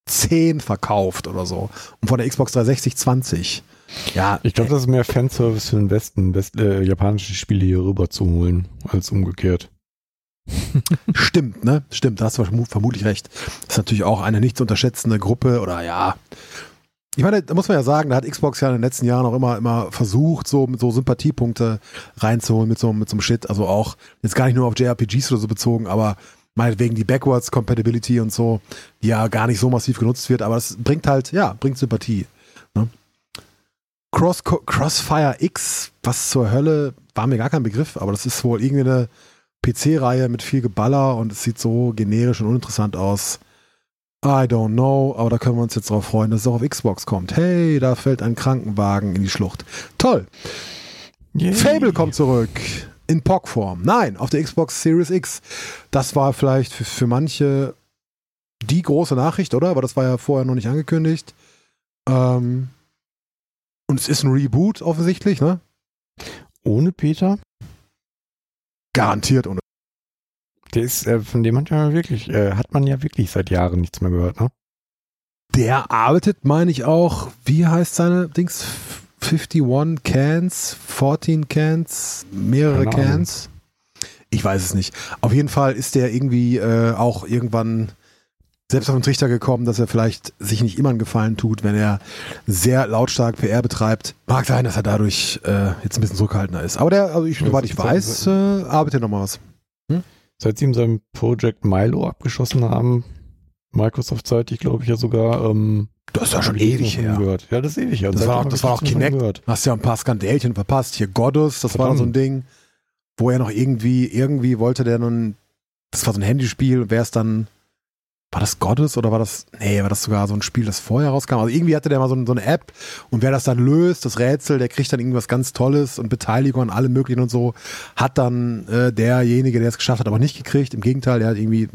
10 verkauft oder so. Und von der Xbox 360 20. Ja, Ich glaube, das ist mehr Fanservice für den Westen, West, äh, japanische Spiele hier rüber zu holen, als umgekehrt. Stimmt, ne? Stimmt, da hast du vermu- vermutlich recht. Das ist natürlich auch eine nicht zu unterschätzende Gruppe oder ja. Ich meine, da muss man ja sagen, da hat Xbox ja in den letzten Jahren auch immer, immer versucht, so mit so Sympathiepunkte reinzuholen mit so, mit so einem Shit. Also auch jetzt gar nicht nur auf JRPGs oder so bezogen, aber meinetwegen die Backwards Compatibility und so, die ja gar nicht so massiv genutzt wird, aber das bringt halt, ja, bringt Sympathie. Ne? Cross, Crossfire X, was zur Hölle, war mir gar kein Begriff, aber das ist wohl irgendwie eine PC-Reihe mit viel Geballer und es sieht so generisch und uninteressant aus. I don't know, aber da können wir uns jetzt drauf freuen, dass es auch auf Xbox kommt. Hey, da fällt ein Krankenwagen in die Schlucht. Toll. Yay. Fable kommt zurück. In POC-Form. Nein, auf der Xbox Series X. Das war vielleicht für, für manche die große Nachricht, oder? Aber das war ja vorher noch nicht angekündigt. Ähm, und es ist ein Reboot offensichtlich, ne? Ohne Peter? Garantiert. Und Der ist, äh, von dem hat man ja wirklich, äh, hat man ja wirklich seit Jahren nichts mehr gehört, ne? Der arbeitet, meine ich auch, wie heißt seine Dings? 51 Cans, 14 Cans, mehrere Keine Ahnung. Cans. Ich weiß es nicht. Auf jeden Fall ist der irgendwie äh, auch irgendwann selbst auf den Trichter gekommen, dass er vielleicht sich nicht immer einen Gefallen tut, wenn er sehr lautstark PR betreibt. Mag sein, dass er dadurch äh, jetzt ein bisschen zurückhaltender ist. Aber der, also ich, soweit ich weiß, äh, arbeitet noch mal was. Seit sie ihm sein Project Milo abgeschossen haben, Microsoft-seitig, glaube ich ja sogar, ähm, Das ist ja schon ewig her. Gehört. Ja, das ist ewig her. Das war auch- das war auch Kinect. Gehört. Hast ja ein paar Skandälchen verpasst. Hier Goddess, das war Verdammt. so ein Ding, wo er noch irgendwie, irgendwie wollte der nun, das war so ein Handyspiel, wäre es dann, war das Goddess oder war das, nee, war das sogar so ein Spiel, das vorher rauskam? Also irgendwie hatte der mal so, so eine App und wer das dann löst, das Rätsel, der kriegt dann irgendwas ganz Tolles und Beteiligung an allem möglichen und so, hat dann äh, derjenige, der es geschafft hat, aber nicht gekriegt. Im Gegenteil, der hat irgendwie,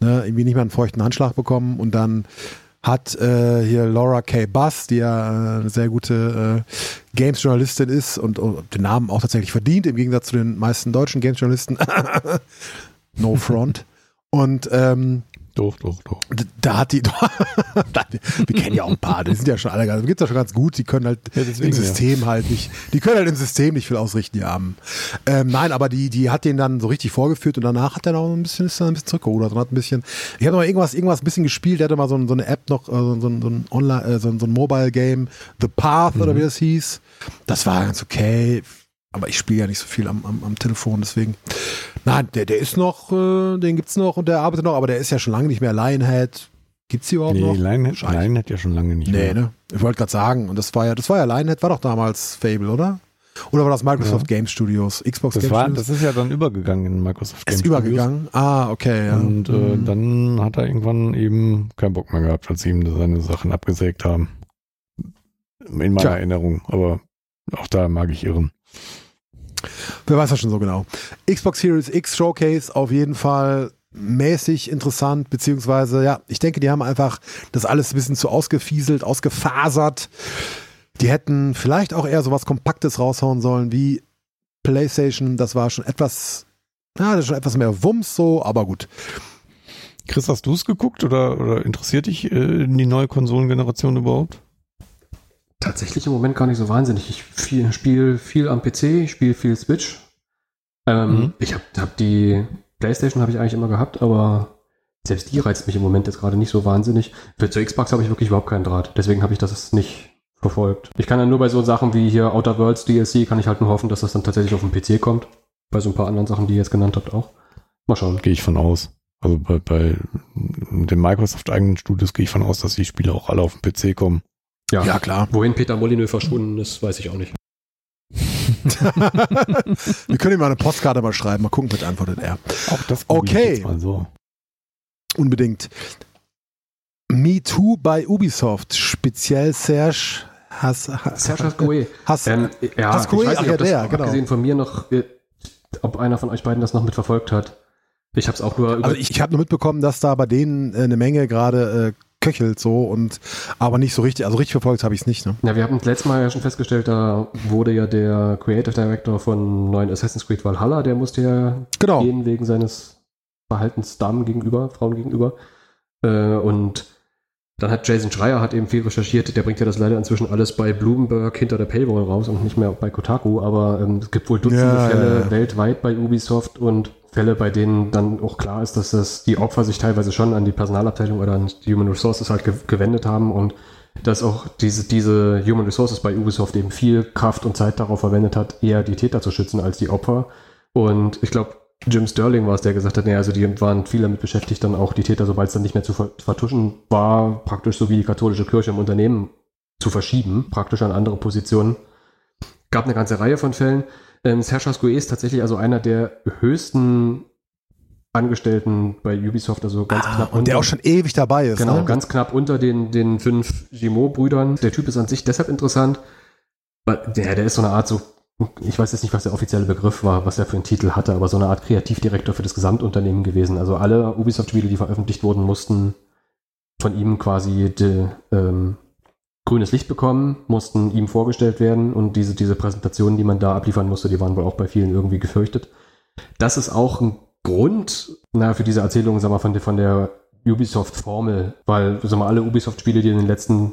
ne, irgendwie nicht mal einen feuchten Handschlag bekommen und dann hat äh, hier Laura K. Buss, die ja äh, eine sehr gute äh, Games-Journalistin ist und, und den Namen auch tatsächlich verdient, im Gegensatz zu den meisten deutschen Games-Journalisten. no front. Und ähm, Doch, doch, doch. da hat die, wir kennen ja auch ein paar, die sind ja schon alle, ganz- gibt's ja schon ganz gut, die können halt Ja, im System halt nicht, die können halt im System nicht viel ausrichten, die Armen. Ähm, nein, aber die, die hat den dann so richtig vorgeführt und danach hat er noch ein bisschen, ist er ein bisschen zurückgerudert und hat ein bisschen, ich habe noch mal irgendwas, irgendwas ein bisschen gespielt, der hatte mal so, so eine App noch, äh, so, so, ein- so ein Online, äh, so, ein- so ein Mobile Game, The Path oder wie das hieß. Das war ganz okay, aber ich spiele ja nicht so viel am, am, am Telefon, deswegen. Nein, der, der ist noch, äh, den gibt's noch und der arbeitet noch, aber der ist ja schon lange nicht mehr Lionhead. Gibt's die überhaupt Nee, noch? Lionhead. Lionhead ja schon lange nicht Nee, mehr. ne? Ich wollte gerade sagen, und das war ja, das war ja Lionhead, war doch damals Fable, oder? Oder war das Microsoft Game Studios? Xbox Das, Game war, Studios? das ist ja dann übergegangen in Microsoft ist Game übergegangen. Ah, okay, ja. Studios. Und äh, Mhm. dann hat er irgendwann eben keinen Bock mehr gehabt, als sie ihm seine Sachen abgesägt haben. In meiner Tja. Erinnerung. Aber auch da mag ich irren. Wer weiß das schon so genau. Xbox Series X Showcase auf jeden Fall mäßig interessant, beziehungsweise, ja, ich denke, die haben einfach das alles ein bisschen zu ausgefieselt, ausgefasert. Die hätten vielleicht auch eher sowas Kompaktes raushauen sollen wie PlayStation. Das war schon etwas, ja, das ist schon etwas mehr Wumms so, aber gut. Chris, hast du es geguckt oder, oder interessiert dich äh, die neue Konsolengeneration überhaupt? Tatsächlich im Moment gar nicht so wahnsinnig. Ich viel, spiele viel am PC, ich spiele viel Switch. Ähm, Mhm. Ich habe hab die Playstation habe ich eigentlich immer gehabt, aber selbst die reizt mich im Moment jetzt gerade nicht so wahnsinnig. Für zur Xbox habe ich wirklich überhaupt keinen Draht. Deswegen habe ich das nicht verfolgt. Ich kann ja nur bei so Sachen wie hier Outer Worlds DLC, kann ich halt nur hoffen, dass das dann tatsächlich auf den PC kommt. Bei so ein paar anderen Sachen, die ihr jetzt genannt habt, auch. Mal schauen. Gehe ich von aus. Also bei, bei den Microsoft-eigenen Studios gehe ich von aus, dass die Spiele auch alle auf den PC kommen. Ja, klar. Wohin Peter Molyneux verschwunden ist, weiß ich auch nicht. Wir können ihm mal eine Postkarte mal schreiben, mal gucken, was antwortet er. Auch das Okay. ich jetzt mal so. Unbedingt. Me Too bei Ubisoft, speziell Serge Has, Has, Serge Hascoe. Has, Ähm, ja, Hascoe? ich weiß nicht, ja, ob das der, auch genau. abgesehen von mir noch, äh, ob einer von euch beiden das noch mitverfolgt hat. Ich habe es auch nur über, Also ich, ich habe nur mitbekommen, dass da bei denen äh, eine Menge gerade äh, köchelt so und aber nicht so richtig, also richtig verfolgt habe ich es nicht. Ne? Ja, wir haben letztes Mal ja schon festgestellt, da wurde ja der Creative Director von neuen Assassin's Creed Valhalla, der musste ja Genau. gehen wegen seines Verhaltens Damen gegenüber, Frauen gegenüber. Äh, und dann hat Jason Schreier hat eben viel recherchiert, der bringt ja das leider inzwischen alles bei Bloomberg hinter der Paywall raus und nicht mehr bei Kotaku, aber ähm, es gibt wohl Dutzende Ja, Fälle ja, ja. weltweit bei Ubisoft und Fälle, bei denen dann auch klar ist, dass das die Opfer sich teilweise schon an die Personalabteilung oder an die Human Resources halt ge gewendet haben und dass auch diese, diese Human Resources bei Ubisoft eben viel Kraft und Zeit darauf verwendet hat, eher die Täter zu schützen als die Opfer. Und ich glaube, Jim Sterling war es, der gesagt hat, nee, also die waren viel damit beschäftigt, dann auch die Täter, sobald es dann nicht mehr zu ver- vertuschen war, praktisch so wie die katholische Kirche im Unternehmen zu verschieben, praktisch an andere Positionen. Gab eine ganze Reihe von Fällen. Ähm, Serge Hascoe ist tatsächlich also einer der höchsten Angestellten bei Ubisoft, also ganz Ah, knapp und der auch schon ewig dabei ist. Genau, ne? ganz knapp unter den, den fünf Gimo-Brüdern. Der Typ ist an sich deshalb interessant, weil der, der ist so eine Art so, ich weiß jetzt nicht, was der offizielle Begriff war, was er für einen Titel hatte, aber so eine Art Kreativdirektor für das Gesamtunternehmen gewesen. Also alle Ubisoft-Spiele, die veröffentlicht wurden, mussten von ihm quasi de, ähm, grünes Licht bekommen, mussten ihm vorgestellt werden und diese, diese Präsentationen, die man da abliefern musste, die waren wohl auch bei vielen irgendwie gefürchtet. Das ist auch ein Grund na, für diese Erzählung, sag mal, von der, von der Ubisoft-Formel, weil sag mal, alle Ubisoft-Spiele, die in den letzten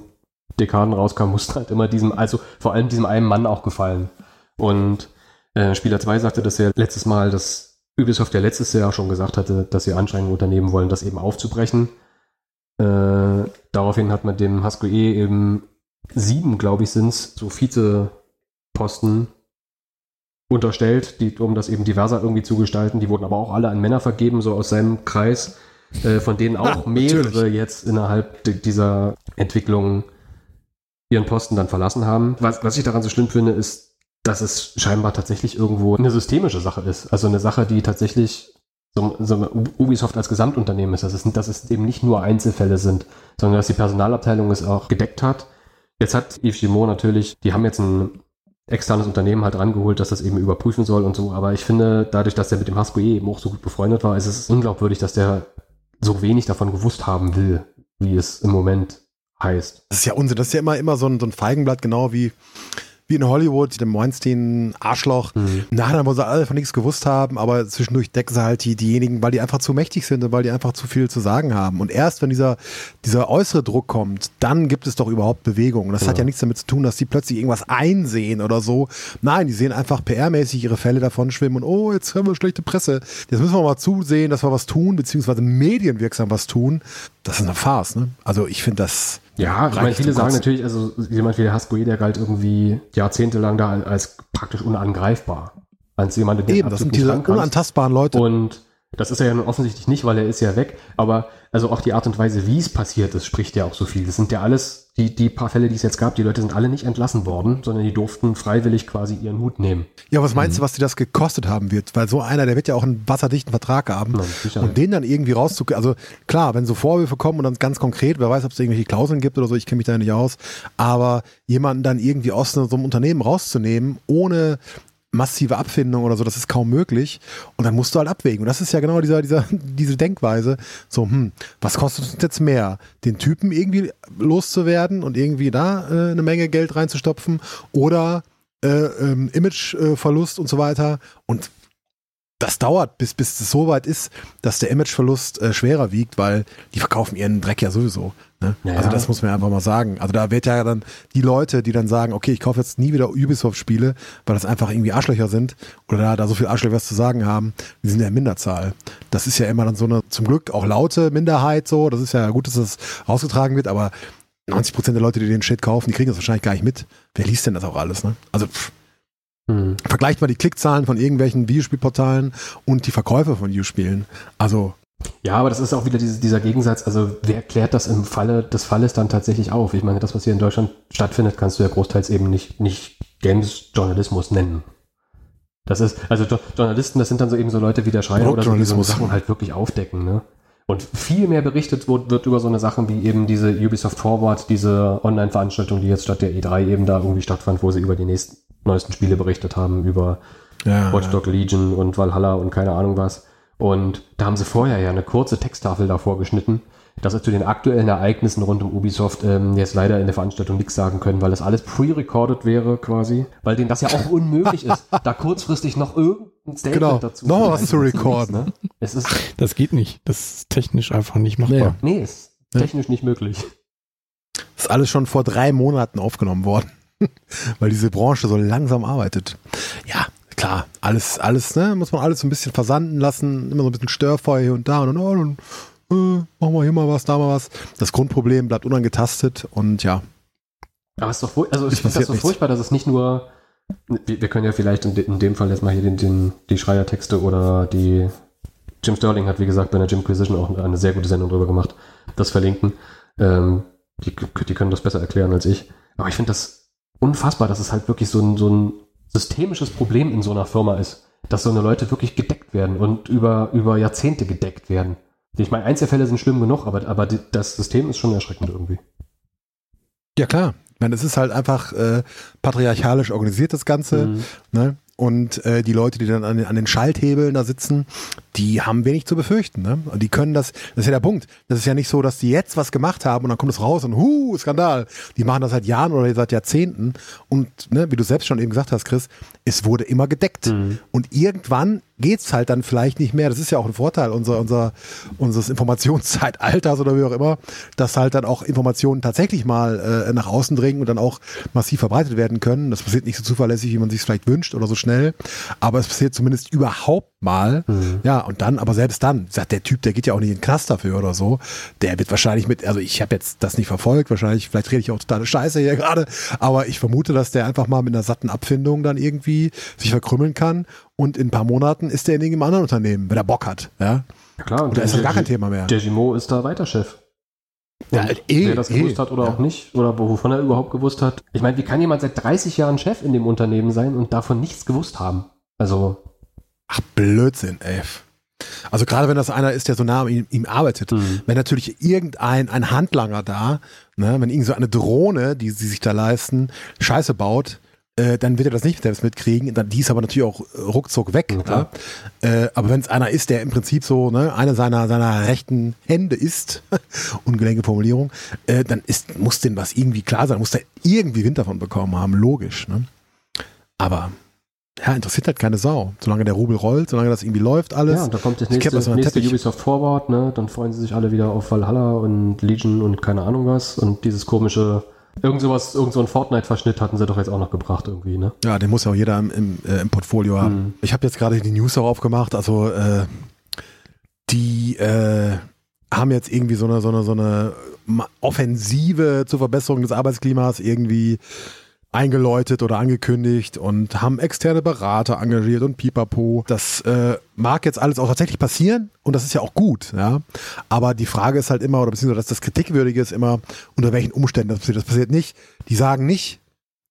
Dekaden rauskamen, mussten halt immer diesem, also vor allem diesem einen Mann auch gefallen. Und äh, Spieler 2 sagte das ja letztes Mal, dass Ubisoft ja letztes Jahr schon gesagt hatte, dass sie Anstrengungen unternehmen wollen, das eben aufzubrechen. Äh, daraufhin hat man dem Hasko E eben sieben, glaube ich, sind es, so Vizeposten unterstellt, die, um das eben diverser irgendwie zu gestalten. Die wurden aber auch alle an Männer vergeben, so aus seinem Kreis, äh, von denen auch Ja, mehrere natürlich. jetzt innerhalb di- dieser Entwicklung ihren Posten dann verlassen haben. Was, was ich daran so schlimm finde, ist, dass es scheinbar tatsächlich irgendwo eine systemische Sache ist. Also eine Sache, die tatsächlich so, so Ubisoft als Gesamtunternehmen ist. Dass es, dass es eben nicht nur Einzelfälle sind, sondern dass die Personalabteilung es auch gedeckt hat. Jetzt hat Yves Gimot natürlich, die haben jetzt ein externes Unternehmen halt rangeholt, dass das eben überprüfen soll und so. Aber ich finde, dadurch, dass der mit dem Hasco eben auch so gut befreundet war, ist es unglaubwürdig, dass der so wenig davon gewusst haben will, wie es im Moment heißt. Das ist ja Unsinn. Das ist ja immer, immer so ein, so ein Feigenblatt, genau wie, wie in Hollywood, dem Weinstein Arschloch. Mhm. Nachher, wo sie alle von nichts gewusst haben, aber zwischendurch decken sie halt die, diejenigen, weil die einfach zu mächtig sind und weil die einfach zu viel zu sagen haben. Und erst wenn dieser, dieser äußere Druck kommt, dann gibt es doch überhaupt Bewegung. Und das hat Ja. ja nichts damit zu tun, dass die plötzlich irgendwas einsehen oder so. Nein, die sehen einfach PR-mäßig ihre Fälle davon schwimmen und oh, jetzt haben wir schlechte Presse. Jetzt müssen wir mal zusehen, dass wir was tun, beziehungsweise medienwirksam was tun. Das ist eine Farce, ne? Also ich finde das. Ja, ich meine, viele sagen natürlich, also jemand wie der Haskoe, der galt irgendwie jahrzehntelang da als praktisch unangreifbar. Als jemand, der Eben, das sind diese unantastbaren Leute. Und das ist er ja nun offensichtlich nicht, weil er ist ja weg. Aber also auch die Art und Weise, wie es passiert ist, spricht ja auch so viel. Das sind ja alles, die, die paar Fälle, die es jetzt gab, die Leute sind alle nicht entlassen worden, sondern die durften freiwillig quasi ihren Hut nehmen. Ja, was meinst du, was dir das gekostet haben wird? Weil so einer, der wird ja auch einen wasserdichten Vertrag haben. Sicher. und den dann irgendwie rauszukriegen. Also klar, wenn so Vorwürfe kommen und dann ganz konkret, wer weiß, ob es irgendwelche Klauseln gibt oder so, ich kenne mich da nicht aus, aber jemanden dann irgendwie aus so einem Unternehmen rauszunehmen, ohne massive Abfindung oder so, das ist kaum möglich. Und dann musst du halt abwägen. Und das ist ja genau dieser, dieser, diese Denkweise. So, hm, was kostet uns jetzt mehr? Den Typen irgendwie loszuwerden und irgendwie da äh, eine Menge Geld reinzustopfen oder äh, ähm, Imageverlust und so weiter. Und das dauert, bis, bis es so weit ist, dass der Imageverlust äh, schwerer wiegt, weil die verkaufen ihren Dreck ja sowieso. Ne? Ja, also das muss man einfach mal sagen. Also da wird ja dann die Leute, die dann sagen, okay, ich kaufe jetzt nie wieder Ubisoft-Spiele, weil das einfach irgendwie Arschlöcher sind oder da, da so viel Arschlöcher was zu sagen haben, die sind ja in Minderzahl. Das ist ja immer dann so eine, zum Glück auch laute Minderheit so. Das ist ja gut, dass das rausgetragen wird, aber 90 Prozent der Leute, die den Shit kaufen, die kriegen das wahrscheinlich gar nicht mit. Wer liest denn das auch alles? Ne? Also pff, Hm. Vergleicht mal die Klickzahlen von irgendwelchen Videospielportalen und die Verkäufe von Videospielen. Also, Ja, aber das ist auch wieder diese, dieser Gegensatz. Also wer klärt das im Falle des Falles dann tatsächlich auf? Ich meine, das, was hier in Deutschland stattfindet, kannst du ja großteils eben nicht, nicht Games-Journalismus nennen. Das ist, also Jo- Journalisten, das sind dann so eben so Leute wie der Schreier oder so, die so. Sachen halt wirklich aufdecken, ne? Und viel mehr berichtet wird, wird über so eine Sachen wie eben diese Ubisoft Forward, diese Online-Veranstaltung, die jetzt statt der E3 eben da irgendwie stattfand, wo sie über die nächsten, neuesten Spiele berichtet haben, über ja, Watch Dog Legion und Valhalla und keine Ahnung was. Und da haben sie vorher ja eine kurze Texttafel davor geschnitten, dass sie zu den aktuellen Ereignissen rund um Ubisoft ähm, jetzt leider in der Veranstaltung nichts sagen können, weil das alles pre-recorded wäre quasi, weil denen das ja auch unmöglich ist, da kurzfristig noch irgendein Statement Genau, dazu noch was zu Das ist recorden. Ne? Es ist, Das geht nicht. Das ist technisch einfach nicht machbar. Nee. nee, ist technisch nicht möglich. ist alles schon vor drei Monaten aufgenommen worden, weil diese Branche so langsam arbeitet. Ja, klar, alles, alles, ne, muss man alles ein bisschen versanden lassen, immer so ein bisschen Störfeuer hier und da und dann, oh, dann äh, machen wir hier mal was, da mal was. Das Grundproblem bleibt unangetastet und ja, Aber es ist doch, also ich finde das so nichts. furchtbar, dass es nicht nur, wir, wir können ja vielleicht in, in dem Fall jetzt mal hier den, den, die Schreiertexte oder die, Jim Sterling hat wie gesagt bei der Jimquisition auch eine sehr gute Sendung drüber gemacht, das verlinken. Ähm, die, die können das besser erklären als ich. Aber ich finde das unfassbar, dass es halt wirklich so ein, so ein systemisches Problem in so einer Firma ist, dass so eine Leute wirklich gedeckt werden und über, über Jahrzehnte gedeckt werden. Ich meine, Einzelfälle sind schlimm genug, aber, aber das System ist schon erschreckend irgendwie. ja klar. Ich meine, es ist halt einfach äh, patriarchalisch organisiert, das Ganze. Mhm. Ne? Und äh, die Leute, die dann an den, an den Schalthebeln da sitzen, die haben wenig zu befürchten. Ne? Und die können das, das ist ja der Punkt. Das ist ja nicht so, dass die jetzt was gemacht haben und dann kommt es raus und hu, Skandal. Die machen das seit Jahren oder seit Jahrzehnten. Und ne, wie du selbst schon eben gesagt hast, Chris, es wurde immer gedeckt. Mhm. Und irgendwann geht's halt dann vielleicht nicht mehr. Das ist ja auch ein Vorteil unser, unser, unseres Informationszeitalters oder wie auch immer, dass halt dann auch Informationen tatsächlich mal äh, nach außen dringen und dann auch massiv verbreitet werden können. Das passiert nicht so zuverlässig, wie man sich vielleicht wünscht oder so schnell, aber es passiert zumindest überhaupt mal. Mhm. Ja, und dann, aber selbst dann, sagt der Typ, der geht ja auch nicht in den Knast dafür oder so, der wird wahrscheinlich mit, also ich habe jetzt das nicht verfolgt, wahrscheinlich, vielleicht rede ich auch totale Scheiße hier gerade, aber ich vermute, dass der einfach mal mit einer satten Abfindung dann irgendwie sich verkrümmeln kann und in ein paar Monaten ist der in irgendeinem anderen Unternehmen, wenn er Bock hat, ja. Ja, klar, Und da ist das gar kein Thema mehr. Der Gimo ist da weiter Chef. Ja, eh, wer das eh. gewusst hat oder Ja. auch nicht, oder wovon er überhaupt gewusst hat. Ich meine, wie kann jemand seit 30 Jahren Chef in dem Unternehmen sein und davon nichts gewusst haben? Also, Ach, Blödsinn, ey. Also gerade wenn das einer ist, der so nah an ihm, ihm arbeitet, Mhm. wenn natürlich irgendein ein Handlanger da, ne, wenn irgend so eine Drohne, die sie sich da leisten, Scheiße baut, äh, dann wird er das nicht selbst mitkriegen. Dann, die ist aber natürlich auch äh, ruckzuck weg. Ja. Ne? Äh, aber wenn es einer ist, der im Prinzip so ne, eine seiner, seiner rechten Hände ist, ungelenke Formulierung, äh, dann ist, muss dem was irgendwie klar sein, muss der irgendwie Wind davon bekommen haben, logisch. Ne? Aber ja, interessiert halt keine Sau. Solange der Rubel rollt, solange das irgendwie läuft alles. ja, und da kommt das nächste, das nächste. Ubisoft Forward, ne? Dann freuen sie sich alle wieder auf Valhalla und Legion und keine Ahnung was. Und dieses komische, irgend sowas, irgend so ein Fortnite-Verschnitt hatten sie doch jetzt auch noch gebracht irgendwie, ne? Ja, den muss ja auch jeder im, im, äh, im Portfolio haben. Mhm. Ich habe jetzt gerade die News auch aufgemacht. Also äh, die äh, haben jetzt irgendwie so eine, so eine, so eine Offensive zur Verbesserung des Arbeitsklimas irgendwie eingeläutet oder angekündigt und haben externe Berater engagiert und pipapo. Das äh, mag jetzt alles auch tatsächlich passieren und das ist ja auch gut, ja. Aber die Frage ist halt immer, oder beziehungsweise dass das Kritikwürdige ist immer, unter welchen Umständen das passiert. Das passiert nicht. Die sagen nicht,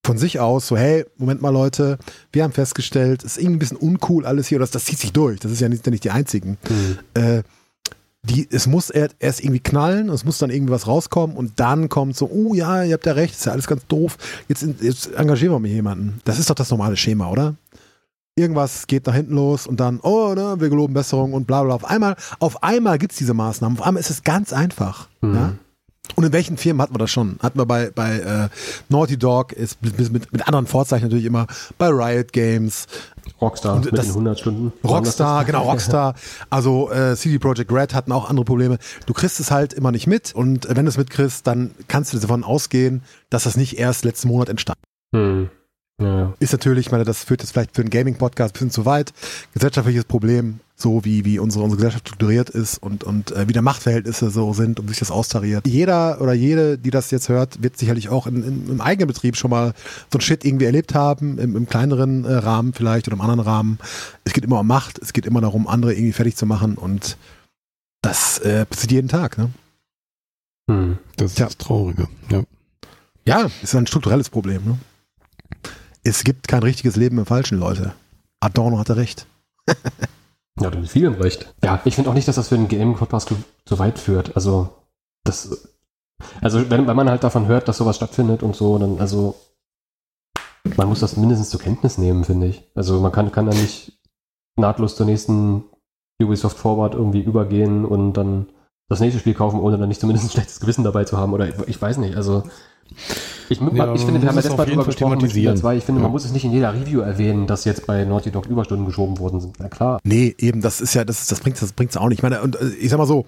von sich aus, so, hey, Moment mal, Leute, wir haben festgestellt, es ist irgendwie ein bisschen uncool alles hier, oder das, das zieht sich durch. Das ist ja nicht, nicht die einzigen. Äh, die, es muss er- erst irgendwie knallen, es muss dann irgendwie was rauskommen und dann kommt so, oh ja, ihr habt ja recht, ist ja alles ganz doof. Jetzt, jetzt engagieren wir mal jemanden. Das ist doch das normale Schema, oder? Irgendwas geht nach hinten los und dann, oh, ne, wir geloben Besserung und bla bla. Auf einmal, auf einmal gibt's diese Maßnahmen. Auf einmal ist es ganz einfach. Mhm. Ja? Und in welchen Firmen hatten wir das schon? Hatten wir bei, bei äh, Naughty Dog, ist mit, mit, mit anderen Vorzeichen natürlich immer, bei Riot Games, Rockstar mit das- den 100 Stunden. Rockstar, genau, Rockstar. Also äh, CD Projekt Red hatten auch andere Probleme. Du kriegst es halt immer nicht mit und wenn du es mitkriegst, dann kannst du davon ausgehen, dass das nicht erst letzten Monat entstand. Hm. Ja. Ist natürlich, ich meine, das führt jetzt vielleicht für einen Gaming-Podcast ein bisschen zu weit. Gesellschaftliches Problem, so wie, wie unsere, unsere Gesellschaft strukturiert ist und, und äh, wie der Machtverhältnisse so sind und sich das austariert. Jeder oder jede, die das jetzt hört, wird sicherlich auch in, in, im eigenen Betrieb schon mal so ein Shit irgendwie erlebt haben, im, im kleineren äh, Rahmen vielleicht oder im anderen Rahmen. Es geht immer um Macht, es geht immer darum, andere irgendwie fertig zu machen und das äh, passiert jeden Tag. Ne? Hm. Das ist Tja. das Traurige. Ja. Ja, ist ein strukturelles Problem. Ne? Es gibt kein richtiges Leben im Falschen, Leute. Adorno hatte recht. Ja, du mit vielen recht. Ja, ich finde auch nicht, dass das für einen Gaming-Podcast zu, zu weit führt. Also, das, also wenn, wenn man halt davon hört, dass sowas stattfindet und so, dann, also, man muss das mindestens zur Kenntnis nehmen, finde ich. Also, man kann, kann da nicht nahtlos zur nächsten Ubisoft Forward irgendwie übergehen und dann das nächste Spiel kaufen, ohne dann nicht zumindest ein schlechtes Gewissen dabei zu haben. Oder ich, ich weiß nicht, also. Ich, Ja, ich finde, wir haben ja es das mal drüber gesprochen thematisieren. 2. Ich finde, Ja. man muss es nicht in jeder Review erwähnen, dass jetzt bei Naughty Dog Überstunden geschoben worden sind. Na klar. Nee, eben, das ist ja, das, das bringt das bringt's auch nicht. Ich meine, und äh, ich sag mal so,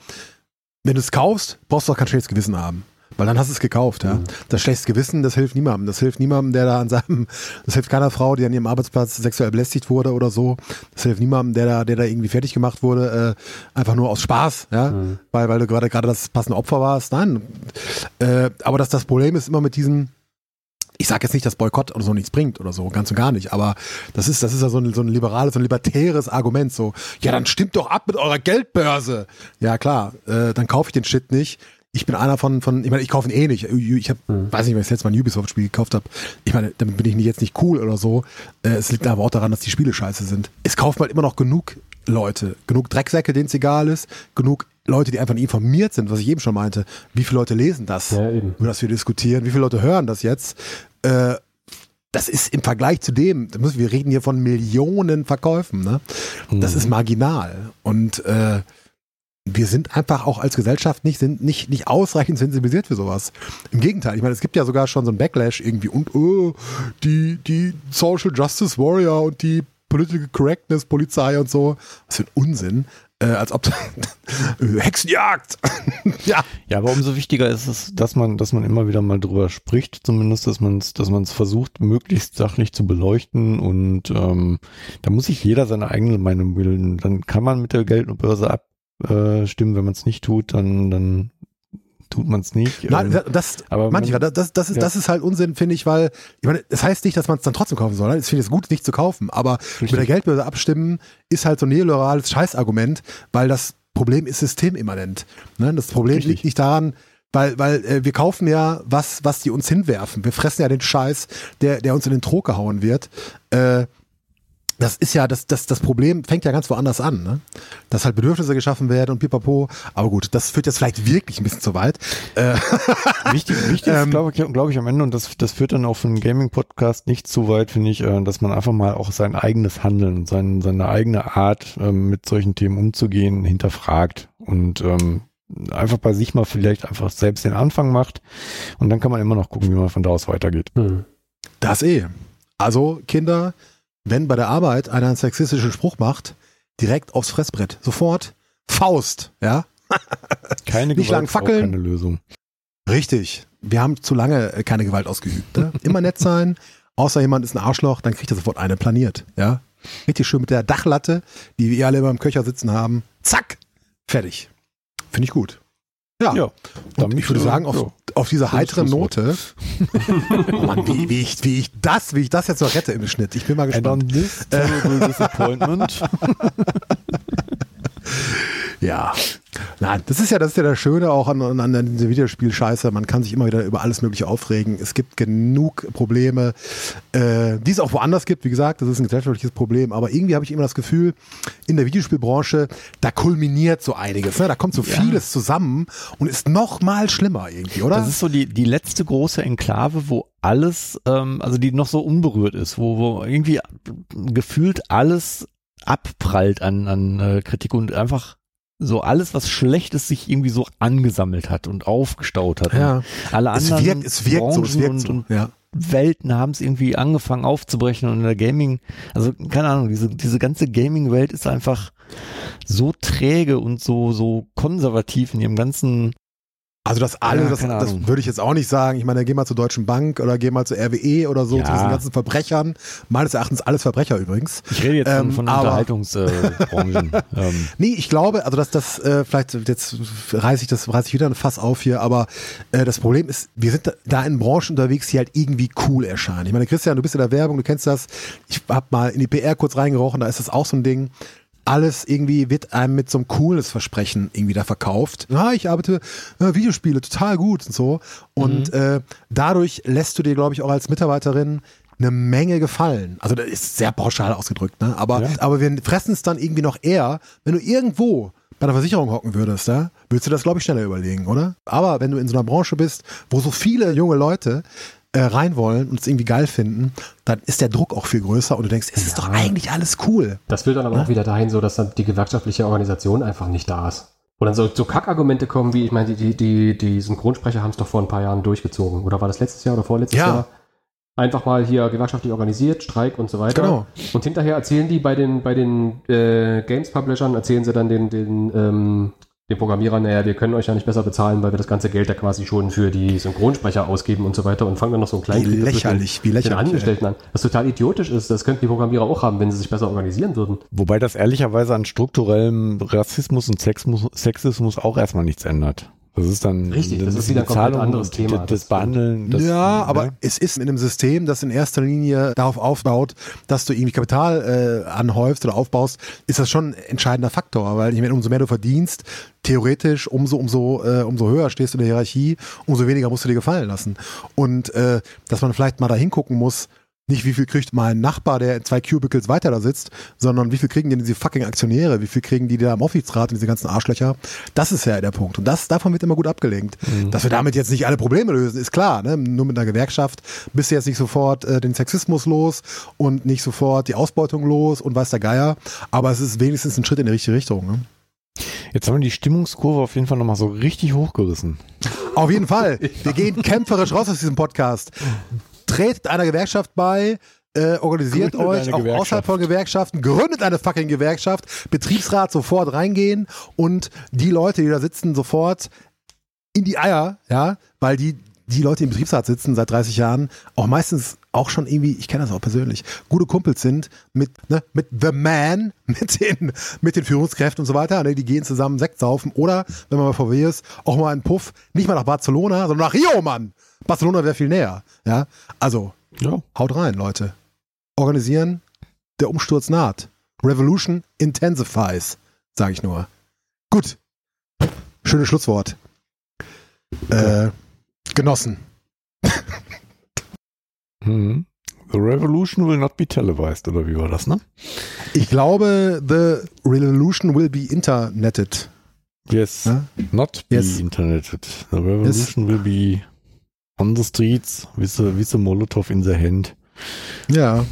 wenn du es kaufst, brauchst du auch kein schlechtes Gewissen haben. Weil dann hast du es gekauft, ja. Mhm. Das schlechtes Gewissen, das hilft niemandem. Das hilft niemandem, der da an seinem, das hilft keiner Frau, die an ihrem Arbeitsplatz sexuell belästigt wurde oder so. Das hilft niemandem, der da, der da irgendwie fertig gemacht wurde, äh, einfach nur aus Spaß, ja. Mhm. Weil, weil du gerade, gerade das passende Opfer warst. Nein. Äh, aber das, das Problem ist immer mit diesen, ich sage jetzt nicht, dass Boykott oder so nichts bringt oder so, ganz und gar nicht, aber das ist, das ist ja so ein, so ein liberales, so ein libertäres Argument, so, ja, dann stimmt doch ab mit eurer Geldbörse. Ja, klar, äh, dann kaufe ich den Shit nicht. Ich bin einer von, von ich meine, ich kaufe ihn eh nicht. Ich habe, Mhm. weiß nicht, wenn ich jetzt mal ein Ubisoft-Spiel gekauft habe. Ich meine, damit bin ich jetzt nicht cool oder so. Äh, es liegt aber auch daran, dass die Spiele scheiße sind. Es kaufen halt immer noch genug Leute, genug Drecksäcke, denen es egal ist, genug Leute, die einfach nicht informiert sind, was ich eben schon meinte. Wie viele Leute lesen das? Ja, über das wir diskutieren. Wie viele Leute hören das jetzt? Äh, das ist im Vergleich zu dem, wir reden hier von Millionen Verkäufen. Ne? Das Mhm. ist marginal. Und äh, wir sind einfach auch als Gesellschaft nicht, sind nicht, nicht ausreichend sensibilisiert für sowas. Im Gegenteil, ich meine, es gibt ja sogar schon so ein Backlash irgendwie und oh, die, die Social Justice Warrior und die Political Correctness, Polizei und so. Was für ein Unsinn. Äh, als ob Hexenjagd. ja. Ja, aber umso wichtiger ist es, dass man, dass man immer wieder mal drüber spricht, zumindest, dass man es, dass man versucht, möglichst sachlich zu beleuchten und ähm, da muss sich jeder seine eigene Meinung bilden. Dann kann man mit der Geld- und Börse abstimmen, wenn man es nicht tut, dann, dann tut man es nicht. Nein, Ähm, das, aber manchmal, man- das, das, ist, ja. das ist halt Unsinn, finde ich, weil, ich meine, das heißt nicht, dass man es dann trotzdem kaufen soll. Ne? Ich finde es gut, es nicht zu kaufen, aber mit der Geldbörse abstimmen ist halt so ein neoliberales Scheißargument, weil das Problem ist systemimmanent. Ne? Das Problem Richtig. liegt nicht daran, weil, weil äh, wir kaufen ja was, was die uns hinwerfen. Wir fressen ja den Scheiß, der, der uns in den Trog gehauen wird. Äh, das ist ja, das, das, das Problem fängt ja ganz woanders an, ne? Dass halt Bedürfnisse geschaffen werden und pipapo. Aber gut, das führt jetzt vielleicht wirklich ein bisschen zu weit. Äh, Wichtig, wichtig ist, Ähm, glaube ich, glaub ich, am Ende, und das, das führt dann auch für einen Gaming-Podcast nicht zu weit, finde ich, äh, dass man einfach mal auch sein eigenes Handeln, sein, seine eigene Art, ähm, mit solchen Themen umzugehen, hinterfragt und ähm, einfach bei sich mal vielleicht einfach selbst den Anfang macht und dann kann man immer noch gucken, wie man von da aus weitergeht. Hm. Das eh. Also, Kinder, wenn bei der Arbeit einer einen sexistischen Spruch macht, direkt aufs Fressbrett. Sofort Faust, ja? Keine Nicht lang ist auch fackeln. keine Lösung. Richtig. Wir haben zu lange äh, keine Gewalt ausgeübt. Ne? Immer nett sein, außer jemand ist ein Arschloch, dann kriegt er sofort eine planiert, ja? Richtig schön mit der Dachlatte, die wir alle immer im Köcher sitzen haben. Zack! Fertig. Finde ich gut. Ja. Ja, Und ich würde äh, sagen, auf, ja. auf dieser heiteren. Note, oh Mann, wie, wie, ich, wie ich das, wie ich das jetzt noch rette im Schnitt. Ich bin mal gespannt. terrible disappointment. Ja. Nein, das ist ja, das ist ja das Schöne auch an, an, an dieser Videospielscheiße. Man kann sich immer wieder über alles Mögliche aufregen. Es gibt genug Probleme, äh, die es auch woanders gibt. Wie gesagt, das ist ein gesellschaftliches Problem. Aber irgendwie habe ich immer das Gefühl, in der Videospielbranche, da kulminiert so einiges. Ne? Da kommt so vieles zusammen und ist noch mal schlimmer irgendwie, oder? Das ist so die, die letzte große Enklave, wo alles, ähm, also die noch so unberührt ist, wo, wo irgendwie gefühlt alles abprallt an, an äh, Kritik und einfach so alles, was schlecht ist, sich irgendwie so angesammelt hat und aufgestaut hat. ja. Und alle Es anderen wirkt, es wirkt so, es Branchen wirkt und, so. und ja. Welten haben es irgendwie angefangen aufzubrechen und in der Gaming, also keine Ahnung, diese, diese ganze Gaming-Welt ist einfach so träge und so, so konservativ in ihrem ganzen Also das alle, Ja, das, das würde ich jetzt auch nicht sagen. Ich meine, geh mal zur Deutschen Bank oder geh mal zur RWE oder so, Ja. zu diesen ganzen Verbrechern. Meines Erachtens alles Verbrecher übrigens. Ich rede jetzt Ähm, von, von Unterhaltungsbranchen. ähm, Nee, ich glaube, also dass das, äh, vielleicht jetzt reiße ich das, reiße ich wieder ein Fass auf hier, aber äh, das Problem ist, wir sind da, da in Branchen unterwegs, die halt irgendwie cool erscheinen. Ich meine, Christian, du bist in der Werbung, du kennst das. Ich hab mal in die PR kurz reingerochen, da ist das auch so ein Ding. Alles irgendwie wird einem mit so einem cooles Versprechen irgendwie da verkauft. Ja, ich arbeite äh, Videospiele total gut und so. Und äh, dadurch lässt du dir, glaube ich, auch als Mitarbeiterin eine Menge gefallen. Also das ist sehr pauschal ausgedrückt, ne? Aber, Ja. aber wir fressen es dann irgendwie noch eher, wenn du irgendwo bei einer Versicherung hocken würdest, ja, würdest du das, glaube ich, schneller überlegen, oder? Aber wenn du in so einer Branche bist, wo so viele junge Leute äh, rein wollen und es irgendwie geil finden, dann ist der Druck auch viel größer und du denkst, es ist doch eigentlich alles cool. Das führt dann aber auch wieder dahin, so dass dann die gewerkschaftliche Organisation einfach nicht da ist. Wo dann so, so Kackargumente kommen, wie, ich meine, die, die, die, die Synchronsprecher haben es doch vor ein paar Jahren durchgezogen. Oder war das letztes Jahr oder vorletztes Ja. Jahr? Einfach mal hier gewerkschaftlich organisiert, Streik und so weiter. Genau. Und hinterher erzählen die bei den, bei den äh, Games-Publishern, erzählen sie dann den, den, ähm, den Programmierern, naja, wir können euch ja nicht besser bezahlen, weil wir das ganze Geld da quasi schon für die Synchronsprecher ausgeben und so weiter und fangen dann noch so einen kleinen Wie lächerlich, wie den lächerlich. Angestellten an. Was total idiotisch ist, das könnten die Programmierer auch haben, wenn sie sich besser organisieren würden. wobei das ehrlicherweise an strukturellem Rassismus und Sexismus, Sexismus auch erstmal nichts ändert. Das ist dann Richtig, das die ist wieder ein komplett anderes Thema. Das, Das- Behandeln. Das, ja, aber ne? es ist in einem System, das in erster Linie darauf aufbaut, dass du irgendwie Kapital äh, anhäufst oder aufbaust, ist das schon ein entscheidender Faktor, weil ich meine, umso mehr du verdienst, theoretisch umso umso äh, umso höher stehst du in der Hierarchie, umso weniger musst du dir gefallen lassen. Und äh, dass man vielleicht mal da hingucken muss, nicht wie viel kriegt mein Nachbar, der in zwei Cubicles weiter da sitzt, sondern wie viel kriegen denn diese fucking Aktionäre, wie viel kriegen die da am Aufsichtsrat und diese ganzen Arschlöcher. Das ist ja der Punkt. Und das, davon wird immer gut abgelenkt. Dass wir damit jetzt nicht alle Probleme lösen, ist klar. Ne? Nur mit einer Gewerkschaft bist du jetzt nicht sofort äh, den Sexismus los und nicht sofort die Ausbeutung los und weiß der Geier. Aber es ist wenigstens ein Schritt in die richtige Richtung. Ne? Jetzt haben wir die Stimmungskurve auf jeden Fall nochmal so richtig hochgerissen. Auf jeden Fall. Wir gehen kämpferisch raus aus diesem Podcast. Tretet einer Gewerkschaft bei, äh, organisiert Gründet euch, auch außerhalb von Gewerkschaften, gründet eine fucking Gewerkschaft, Betriebsrat sofort reingehen und die Leute, die da sitzen, sofort in die Eier, ja, weil die, die Leute, die im Betriebsrat sitzen seit 30 Jahren, auch meistens auch schon irgendwie, ich kenne das auch persönlich, gute Kumpels sind mit, ne, mit The Man, mit den, mit den Führungskräften und so weiter. Ne, die gehen zusammen Sekt saufen oder, wenn man mal VW ist, auch mal einen Puff, nicht mal nach Barcelona, sondern nach Rio, Mann. Barcelona wäre viel näher. Ja, also Ja. haut rein, Leute. Organisieren, der Umsturz naht. Revolution intensifies, sage ich nur. Gut. Schönes Schlusswort. Äh, genossen. Mhm. The revolution will not be televised, oder wie war das, ne? Ich glaube, the revolution will be interneted. Yes. Ja? Not be Yes. interneted. The revolution will be on the streets with a, with a Molotov in the hand. Ja.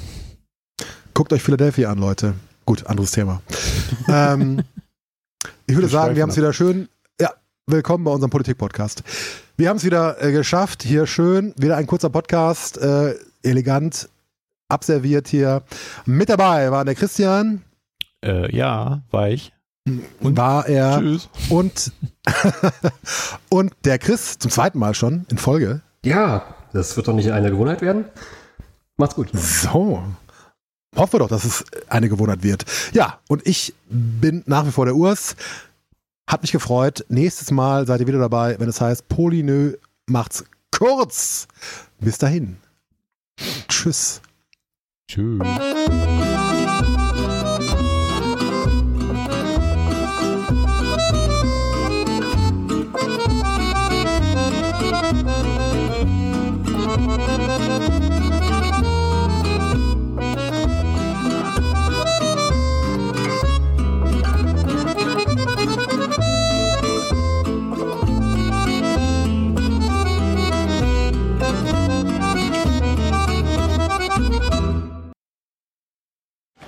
Guckt euch Philadelphia an, Leute. Gut, anderes Thema. ähm, ich würde Wir sagen, wir haben es wieder schön. Ja, willkommen bei unserem Politik-Podcast. Wir haben es wieder äh, geschafft. Hier schön. Wieder ein kurzer Podcast. Äh, elegant abserviert hier. Mit dabei war der Christian. Äh, ja, weich. Und war er Tschüss. und, und der Chris zum zweiten Mal schon in Folge. Ja, das wird doch nicht eine Gewohnheit werden. Macht's gut. So. Hoffen wir doch, dass es eine Gewohnheit wird. Ja, und ich bin nach wie vor der Urs. Hat mich gefreut. Nächstes Mal seid ihr wieder dabei, wenn es heißt Polynö macht's kurz. Bis dahin. Tschüss. Tschüss.